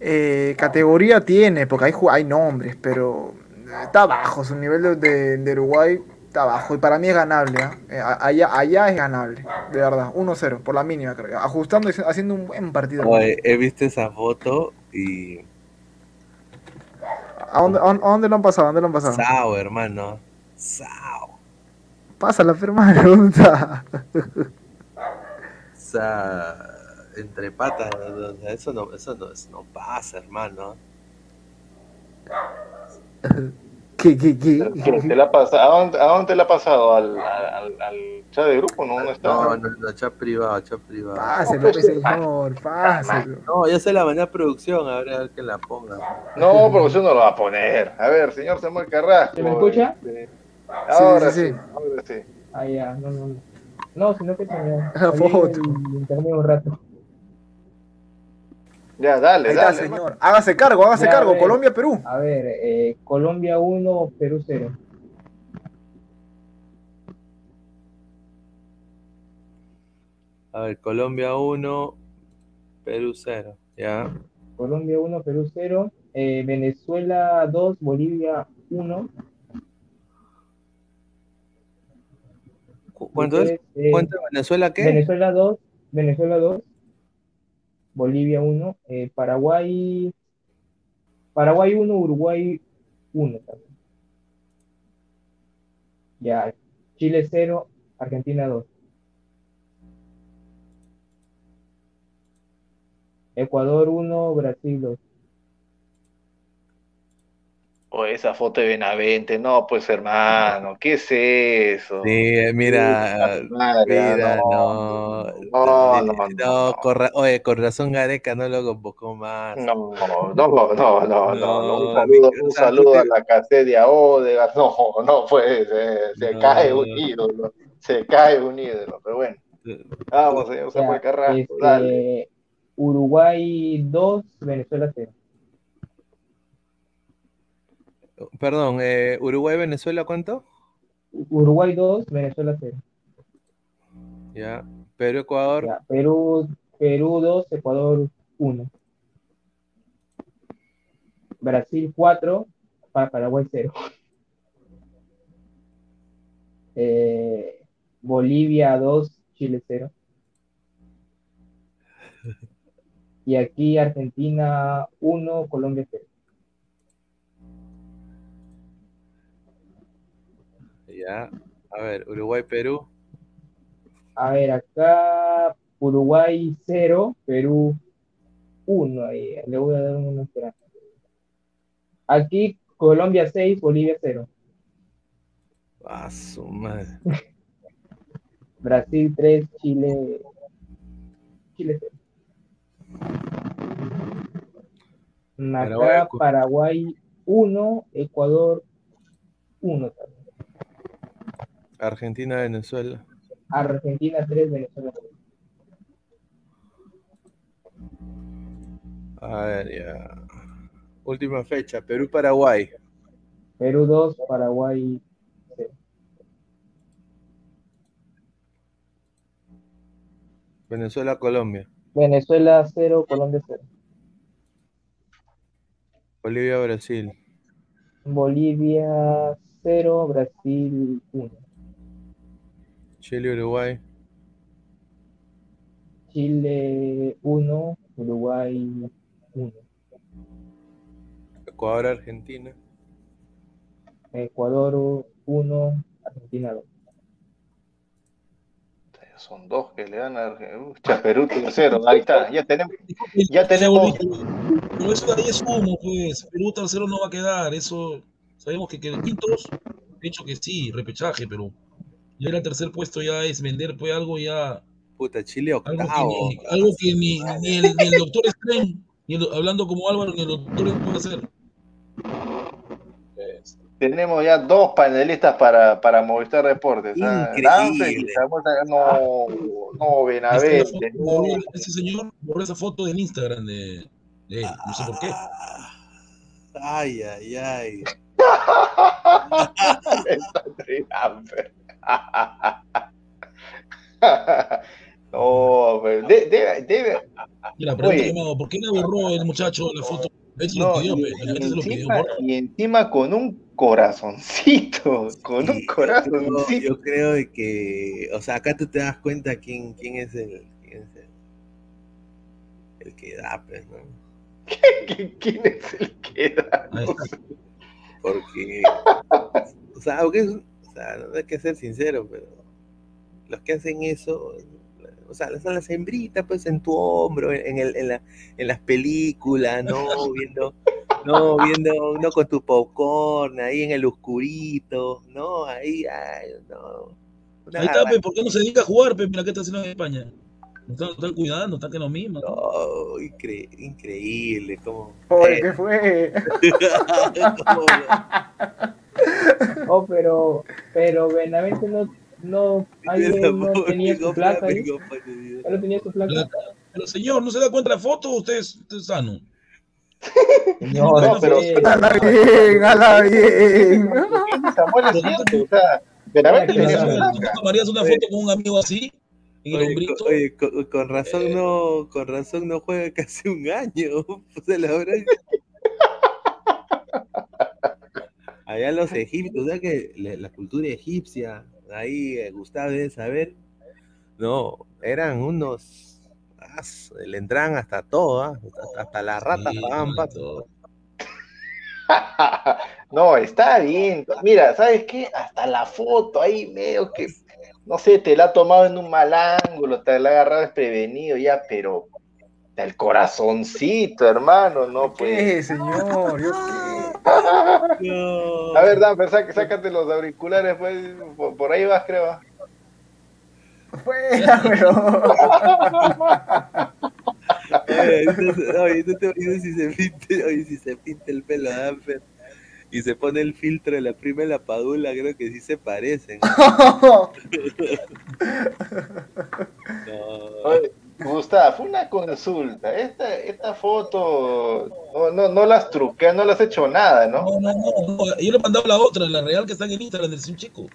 eh, categoría tiene, porque hay, hay nombres, pero está bajo, su nivel de, de- de Uruguay está bajo, y para mí es ganable, ¿ah? Eh, allá, allá es ganable, de verdad, 1-0, por la mínima, creo, ajustando y haciendo un buen partido. Oye, he visto esa foto y. ¿A dónde, a lo han pasado? ¿A dónde lo han pasado? Sao, hermano. Sao. Pásala, hermano, ¿dónde está? O sea, entre patas, o sea, eso no, eso no, eso no pasa, hermano. ¿Qué, qué, qué? ¿Qué te la ha pasado? ¿A dónde, a dónde te la ha pasado? ¿Al, al, al chat de grupo? ¿No? ¿Dónde está? No, no, no, chat privado, chat privado. Páselo, pe, señor, páselo. No, ya se la mandé a producción, a ver, a ver que la ponga. No, porque usted no lo va a poner. A ver, señor Samuel Carrasco. ¿Se me escucha? Ahora Sí, sí, sí, sí. ahora sí. Ah, ya, no, no, no. No, sino que señor. La foto. un rato. Ya, dale, Ahí está, dale. señor. Hágase cargo, hágase Ya, cargo. a ver. Colombia, Perú. A ver, eh, Colombia 1, Perú 0. A ver, Colombia 1, Perú 0, ¿ya? Colombia 1, Perú 0. Eh, Venezuela 2, Bolivia 1. ¿Cu- ¿Cuánto es? Eh, ¿Cuánto Venezuela qué? Venezuela 2, Venezuela 2, Bolivia 1, eh, Paraguay, Paraguay 1, Uruguay 1 también. Ya, Chile 0, Argentina 2. Ecuador 1, Brasil 2. O esa foto de Benavente, no, pues hermano, ¿qué es eso? Sí, eh, mira, madre, mira, no, no, no, eh, no, no, no. con ra- oye, con razón Gareca no lo convocó más. No, no, no, no, no, no, un No, saludo, un saludo a la casedia Odegaard, no, no puede ser, se No. cae un ídolo, se cae un ídolo, pero bueno, vamos, señor Samuel Carrasco, este, dale. Uruguay 2, Venezuela 0. Perdón, eh, Uruguay, Venezuela, ¿cuánto? Uruguay 2, Venezuela 0. Ya, Perú, Ecuador, Ya, Perú, Perú 2, Ecuador 1. Brasil 4, Pa- Paraguay 0. Eh, Bolivia 2, Chile 0. Y aquí Argentina 1, Colombia 0. Ya. A ver, Uruguay, Perú, A ver, acá Uruguay 0, Perú 1. Ahí, le voy a dar una esperanza. Aquí Colombia 6, Bolivia 0. a su madre. Brasil 3, Chile, Chile 0. Paraguay, Acá Paraguay 1, Ecuador 1 también. Argentina, Venezuela. Argentina 3, Venezuela 3. A ver, ya. Última fecha, Perú-Paraguay. Perú 2, Paraguay 0. Venezuela-Colombia. Venezuela 0, Colombia 0. Bolivia-Brasil. Bolivia 0, Brasil 1. Chile-Uruguay. Chile 1, Uruguay 1. Ecuador-Argentina. Ecuador 1, Argentina 2. Son dos que le dan a Argentina. Perú 0. Ahí está. Ya tenemos. Ya tenemos. Pero eso de ahí es humo, pues. Perú tercero no va a quedar. Eso. Sabemos que quedan quintos. De hecho que sí, repechaje, pero ya el tercer puesto ya es vender pues algo ya. Puta, Chile Algo que octavo. ni, algo que ni, ni el, ni el doctor Stren, ni el- hablando como Álvaro, ni el doctor puede hacer. Pues, Tenemos ya dos panelistas para, para Movistar Deportes. ¿ah? Increíble. Y No, no, Benavente. foto, No. ese señor borró esa foto del Instagram de, de él, no sé por qué. Ay, ay, ay. Está Danfer. No, pero de- Y la pregunta Oye. que me hago, ¿por qué le borró el muchacho la foto? No, lo pidió, y, pidió. encima, y encima con un corazoncito, con un Sí, corazoncito. yo creo de que, o sea, acá tú te das cuenta quién, quién es el, quién es el, el que da, pues, ¿no? ¿Quién- ¿Quién es el que da? Porque, o sea, aunque es- o sea, no hay que ser sincero, pero los que hacen eso, o sea, son las hembritas, pues, en tu hombro, en, el, en, la, en las películas, ¿no? Viendo, no, viendo, no con tu popcorn, ahí en el oscurito, ¿no? Ahí, ay, no. Una Ahí está, pe, ¿por qué no se dedica a jugar, pe? Mira qué está haciendo en España. Están, están cuidando, están que lo mismo. ¿no? No, incre- increíble, como... Eh, ¿qué fue? Oh, pero, pero Benavente no, no, ayer no tenía su placa pues. Él no tenía su placa. Pero señor, ¿no se da cuenta de la foto usted es, usted es sano? Señor, No, pero- ¡Hala bien! ¡Hala bien! Samuel es cierto, o sea, Benavente tenía su placa. ¿Tú tomarías una foto con un amigo así? En el Oye, hombrito. co- oye, con, con razón no, con razón no juega casi un año. Pues la verdad. Allá los egipcios, o sea que la, la cultura egipcia, ahí eh, Gustavo debe saber, no, eran unos, ah, le entraban hasta todo, ¿ah? hasta, hasta las ratas Sí, pagaban pato. todo. No, está bien. Mira, ¿sabes qué? Hasta la foto ahí medio que, no sé, te la ha tomado en un mal ángulo, te la ha agarrado desprevenido ya, pero el corazoncito, hermano, no pues. ¿Qué, señor? ¿Yo qué? No. A ver, Dan, pero saca- sácate los auriculares, pues, por, por ahí vas, creo. Fuera, weón. Oye, entonces- oye, ¿no te imaginas si se pinta, oye, si se pinta el pelo a Danfer y se pone el filtro de la prima y la padula, creo que sí se parecen. No. Oye, Gustavo, una consulta. Esta, esta foto no, no, no las truqueas, no las has hecho nada, ¿no? No, no, no, no. Yo le he mandado la otra, la real que está en el Instagram del un chico.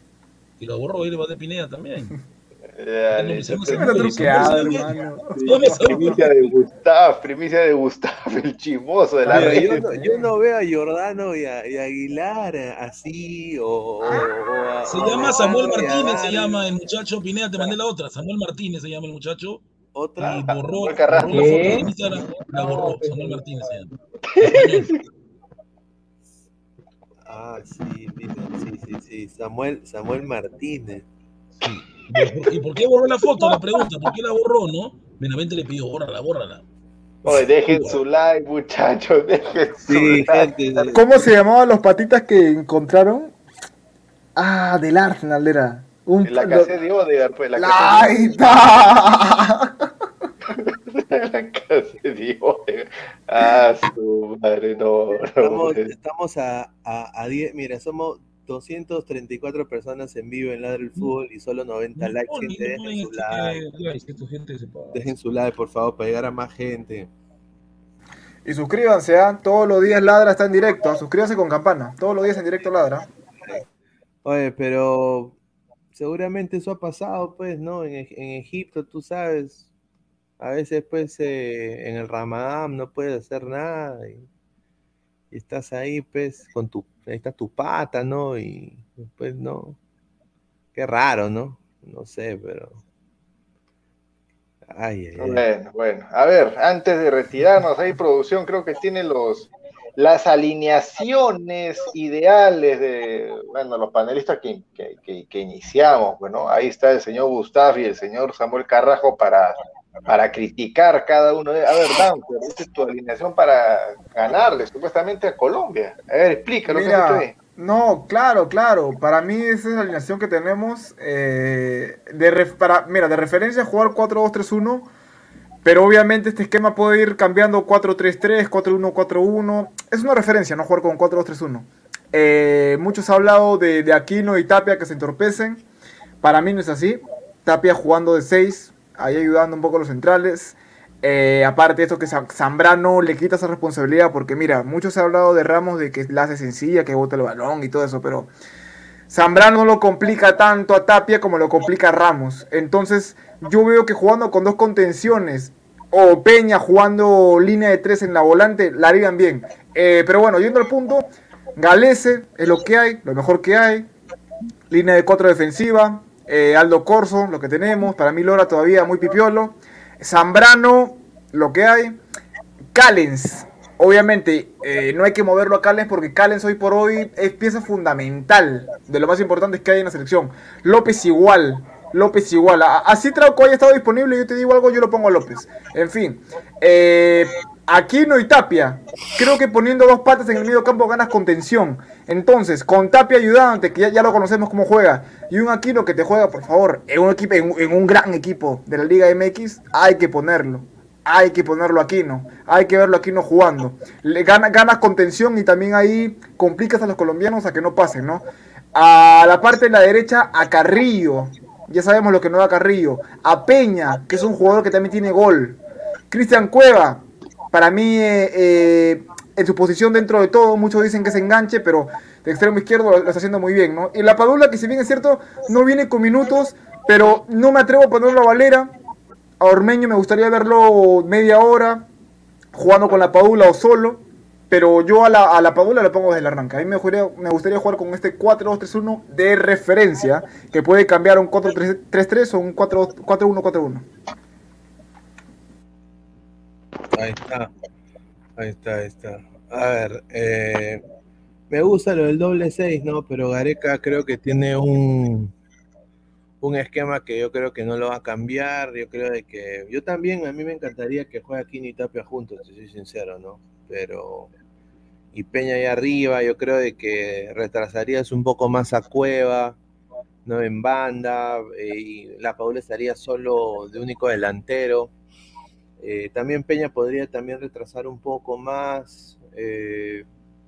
Y la borró, ahí le va de Pineda también. Ya, truqueado, hermano. Me. Primicia de Gustavo, primicia de Gustavo, el chimoso de la Mira, yo, red. no, yo no veo a Jordano y a, y a Aguilar así, o, o- o a- Se o llama Samuel y Martínez, se llama el muchacho. Pineda, te mandé la otra. Samuel Martínez se llama el muchacho. Otra. Y borró, Samuel Carrasco. borró la foto de Instagram. La borró. No, Samuel. Martínez se llama. Ah, sí, mira, sí, sí, sí. Samuel, Samuel Martínez. Sí. ¿Y por- ¿Y por qué borró la foto? La pregunta, ¿por qué la borró, no? Benavente le pidió, bórrala, bórrala. Oye, dejen su like, muchachos, dejen su Sí, like. gente. ¿Cómo se llamaban los patitas que encontraron? Ah, del Arsenal era. Un, La casa de Odegaard, pues, la La- casa ¡Ahí está! de la casa de. Ah, su madre, no, no. Estamos, estamos a, a, a 10, mira, somos 234 personas en vivo en Ladra el Fútbol y solo 90 likes. No, Gente, ni- dejen su este, like. guys, que tu gente se pasa. Dejen su like, por favor, para llegar a más gente. Y suscríbanse, ¿ah? Todos los días Ladra está en directo. ¿ah? Suscríbanse con campana. Todos los días en directo Ladra. Oye, pero seguramente eso ha pasado, pues, ¿no? En, en Egipto, tú sabes, a veces, pues, eh, en el Ramadán no puedes hacer nada y, y estás ahí, pues, con tu, ahí está tu pata, ¿no? Y pues, no, qué raro, ¿no? No sé, pero... Ay, ay, ay. Bueno, bueno. A ver, antes de retirarnos, ahí producción creo que tiene los las alineaciones ideales de, bueno, los panelistas que, que, que- que iniciamos, bueno, ahí está el señor Gustavo y el señor Samuel Carrajo para, para criticar cada uno de, a ver, Dan, esta es tu alineación para ganarle supuestamente a Colombia. A ver, explícalo, ¿qué has hecho Mira, ahí? no, claro, claro. Para mí esa es la alineación que tenemos. eh, de para, mira, de referencia jugar 4-2-3-1. Pero obviamente este esquema puede ir cambiando 4-3-3, 4-1-4-1. Es una referencia, no jugar con 4-2-3-1. Eh, muchos han hablado de, de Aquino y Tapia que se entorpecen. Para mí no es así. Tapia jugando de 6, ahí ayudando un poco a los centrales. Eh, aparte de esto que Zam- Zambrano le quita esa responsabilidad porque mira, muchos han hablado de Ramos de que la hace sencilla, que bota el balón y todo eso, pero Zambrano no lo complica tanto a Tapia como lo complica a Ramos. Entonces yo veo que jugando con dos contenciones o Peña jugando línea de tres en la volante, la harían bien. Eh, pero bueno, yendo al punto, Galese es lo que hay, lo mejor que hay. Línea de cuatro defensiva. eh, Aldo Corso, lo que tenemos. Para mí Lora todavía muy pipiolo. Zambrano, lo que hay. Callens, obviamente eh, no hay que moverlo a Callens porque Callens hoy por hoy es pieza fundamental de lo más importante que hay en la selección. López igual, López igual. Así Trauco haya estado disponible, yo te digo algo, yo lo pongo a López. En fin, eh, Aquino y Tapia. Creo que poniendo dos patas en el medio campo ganas contención. Entonces, con Tapia ayudante, que ya, lo conocemos cómo juega, y un Aquino que te juega, por favor, en un, equipo, en, en un gran equipo de la Liga MX, hay que ponerlo. Hay que ponerlo a Aquino. Hay que verlo a Aquino jugando. Le gana, ganas contención y también ahí complicas a los colombianos a que no pasen, ¿no? A la parte de la derecha, a Carrillo. Ya sabemos lo que no da Carrillo. A Peña, que es un jugador que también tiene gol. Cristian Cueva, para mí, eh, eh, en su posición dentro de todo, muchos dicen que es enganche, pero de extremo izquierdo lo, lo está haciendo muy bien, ¿no? Y la Padula, que si bien es cierto, no viene con minutos, pero no me atrevo a ponerlo a Valera. A Ormeño me gustaría verlo media hora, jugando con la Padula o solo. Pero yo a la, a la Padula le pongo desde el arranque. A mí me gustaría, me gustaría jugar con este 4-2-3-1 de referencia, que puede cambiar a un 4-3-3 o un 4 4-1-4-1. Ahí está. Ahí está, ahí está. A ver, eh, me gusta lo del doble 6, ¿no? Pero Gareca creo que tiene un, un esquema que yo creo que no lo va a cambiar. Yo creo de que. Yo también, a mí me encantaría que juegue Aquino y Tapia juntos, si soy sincero, ¿no? Pero. Y Peña ahí arriba, yo creo de que retrasarías un poco más a Cueva, ¿no? En banda, eh, y la Paula estaría solo de único delantero. Eh, también Peña podría también retrasar un poco más, eh,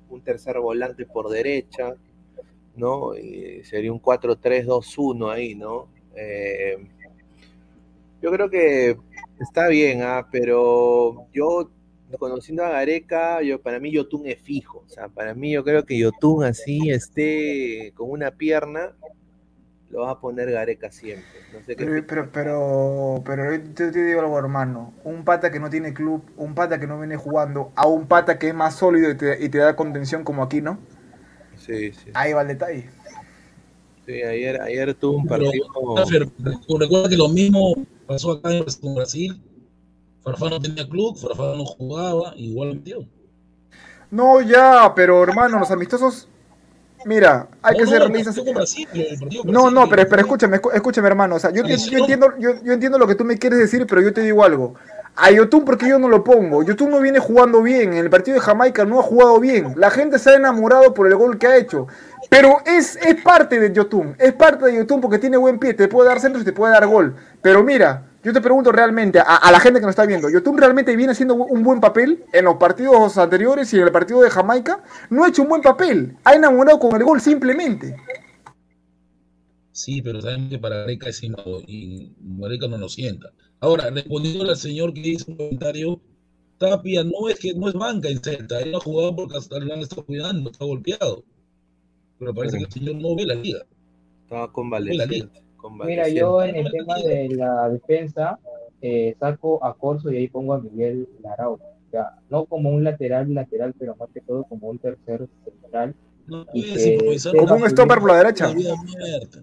un tercer volante por derecha, ¿no? Y sería un 4-3-2-1 ahí, ¿no? Eh, yo creo que está bien, ¿ah? pero yo, conociendo a Gareca, yo, para mí Yotun es fijo, o sea, para mí yo creo que Yotun así esté con una pierna, lo va a poner Gareca siempre. No sé qué Pero, pero, pero, pero yo te digo algo, hermano. Un pata que no tiene club, un pata que no viene jugando, a un pata que es más sólido y te, y te da contención como aquí, ¿no? Sí, sí. Ahí va el detalle. Sí, ayer, ayer tuvo un partido. Recuerda que lo mismo pasó acá en con Brasil. Farfán no tenía club, Farfán no jugaba, igual lo metió. No, ya, pero hermano, los amistosos. Mira, hay No, que no, ser realistas. No, no, pero, pero escúchame, escúchame, hermano. O sea, yo, te- yo Selección. entiendo, yo, yo entiendo lo que tú me quieres decir, pero yo te digo algo. A Yotun, porque yo no lo pongo. Yotun no viene jugando bien. En el partido de Jamaica no ha jugado bien. La gente se ha enamorado por el gol que ha hecho. Pero es, es parte de Yotun. Es parte de Yotun porque tiene buen pie. Te puede dar centro y te puede dar gol. Pero mira, yo te pregunto realmente, a, la gente que nos está viendo, ¿Yotun realmente viene haciendo un buen papel en los partidos anteriores y en el partido de Jamaica? No ha hecho un buen papel, ha enamorado con el gol simplemente. Sí, pero saben que para Gareca es y Gareca no lo sienta. Ahora, respondiendo al señor que hizo un comentario, Tapia no es que no es banca en Celta, él no ha jugado porque han estado cuidando, está golpeado. Pero parece que el señor no ve la liga. Estaba convaleciente. liga. Mira, yo en el tema de la defensa eh, saco a Corso y ahí pongo a Miguel Larao. O sea, no como un lateral lateral, pero más que todo como un tercer central. No puedes que Como un stopper por la derecha.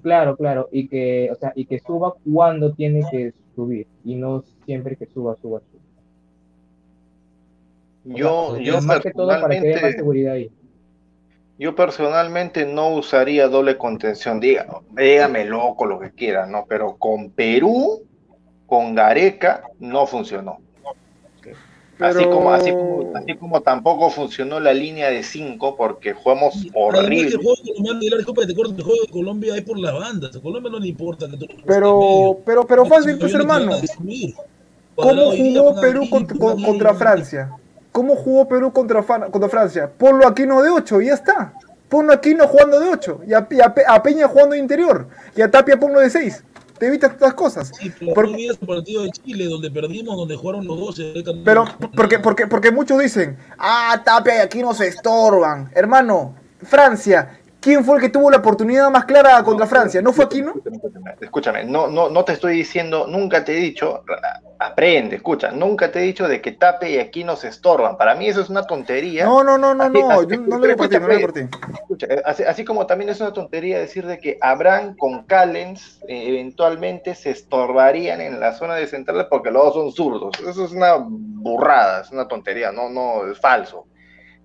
Claro, claro, y que, o sea, y que suba cuando tiene que subir y no siempre que suba, suba, suba. Yo, yo más que todo para que haya más personalmente, seguridad ahí. yo personalmente no usaría doble contención. Diga, dígame loco lo que quiera, ¿no? Pero con Perú, con Gareca, no funcionó. Así, Pero- como, así, como, así como tampoco funcionó la línea de 5 porque jugamos horrible. el juego colombiano, la disculpa te corto, el juego de Colombia es por las bandas. A Colombia no le importa que tú Pero, pero, pero fácil, pues hermano. ¿Cómo jugó Perú contra, contra. Francia? ¿Cómo jugó Perú contra, contra Francia? Ponlo aquí no de 8 y ya está. Ponlo aquí no jugando de 8. Y a, y a Peña jugando de interior. Y a Tapia ponlo de 6. Te evitas estas cosas. Sí, pero Por- el partido de Chile, donde perdimos, donde jugaron los 12. Pero, porque, porque, porque muchos dicen, ah, Tapia y aquí no se estorban. Hermano, Francia, ¿quién fue el que tuvo la oportunidad más clara contra Francia? ¿No fue aquí, no? Escúchame, no, no, no te estoy diciendo, nunca te he dicho, aprende, escucha, nunca te he dicho de que Tape y aquí nos estorban. Para mí eso es una tontería. No, no, no, no, Así- no. así- Yo no lo ti, no por ti. Escucha, así, así como también es una tontería decir de que Abraham con Callens eh, eventualmente se estorbarían en la zona de central porque los dos son zurdos. Eso es una burrada, es una tontería, no, no, es falso.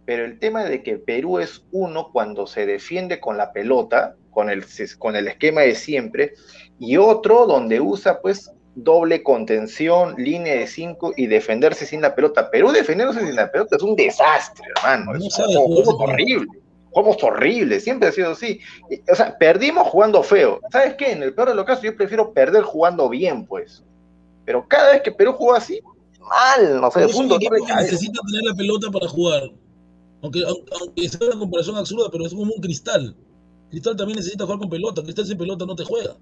Pero el tema de que Perú es uno cuando se defiende con la pelota, con el, con el esquema de siempre, y otro donde usa pues doble contención, línea de 5 y defenderse sin la pelota. Perú defendiéndose sin la pelota es un desastre, hermano. No Es un juego horrible. Jugamos horrible, siempre ha sido así. O sea, perdimos jugando feo. ¿Sabes qué? En el peor de los casos, yo prefiero perder jugando bien, pues. Pero cada vez que Perú juega así, mal, no sé, necesita tener la pelota para jugar. Aunque, aunque, sea una comparación absurda, pero es como un cristal. Cristal también necesita jugar con pelota. Cristal sin pelota no te juega.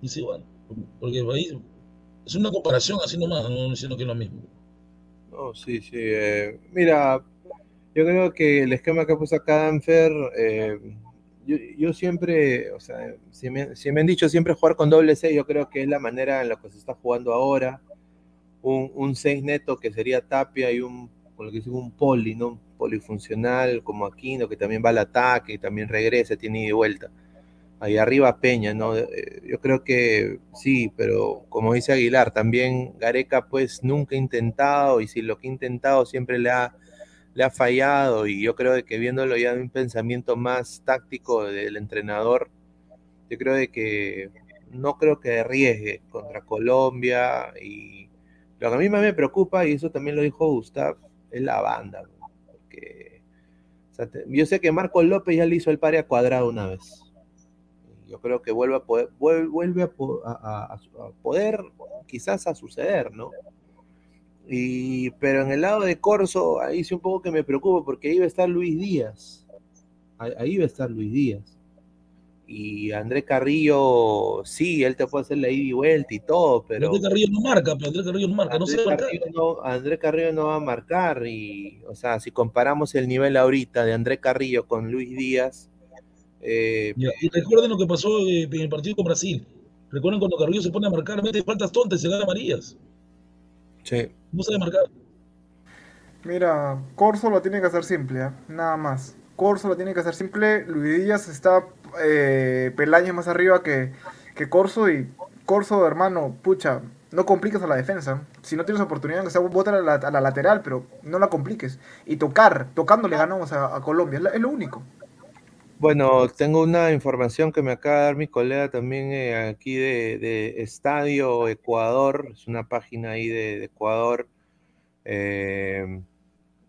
Y sí, bueno, porque ahí es una comparación así nomás, no diciendo que es lo mismo. No, sí, sí. eh, mira, yo creo que el esquema que puso acá Danfer, eh, yo, yo siempre, o sea, si me, me han dicho siempre jugar con doble 6, yo creo que es la manera en la que se está jugando ahora. Un, un 6 neto que sería Tapia y un, con lo que dice, un poli, ¿no? Un polifuncional como Aquino, que también va al ataque, también regresa, tiene ida y vuelta. Ahí arriba Peña, ¿no? Eh, Yo creo que sí, pero como dice Aguilar, también Gareca pues nunca ha intentado y si lo que ha intentado siempre le ha, le ha fallado y yo creo que viéndolo ya de un pensamiento más táctico del entrenador, yo creo de que no creo que arriesgue contra Colombia y lo que a mí más me preocupa, y eso también lo dijo Gustav, es la banda, porque yo sé que Marco López ya le hizo el pare a cuadrado una vez yo creo que vuelve a poder, vuel- vuelve a, po- a- a- a poder quizás a suceder, ¿no? Y, pero en el lado de Corso, ahí sí un poco que me preocupa, porque ahí va a estar Luis Díaz. Ahí va a estar Luis Díaz. Y André Carrillo, sí, él te puede hacer la ida y vuelta y todo, pero Andrés Carrillo no marca, pero Andrés Carrillo no marca, no se marca. Carrillo no, André Carrillo no va a marcar. Y, o sea, si comparamos el nivel ahorita de André Carrillo con Luis Díaz, eh, Ya, Y recuerden lo que pasó eh, en el partido con Brasil. Recuerden cuando Carrillo se pone a marcar, mete faltas tontas y se gana amarillas. sí. No sabe marcar. Mira, Corso lo tiene que hacer simple, ¿ah? nada más. Corso lo tiene que hacer simple. Luis Díaz está eh, más arriba que, que Corso y Corso, hermano, pucha, no compliques a la defensa. Si no tienes oportunidad, que sea bota a la, a la lateral, pero no la compliques. Y tocar, tocando le ganamos a, Colombia, es, lo único. Bueno, tengo una información que me acaba de dar mi colega también eh, aquí de, Estadio Ecuador, es una página ahí de, de Ecuador. Eh,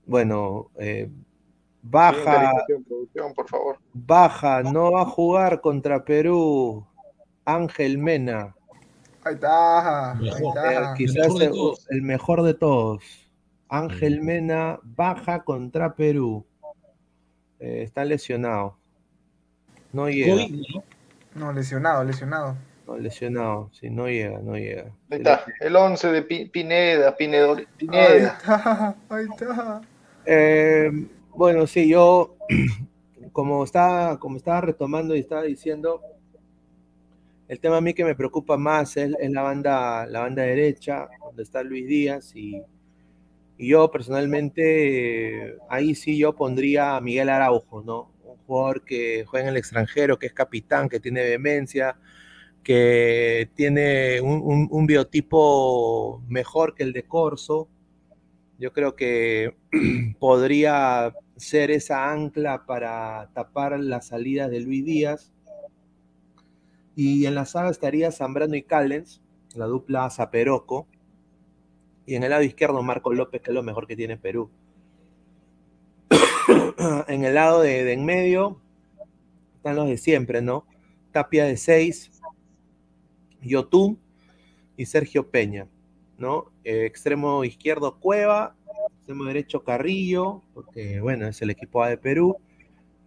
bueno, eh, baja, Producción, producción, por favor. baja, no va a jugar contra Perú Ángel Mena. Ahí está. Ahí Mejor. Eh, está. quizás mejor el, mejor de todos. Ángel Mena baja contra Perú. Eh, está lesionado. No llega. ¿no? Lesionado, lesionado. No, lesionado. Sí, no llega, no llega. Ahí está, el 11 de Pi- Pineda, Pinedo- Ahí Pineda. está, ahí está. Eh, bueno, sí, yo, como estaba, como estaba retomando y estaba diciendo, el tema a mí que me preocupa más es, la banda, la banda derecha, donde está Luis Díaz, y, yo personalmente, ahí sí yo pondría a Miguel Araujo, ¿no? Un jugador que juega en el extranjero, que es capitán, que tiene vehemencia, que tiene un biotipo mejor que el de Corso. Yo creo que podría ser esa ancla para tapar las salidas de Luis Díaz. Y en la saga estaría Zambrano y Callens, la dupla Zaperoco. Y en el lado izquierdo Marco López, que es lo mejor que tiene Perú. en el lado de, en medio están los de siempre, ¿no? Tapia de 6, Yotún y Sergio Peña, ¿no? Extremo izquierdo Cueva, extremo derecho Carrillo, porque bueno, es el equipo A de Perú,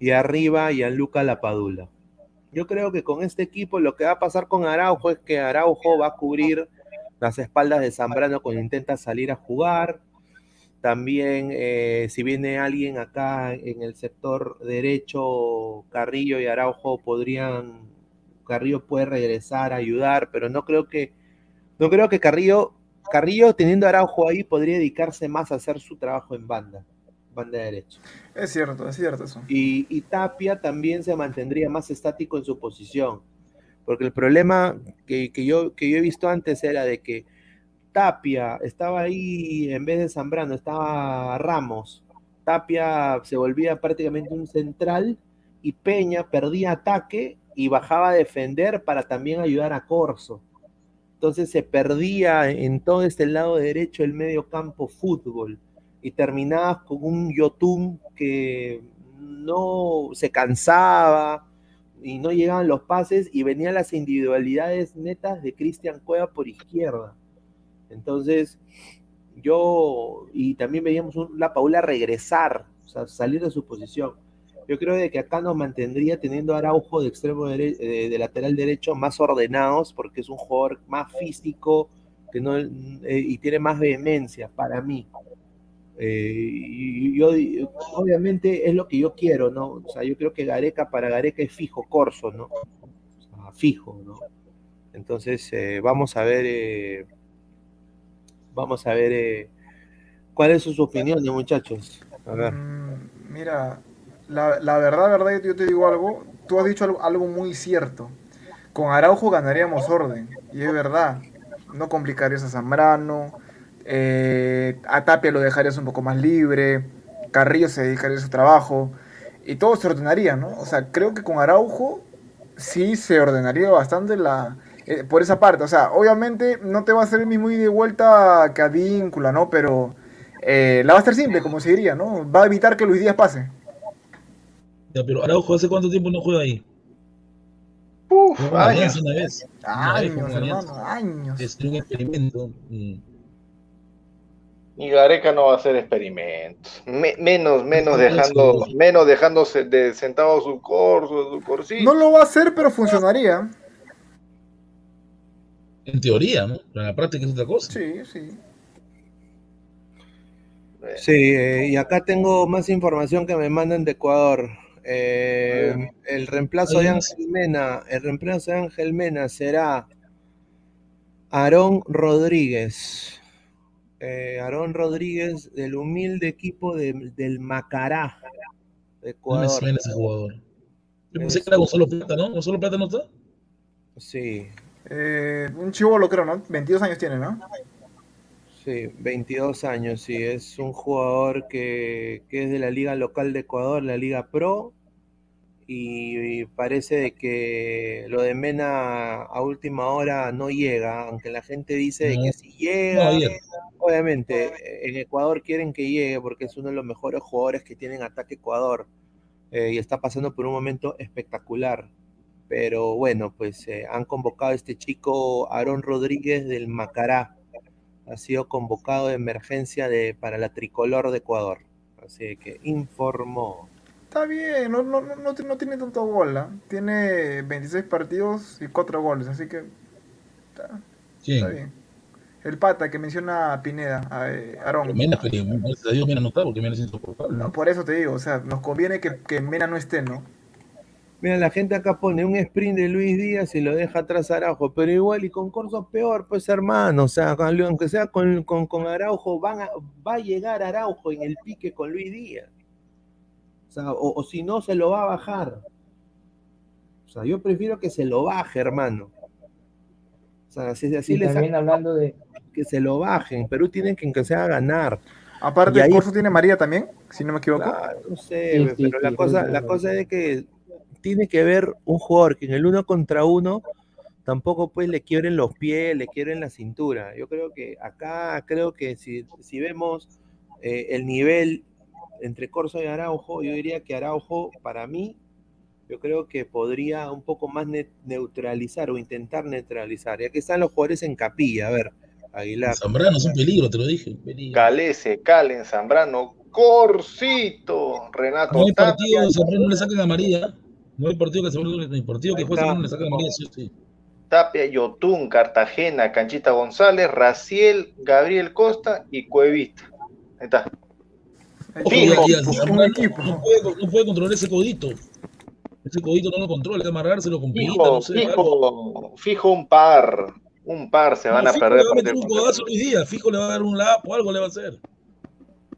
y arriba Gianluca Lapadula. Yo creo que con este equipo lo que va a pasar con Araujo es que Araujo va a cubrir las espaldas de Zambrano cuando intenta salir a jugar. También, eh, si viene alguien acá en el sector derecho, Carrillo y Araujo podrían, Carrillo puede regresar ayudar, pero no creo que, no creo que Carrillo, Carrillo teniendo a Araujo ahí podría dedicarse más a hacer su trabajo en banda, banda derecha. Es cierto, es cierto eso. Y, y Tapia también se mantendría más estático en su posición. Porque el problema que, que yo, que yo he visto antes era de que Tapia estaba ahí en vez de Zambrano, estaba Ramos. Tapia se volvía prácticamente un central y Peña perdía ataque y bajaba a defender para también ayudar a Corso. Entonces se perdía en todo este lado derecho el medio campo fútbol y terminabas con un Yotun que no se cansaba y no llegaban los pases y venían las individualidades netas de Cristian Cueva por izquierda. Entonces, yo, y también veíamos la Paula regresar, o sea, salir de su posición. Yo creo de que acá nos mantendría teniendo Araujo de extremo de, de lateral derecho más ordenados, porque es un jugador más físico que no, eh, y tiene más vehemencia para mí. Eh, y yo, obviamente es lo que yo quiero, ¿no? O sea, yo creo que Gareca para Gareca es fijo Corso, ¿no? O sea, fijo, ¿no? Entonces, eh, vamos a ver, eh, vamos a ver eh, cuál es su opinión, muchachos. A ver. Mm, mira, la, la verdad, verdad, yo te digo algo. Tú has dicho algo, muy cierto. Con Araujo ganaríamos orden. Y es verdad. No complicarías a Zambrano. eh, a Tapia lo dejarías un poco más libre. Carrillo se dedicaría a su trabajo. Y todo se ordenaría, ¿no? O sea, creo que con Araujo sí se ordenaría bastante la, eh, por esa parte. O sea, obviamente no te va a hacer el mismo ida y vuelta que a Víncula, ¿no? Pero eh, la va a estar simple, como se diría, ¿no? Va a evitar que Luis Díaz pase. Ya, pero Araujo, ¿hace cuánto tiempo no juega ahí? Uf, años. Una vez. Una vez Años, hermano, años. Es un experimento. mm. Y Gareca no va a hacer experimentos. Me- menos, menos dejando, menos dejándose de sentado su corso, su corsito. No lo va a hacer, pero funcionaría. En teoría, ¿no? Pero en la práctica es otra cosa. Sí, sí. Sí, eh, y acá tengo más información que me mandan de Ecuador. Eh, el reemplazo de Ángel Mena, el reemplazo de Ángel Mena será Aarón Rodríguez. Eh, Aarón Rodríguez del humilde equipo de- del Macará de No me Ecuador. suena ese jugador. Yo pensé Es- que era Gonzalo Plata, ¿no? ¿Gonzalo Plata no está? Sí, Eh, un chivolo, creo, ¿no? 22 años tiene, ¿no? Sí, 22 años, sí, es un jugador que, que es de la liga local de Ecuador, la Liga Pro, y, y parece de que lo de Mena a última hora no llega, aunque la gente dice de que si llega, No, obviamente en Ecuador quieren que llegue porque es uno de los mejores jugadores que tienen ataque Ecuador eh, y está pasando por un momento espectacular. pero bueno, pues eh, han convocado a este chico Aarón Rodríguez del Macará. Ha sido convocado de emergencia de, para la tricolor de Ecuador. Así que informó. Está bien, no, no, no, no, no tiene tanto gol. ¿ah? Tiene 26 partidos y 4 goles, así que está, bien. El pata que menciona a Pineda, a eh, Aarón. Mena, pero gracias a Dios Mena no está porque Mena es insoportable. No, por eso te digo, o sea, nos conviene que, que Mena no esté, ¿no? Mira, la gente acá pone un sprint de Luis Díaz y lo deja atrás Araujo, pero igual y con Corso peor, pues hermano, o sea, aunque sea con, con, con Araujo, van a- va a llegar Araujo en el pique con Luis Díaz. O sea, o, o si no, se lo va a bajar. O sea, yo prefiero que se lo baje, hermano. O sea, así, así Y les también hablando de, que se lo bajen. Perú tienen que aunque sea ganar. Aparte, Y ahí- Corso tiene María también, si no me equivoco. Claro, no sé, Sí, ve, sí, pero la sí, cosa, sí, la sí. cosa es que tiene que ver un jugador que en el uno contra uno tampoco pues le quiebren los pies, le quiebren la cintura. Yo creo que acá, creo que si, si vemos eh, el nivel entre Corso y Araujo, yo diría que Araujo, para mí, yo creo que podría un poco más ne- neutralizar o intentar neutralizar. Ya que están los jugadores en capilla, a ver, Aguilar. Zambrano es un peligro, te lo dije. peligro. Galese, Calen, Zambrano, Corcito, Renato No hay partido Zambrano no le saquen amarilla. No hay partido que Zambrano no hay partido que juegue le saquen amarilla, sí o sí. Tapia, Yotún, Cartagena, Canchita González, Raciel, Gabriel Costa y Cuevita. Ahí está. Fijo. un equipo. No puede, no puede controlar ese codito. Ese codito no lo controla, hay que amarrárselo con pinita, Fijo, no sé. fijo, fijo un par. Un par se van No, a Fijo perder. le va a meter un codazo Luis Díaz, Fijo le va a dar un lap o algo le va a hacer.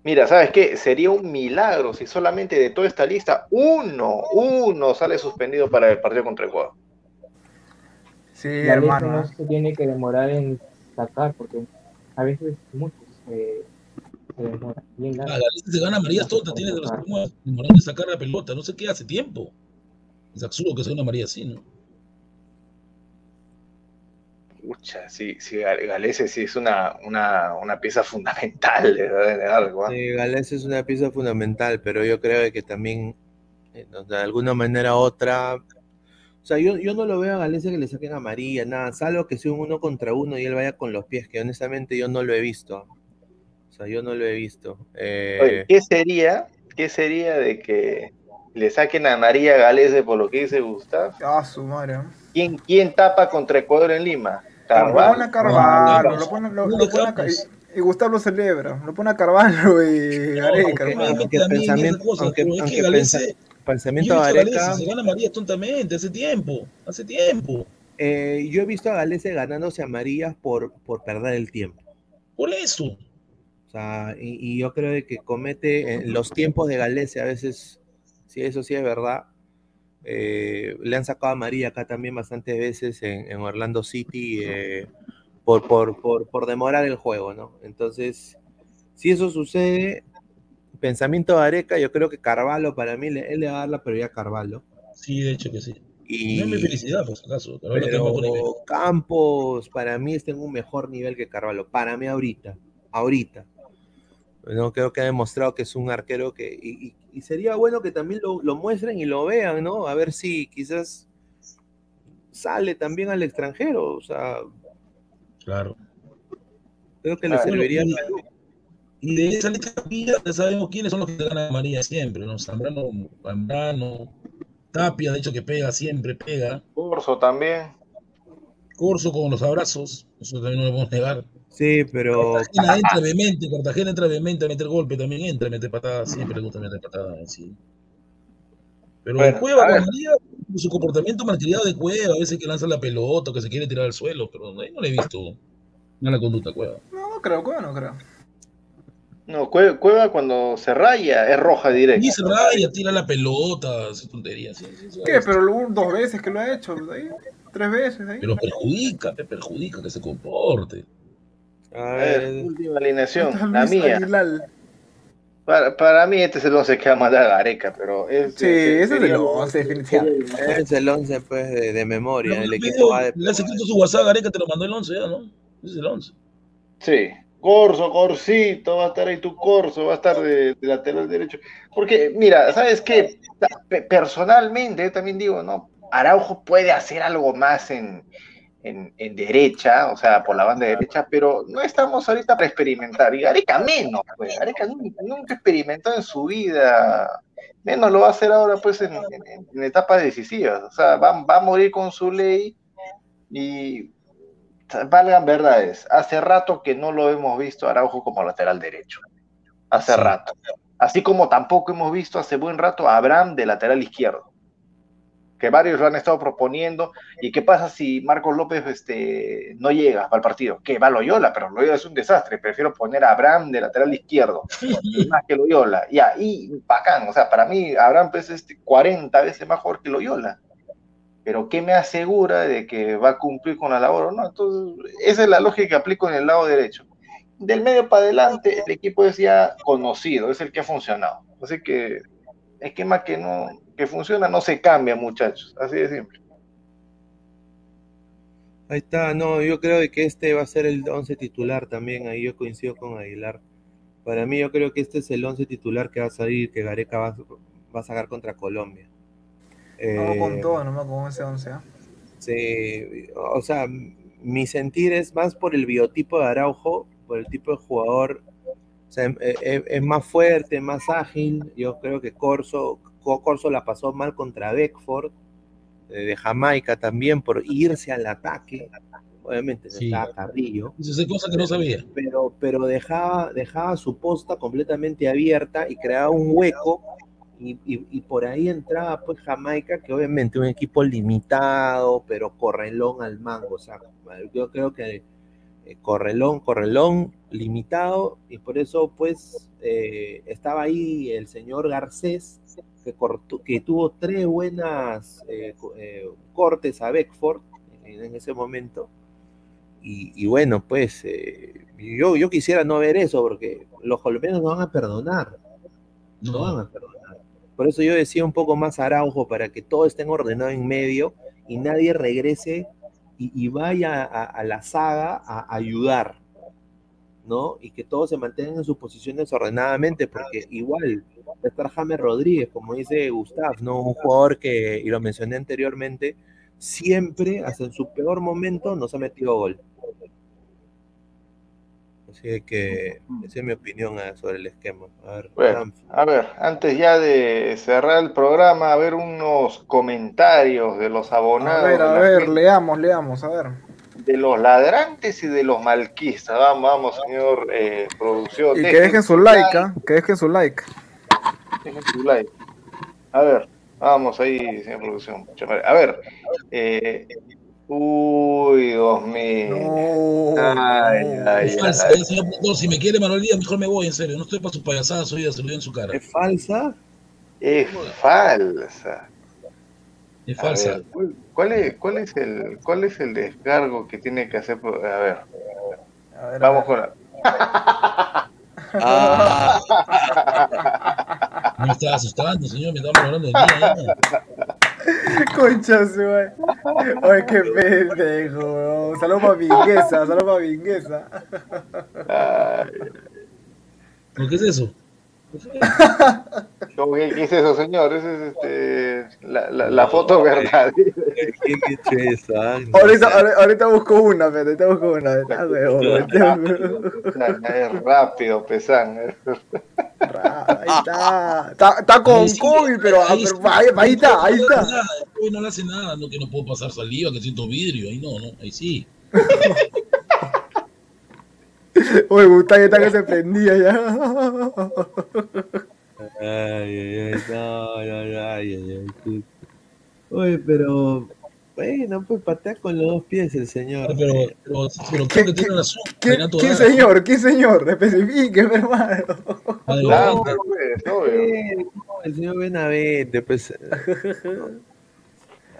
Mira, ¿sabes qué? Sería un milagro si solamente de toda esta lista uno, uno sale suspendido para el partido contra Ecuador. Sí, la hermano. no se tiene que demorar en sacar, porque a veces muchos eh, se demoran. Bien A largo. la lista se gana María Tota, tiene de los como demorando en sacar la pelota, no sé qué hace tiempo. Es absurdo que sea una María así, ¿no? Pucha, sí, sí, Galese sí es una, una, una pieza fundamental de, algo. ¿ah? Sí, Gales es una pieza fundamental, pero yo creo que también, eh, de alguna manera u otra, o sea, yo, yo no lo veo a Gales que le saquen a María, nada, salvo que sea un uno contra uno y él vaya con los pies, que honestamente yo no lo he visto. O sea, yo no lo he visto. Eh, Oye, ¿qué sería, qué sería de que le saquen a María Galese por lo que dice Gustav? Ah, su madre. ¿eh? ¿Quién, quién tapa contra Ecuador en Lima? Lo pone Carvalho. a Carvalho, no, lo pone, lo, no lo pone a y, y Gustavo lo celebra. Lo pone a Carvalho y aunque- aunque también pensamiento- aunque- es que pensa- pensamiento yo he visto a Gareca, Galese, se gana María tontamente, hace tiempo, hace tiempo. eh, yo he visto a Galese ganándose a María por, por perder el tiempo. Por eso. O sea, y, y yo creo que comete en los tiempos de Galese a veces, si eso sí es verdad, eh, le han sacado a María acá también bastantes veces en, en Orlando City eh, por, por, por, por demorar el juego, ¿no? Entonces, si eso sucede, pensamiento de Areca, yo creo que Carvalho para mí, le- él le va a dar la prioridad a Carvalho. Sí, de hecho que sí. Y, No es mi felicidad, por si acaso. Pero Campos, para mí, está en un mejor nivel que Carvalho. Para mí, ahorita. Ahorita. No creo que ha demostrado que es un arquero que. Y, y- y sería bueno que también lo, lo muestren y lo vean, ¿no? A ver si quizás sale también al extranjero. O sea, Claro. creo que le Ah, serviría. bueno, Y de esa lista ya sabemos quiénes son los que ganan a María siempre, ¿no? Zambrano, Zambrano, Tapia, de hecho que pega, siempre pega. Corso también. Corso con los abrazos, eso también no lo podemos negar. Sí, pero. Cartagena entra vehemente, Cartagena entra vehemente a meter golpe, también entra a meter patadas, siempre le gusta meter patadas, sí. Pero Bueno, Cueva a con ver. María, su comportamiento malcriado de Cueva, a veces que lanza la pelota, o que se quiere tirar al suelo, pero ahí no le he visto mala conducta Cueva. No, no creo, Cueva no creo. No, Cue- Cueva cuando se raya es roja directa. Y se raya, tira la pelota, hace tonterías. sí, sí, sí, ¿Qué? Pero lo- dos veces que lo ha hecho, ahí, tres veces ahí. Pero perjudica, te perjudica que se comporte. A ver, última alineación, la mía. Aguilar. Para, para mí este es el 11 que va a mandar a Gareca, pero es, Sí, ese es el un- 11, definitivamente. es el 11 pues, de, de memoria. El Le equipo va de. le has escrito su WhatsApp a Gareca, te lo mandó el 11 ya, ¿no? Ese es el 11. Sí, Corso, Corsito, va a estar ahí tu Corso, va a estar de, de lateral derecho. Porque, mira, ¿sabes qué? Pe- Personalmente, yo también digo, no, Araujo puede hacer algo más en, en, derecha, o sea, por la banda derecha, pero no estamos ahorita para experimentar. Y Gareca menos, pues. Gareca nunca, experimentó en su vida, menos lo va a hacer ahora, pues, en, etapas decisivas. O sea, va, va, a morir con su ley y valgan verdades. Hace rato que no lo hemos visto Araujo como lateral derecho. Hace rato. Así como tampoco hemos visto hace buen rato a Abraham de lateral izquierdo que varios lo han estado proponiendo. ¿Y qué pasa si Marcos López este, no llega al partido? Que va Loyola, pero Loyola es un desastre. Prefiero poner a Abraham de lateral izquierdo, más que Loyola. Y ahí, bacán. O sea, para mí, Abraham es este 40 veces mejor que Loyola. Pero ¿qué me asegura de que va a cumplir con la labor o no? Entonces, esa es la lógica que aplico en el lado derecho. Del medio para adelante, el equipo es ya conocido, es el que ha funcionado. Así que esquema que no, que funciona no se cambia, muchachos. Así de simple. Ahí está, no, yo creo que este va a ser el 11 titular también, ahí yo coincido con Aguilar. Para mí yo creo que este es el 11 titular que va a salir, que Gareca va, a sacar contra Colombia. No con eh, todo, nomás con ese 11. ¿ah? Sí, o sea, mi sentir es más por el biotipo de Araujo, por el tipo de jugador, o sea, es, es más fuerte, más ágil. Yo creo que Corso, Corso la pasó mal contra Beckford, eh, de Jamaica también, por irse al ataque. Obviamente sí. estaba Carrillo. Eso es cosa que no sabía. Pero, pero dejaba, dejaba su posta completamente abierta y creaba un hueco. Y, por ahí entraba pues Jamaica, que obviamente un equipo limitado, pero correlón al mango. O sea, yo creo que eh, correlón, correlón, limitado, y por eso pues eh, estaba ahí el señor Garcés, que, tuvo tres buenas eh, eh, cortes a Beckford en, ese momento. Y, bueno, pues eh, yo, yo quisiera no ver eso, porque los colombianos no van a perdonar. No, van a perdonar. Por eso yo decía un poco más Araujo, para que todo esté ordenado en medio y nadie regrese y, vaya a, la saga a ayudar. ¿no? Y que todos se mantengan en sus posiciones ordenadamente, porque igual va a estar James Rodríguez, como dice Gustav, ¿no? Un jugador que, y lo mencioné anteriormente, siempre, hasta en su peor momento, nos ha metido gol. Así que esa es mi opinión eh, sobre el esquema. A ver, a ver, antes ya de cerrar el programa, a ver unos comentarios de los abonados. A ver, a ver, leamos, leamos, a ver de los ladrantes y de los malquistas. Vamos, vamos, señor eh, producción. Y que dejen su like, ¿ah? que dejen su like. Dejen su like. A ver, vamos ahí, señor producción. A ver, eh, Uy, Dios mío. Ay, ay, es falsa, ay. señor productor. Si me quiere Manuel Díaz, mejor me voy, en serio. No estoy para sus payasadas, hoy se lo en su cara. ¿Es falsa? Es falsa. Es falsa. ¿cuál, es, cuál, es el, ¿Cuál es el descargo que tiene que hacer? A ver, a ver vamos con la... ah. Me estaba asustando, señor, me estaba hablando de día. Concha su Ay, qué pendejo, Saludos para Vinguesa, saludos para Vinguesa. ¿Qué es eso? ¿Qué, es eso, señor? Esa es este, la, la, la foto verdadera. ahorita, ahorita busco una, pero ahorita busco una. Es rápido, pesan. Ahí está. Está, está con COVID, pero, ahí, ahí, está, ahí está. no le hace nada, no que no puedo pasar saliva, que siento vidrio. Ahí no, no, ahí sí. Oye, Gustavo está que se prendía ya. Ay, ay, ay, no, ay, ay, ay. Oye, pero. Bueno, pues patea con los dos pies el señor. Pero, pero, pero creo que tiene razón. ¿Qué, ¿qué señor? ¿Qué señor? Especifique, hermano. Adelante, pues, no, el señor Benavente, pues.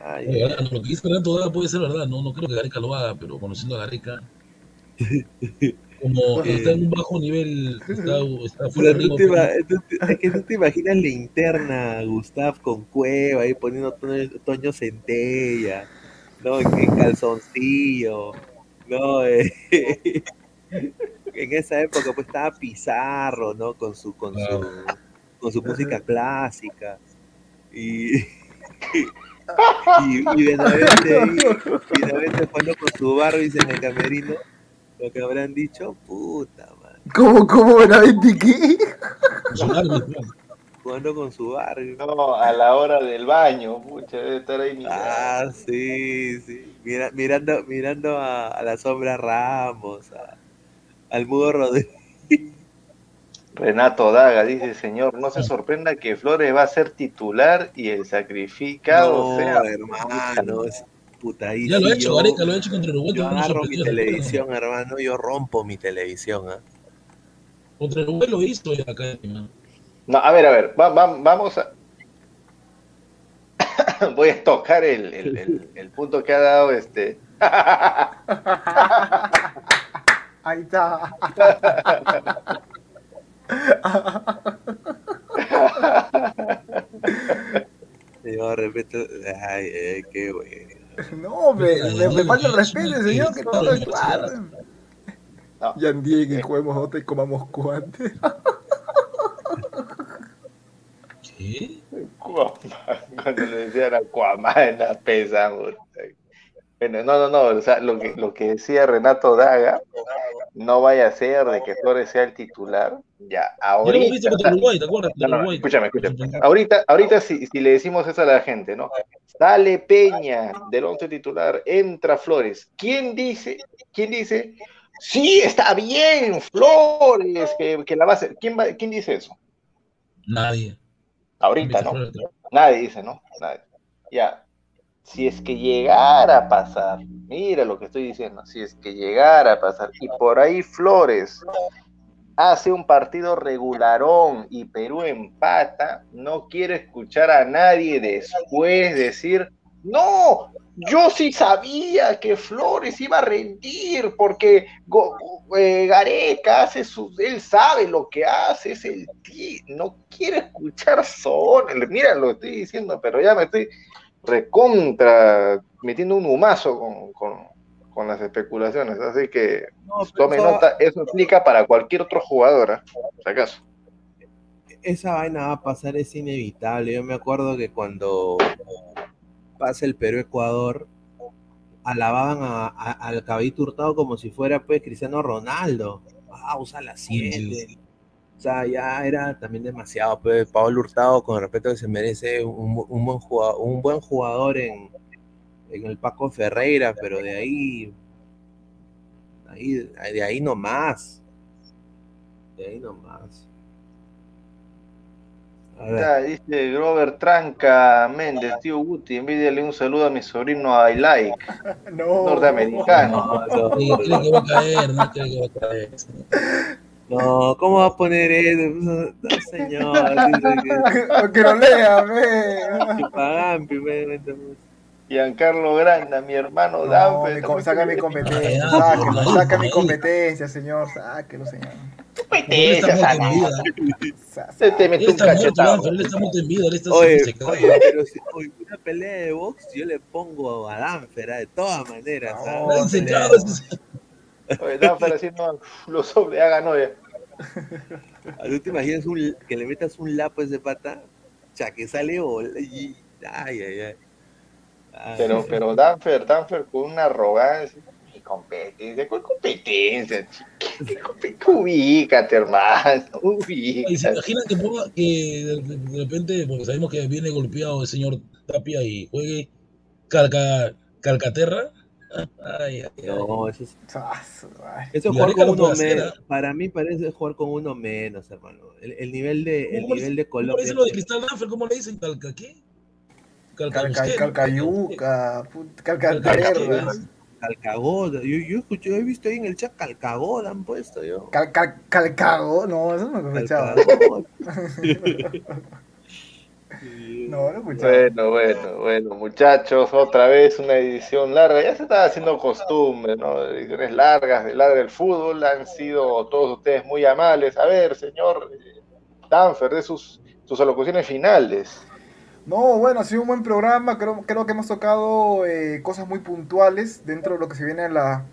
Ay, lo que dice Fernando puede ser verdad, no, no creo que Gareca lo haga, pero conociendo a Gareca. como está en un bajo nivel, está, está fuera de ritmo. es que tú te imaginas la interna, Gustav con cueva ahí poniendo Toño, Centella, ¿no? En calzoncillo, ¿no? en esa época pues estaba Pizarro, ¿no? Con su, con su, con su música clásica. Y, Y, y Benavente ahí, Benavente jugando con su Barbies en el camerino. Lo que habrán dicho, puta madre. ¿Cómo, cómo, Benavente, qué? Jugando con su Barbie. No, a la hora del baño, pucha, debe estar ahí mirando. Ah, sí, sí. Mira, mirando, mirando a, a la sombra Ramos, a- al mudo Rodríguez. Renato Daga dice, señor, no se sorprenda que Flores va a ser titular y el sacrificado No, sea... hermano, es puta ahí Ya lo sí ha hecho, yo- Gareca lo ha hecho contra Uruguay. Yo agarro mi televisión, hermano, yo rompo mi televisión, ¿ah? Contra Uruguay lo hizo ya acá. ¿no? No, a ver, a ver, va- va- vamos a... Voy a tocar el, el- el- el punto que ha dado este... Ahí está. Yo respeto, ay, ay, qué bueno. No, me, me, me falta el respeto, señor, que todo es claro. No. Ya que juguemos otra y comamos cuantes. ¿Qué? Cuando le decían a Cuamán, a pesa, puta. Bueno, no, no, no, o sea, lo que, lo que decía Renato Daga, no vaya a ser de que Flores sea el titular, ya, Ya lo ahorita, visto contra Uruguay, ¿te acuerdas? No, Uruguay. escúchame, escúchame. Ahorita, ahorita si, si le decimos eso a la gente, ¿no? Sale Peña del once titular, entra Flores. ¿Quién dice? ¿Quién dice? Sí, está bien, Flores, que, que la va a hacer. ¿Quién, va- ¿Quién dice eso? Nadie. Ahorita, ¿no? Nadie dice, ¿no? Nadie. Ya. Si es que llegara a pasar, mira lo que estoy diciendo, si es que llegara a pasar, y por ahí Flores hace un partido regularón y Perú empata, no quiero escuchar a nadie después decir, no, yo sí sabía que Flores iba a rendir porque eh, Gareca hace su, él sabe lo que hace, es el tío, no quiero escuchar son, mira lo estoy diciendo, pero ya me estoy recontra metiendo un humazo con, con- con las especulaciones, así que No, tome nota, eso aplica para cualquier otro jugador, por si acaso. esa vaina va a pasar, es inevitable. Yo me acuerdo que cuando pasa el Perú-Ecuador, alababan a- a- al caballito hurtado como si fuera pues Cristiano Ronaldo. Ah, usa la 7. Sea, ya era también demasiado. Pues Pablo Hurtado, con el respeto que se merece, un, un buen jugador, un buen jugador en, en el Paco Ferreira, pero de ahí, ahí, de ahí no más. De ahí no más. A ver. Ya, dice Grover Tranca Méndez, tío Guti, envídiale un saludo a mi sobrino I like, No. norteamericano. No, no, Sí, cree que va a caer, no cree que va a caer. no, ¿cómo va a poner eso? No, señor. que- Que lo lea, ve. Giancarlo Granda, mi hermano No, Danfer. mi saca mi competencia, Ah, sáquelo, saca mi competencia, señor, sáquelo, señor. Él está muerto en vida. Sa- Se te metió un cachetado. Está Oye, oye, pero si oye, una pelea de box, yo le pongo a Danfer, de todas maneras. No, ese- Oye, Danfer haciendo los sobre, ya. box. ¿Tú te imaginas un- que le metas un lapo a ese pata? cha, que sale y... Ay, ay, ay. Ay, Pero, pero Danfer, Danfer con una arrogancia. Mi competencia, ¿cuál competencia? ¿Qué competencia? Ubícate, hermano, Y se ubícate. imaginan que ponga que de, de repente, porque sabemos que viene golpeado el señor Tapia y juegue Calca, Calcaterra. Ay, ay. No, eso es, sa- ay. eso es jugar con uno hacer, menos. Para mí parece jugar con uno menos, hermano. El, el nivel de, el ¿Cómo nivel de ¿Cómo le Colombia. dicen lo de Cristal Danfer? ¿Cómo le dicen? ¿Calca qué? Calcayuca, Calcaterra. Calcagoda. Yo, yo escuché, he visto ahí en el chat Calcagoda han puesto yo. Cal, cal, calcago, no, eso no lo. No, no. Bueno, bueno, bueno, muchachos, otra vez una edición larga. Ya se está haciendo costumbre, ¿no? Ediciones largas de larga del fútbol. Han sido todos ustedes muy amables. A ver, señor eh, Danfer, de sus, sus alocuciones finales. No, bueno, ha sido un buen programa. Creo, creo que hemos tocado eh, cosas muy puntuales dentro de lo que se viene a la,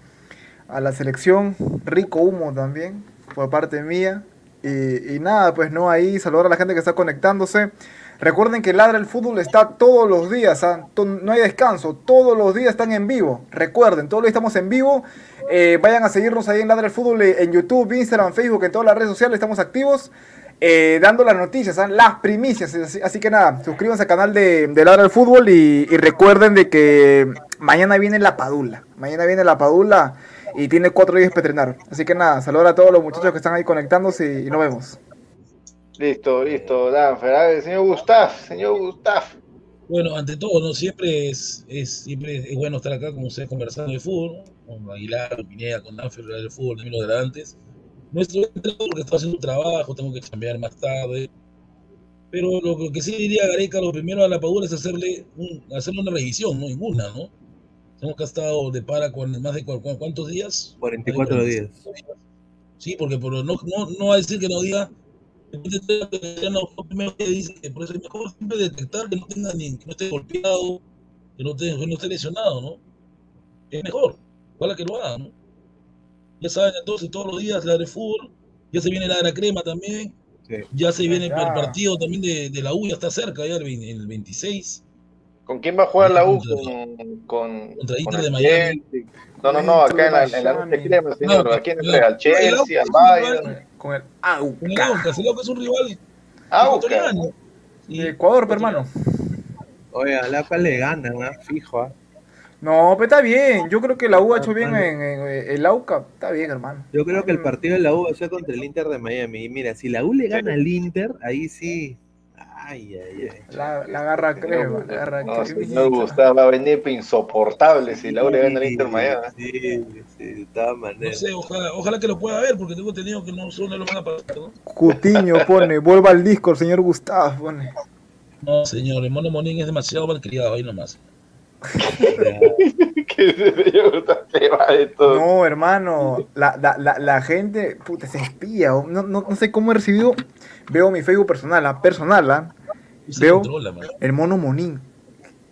a la selección. Rico humo también, por parte mía. Y, y nada, pues no, ahí saludar a la gente que está conectándose. Recuerden que Ladra el Fútbol está todos los días, ¿ah? No hay descanso, todos los días están en vivo. Recuerden, todos los días estamos en vivo. Eh, vayan a seguirnos ahí en Ladra el Fútbol eh, en YouTube, Instagram, Facebook, en todas las redes sociales estamos activos. eh, dando las noticias, ¿ah? las primicias. Así, que nada, suscríbanse al canal de, de Ladra el Fútbol y, recuerden de que mañana viene la Padula. Mañana viene la Padula y tiene cuatro días para entrenar. Así que nada, saludos a todos los muchachos que están ahí conectándose y nos vemos. Listo, listo, Danfer. A ver, señor Gustav, señor Gustav. Bueno, ante todo, ¿no? Siempre es, es, siempre es bueno estar acá, como ustedes, conversando de fútbol, ¿no? con Aguilar, con Pineda, con Danfer, del fútbol, también los de antes. Nuestro entrenador que está haciendo un trabajo, tengo que cambiar más tarde. Pero lo, lo que sí diría Gareca, lo primero a la Padula es hacerle, un, hacerle una revisión, ¿no? Ninguna, ¿no? Tenemos que ha estado de para con más de cu- cu- cuántos días? 44 Más de días. Sí, porque por, no, no, no va a decir que no diga. Ya no, primero que dice que por eso es mejor siempre detectar que no tenga ni, que no esté golpeado, que no, esté, que no esté lesionado, ¿no? Es mejor, ojalá que lo haga, ¿no? Ya saben, entonces todos los días la de fútbol, ya se viene la de la crema también, Sí. ya se viene el partido también de, de la U, ya está cerca, ya el, 20 el 26, ¿Con quién va a jugar la U? Contra- Con, con, contra Inter con de Miami. Chelsea. No, no, no, acá en la, en la crema, señor. No, ¿A quién no, entrega? ¿Al no, Chelsea, al no, Bayern? Con el Con el AUCA. Aucas, el Aucas es un rival. Sí, De Ecuador, hermano. Oye, a la cual le ganan, ¿ah? Fijo, ¿ah? No, pero está bien. Yo creo que la U ha hecho bien en, en- en el AUCA. Está bien, hermano. Yo creo que el partido de la U va a ser contra el Inter de Miami. Y mira, si la U le gana al Inter, ahí sí. Ay, ay, ay. La, la garra crema, la garra No, crema. señor Gustav va a venir insoportable si la U le gana al Inter Miami. Sí, sí, de todas No maneras. sé, ojalá, ojalá que lo pueda ver, porque tengo entendido que no solo lo van a pasar, ¿no? Cutiño pone, vuelva al Discord, señor Gustavo, pone. No, señor, el mono Monín es demasiado malcriado, ahí nomás. No, hermano, la, la, la, la gente, puta, se espía. No, no, no sé cómo he recibido. Veo mi Facebook personal, la personal, ¿ah? Y se Veo- controla, man. El mono Monín.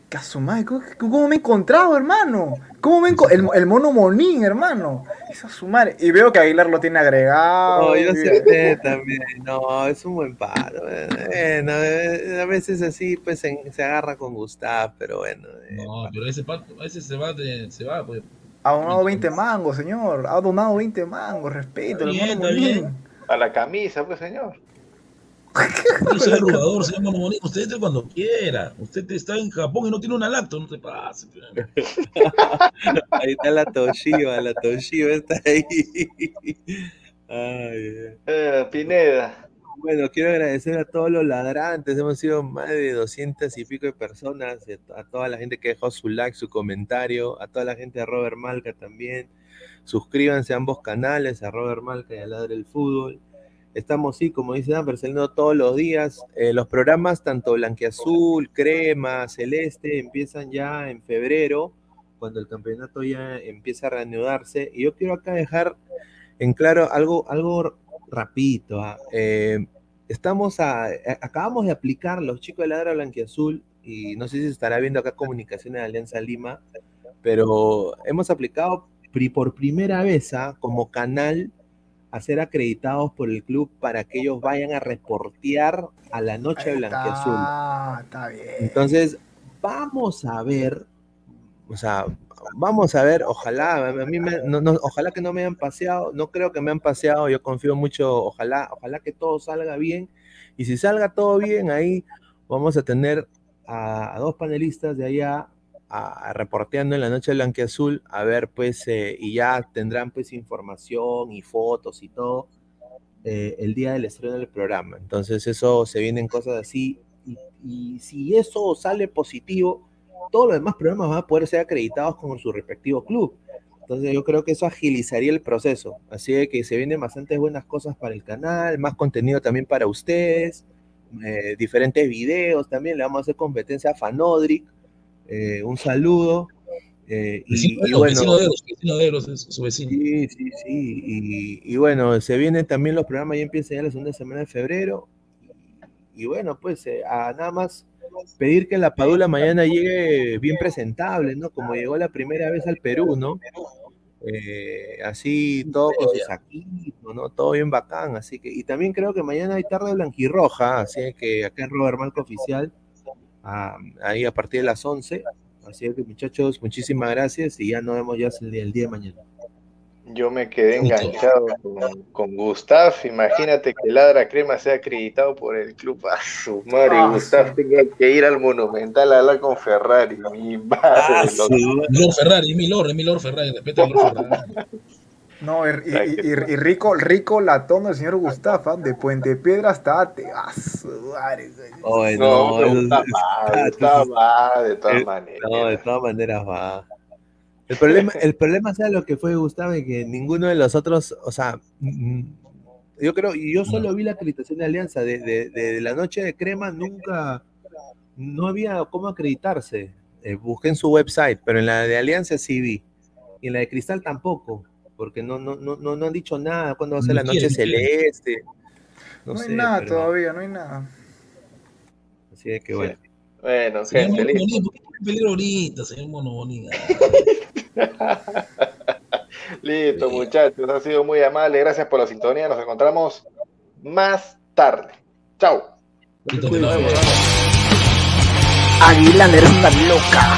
¿Qué a su madre? ¿Cómo, cómo me he encontrado, hermano? ¿Cómo me el, el mono Monín, hermano? Eso a su madre. Y veo que Aguilar lo tiene agregado. No, yo sé también. No, es un buen paro. Bueno, eh, a veces así pues se, se agarra con Gustav, pero bueno. eh, No, pero ese pato, a veces se va, de- se va, pues. Ha donado 20 mangos, señor. Ha donado 20 mangos. Respeto, el Está mono bien, está Monín. A la camisa, pues, señor. Yo soy arrugador, señor mono Monín. Usted entre cuando quiera. Usted está en Japón y no tiene una lacto, no te pase. Ahí está la Toshiba, la Toshiba está ahí. Ay, ay. Eh, Pineda. Bueno, quiero agradecer a todos los ladrantes. Hemos sido más de 200 y pico de personas. eh, A toda la gente que dejó su like, su comentario. A toda la gente de Robert Malca también. Suscríbanse a ambos canales, a Robert Malca y a Ladre el Fútbol. Estamos, sí, como dice Dan, saliendo todos los días. Eh, los programas, tanto Blanquiazul, Crema, Celeste, empiezan ya en febrero, cuando el campeonato ya empieza a reanudarse. Y yo quiero acá dejar en claro algo, algo rapidito. ah. Eh, estamos a, a- acabamos de aplicar los chicos de Ladra Blanquiazul, y no sé si se estará viendo acá Comunicaciones de Alianza Lima, pero hemos aplicado pri- por primera vez ah, como canal a ser acreditados por el club para que ellos vayan a reportear a la noche Ahí blanquiazul. Está, está bien. Entonces, vamos a ver, o sea, vamos a ver, ojalá, a mí me- no- no- ojalá que no me hayan paseado, no creo que me han paseado, yo confío mucho, ojalá, ojalá que todo salga bien, y si salga todo bien, ahí vamos a tener a, a dos panelistas de allá a, reporteando en la noche blanquiazul, a ver, pues, eh, y ya tendrán pues información y fotos y todo eh, el día del estreno del programa. Entonces, eso se vienen cosas así. Y, y si eso sale positivo, todos los demás programas van a poder ser acreditados con su respectivo club. Entonces, yo creo que eso agilizaría el proceso. Así que se vienen bastantes buenas cosas para el canal, más contenido también para ustedes, eh, diferentes videos también. Le vamos a hacer competencia a Fanodric. Eh, un saludo. Eh, y, bueno, vecino de los, vecino de los, es su vecino. Sí, sí, sí. Y, y bueno, se vienen también los programas, ya empieza ya la segunda semana de febrero. Y bueno, pues eh, a nada más pedir que la Padula mañana llegue bien presentable, ¿no? Como llegó la primera vez al Perú, ¿no? Eh, así todo con su saquito, ¿no? Todo bien bacán, así que, y también creo que mañana hay tarde blanquirroja, así que acá en Robert Malco Oficial, ah, ahí a partir de las 11, así que muchachos, muchísimas gracias y ya nos vemos ya el día, el día de mañana. Yo me quedé enganchado con, con Gustav. Imagínate que Ladra Crema sea acreditado por el club a su madre. Ah, y Gustav tenga que ir al Monumental a hablar con Ferrari. Mi madre. Ah, su- Lord Ferrari, mi Lord, mi Lord Ferrari, respeta a Lord Ferrari. No, y, y- y- y rico, rico latón del señor Gustafa, de Puente Piedra hasta Ate. Ah. Oye, No, no, pero eso- está mal, está mal, de todas maneras. No, de todas maneras va. El problema, el problema sea lo que fue Gustavo, y que ninguno de los otros, o sea, mm, yo creo, y yo solo vi la acreditación de Alianza, de, de- de la noche de crema nunca, no había cómo acreditarse. Eh, busqué en su website, pero en la de Alianza sí vi. Y en la de Cristal tampoco, porque no, no, no, no, no han dicho nada, cuándo va a ser la noche celeste. No, hay nada pero- todavía, no hay nada. Así es que bueno. Bueno, Señor gente, listo. Bonito, ¿por qué quiere pelear ahorita, señor Mono? Listo, muchachos. Ha sido muy amable. Gracias por la sintonía. Nos encontramos más tarde. Chao. Era una loca.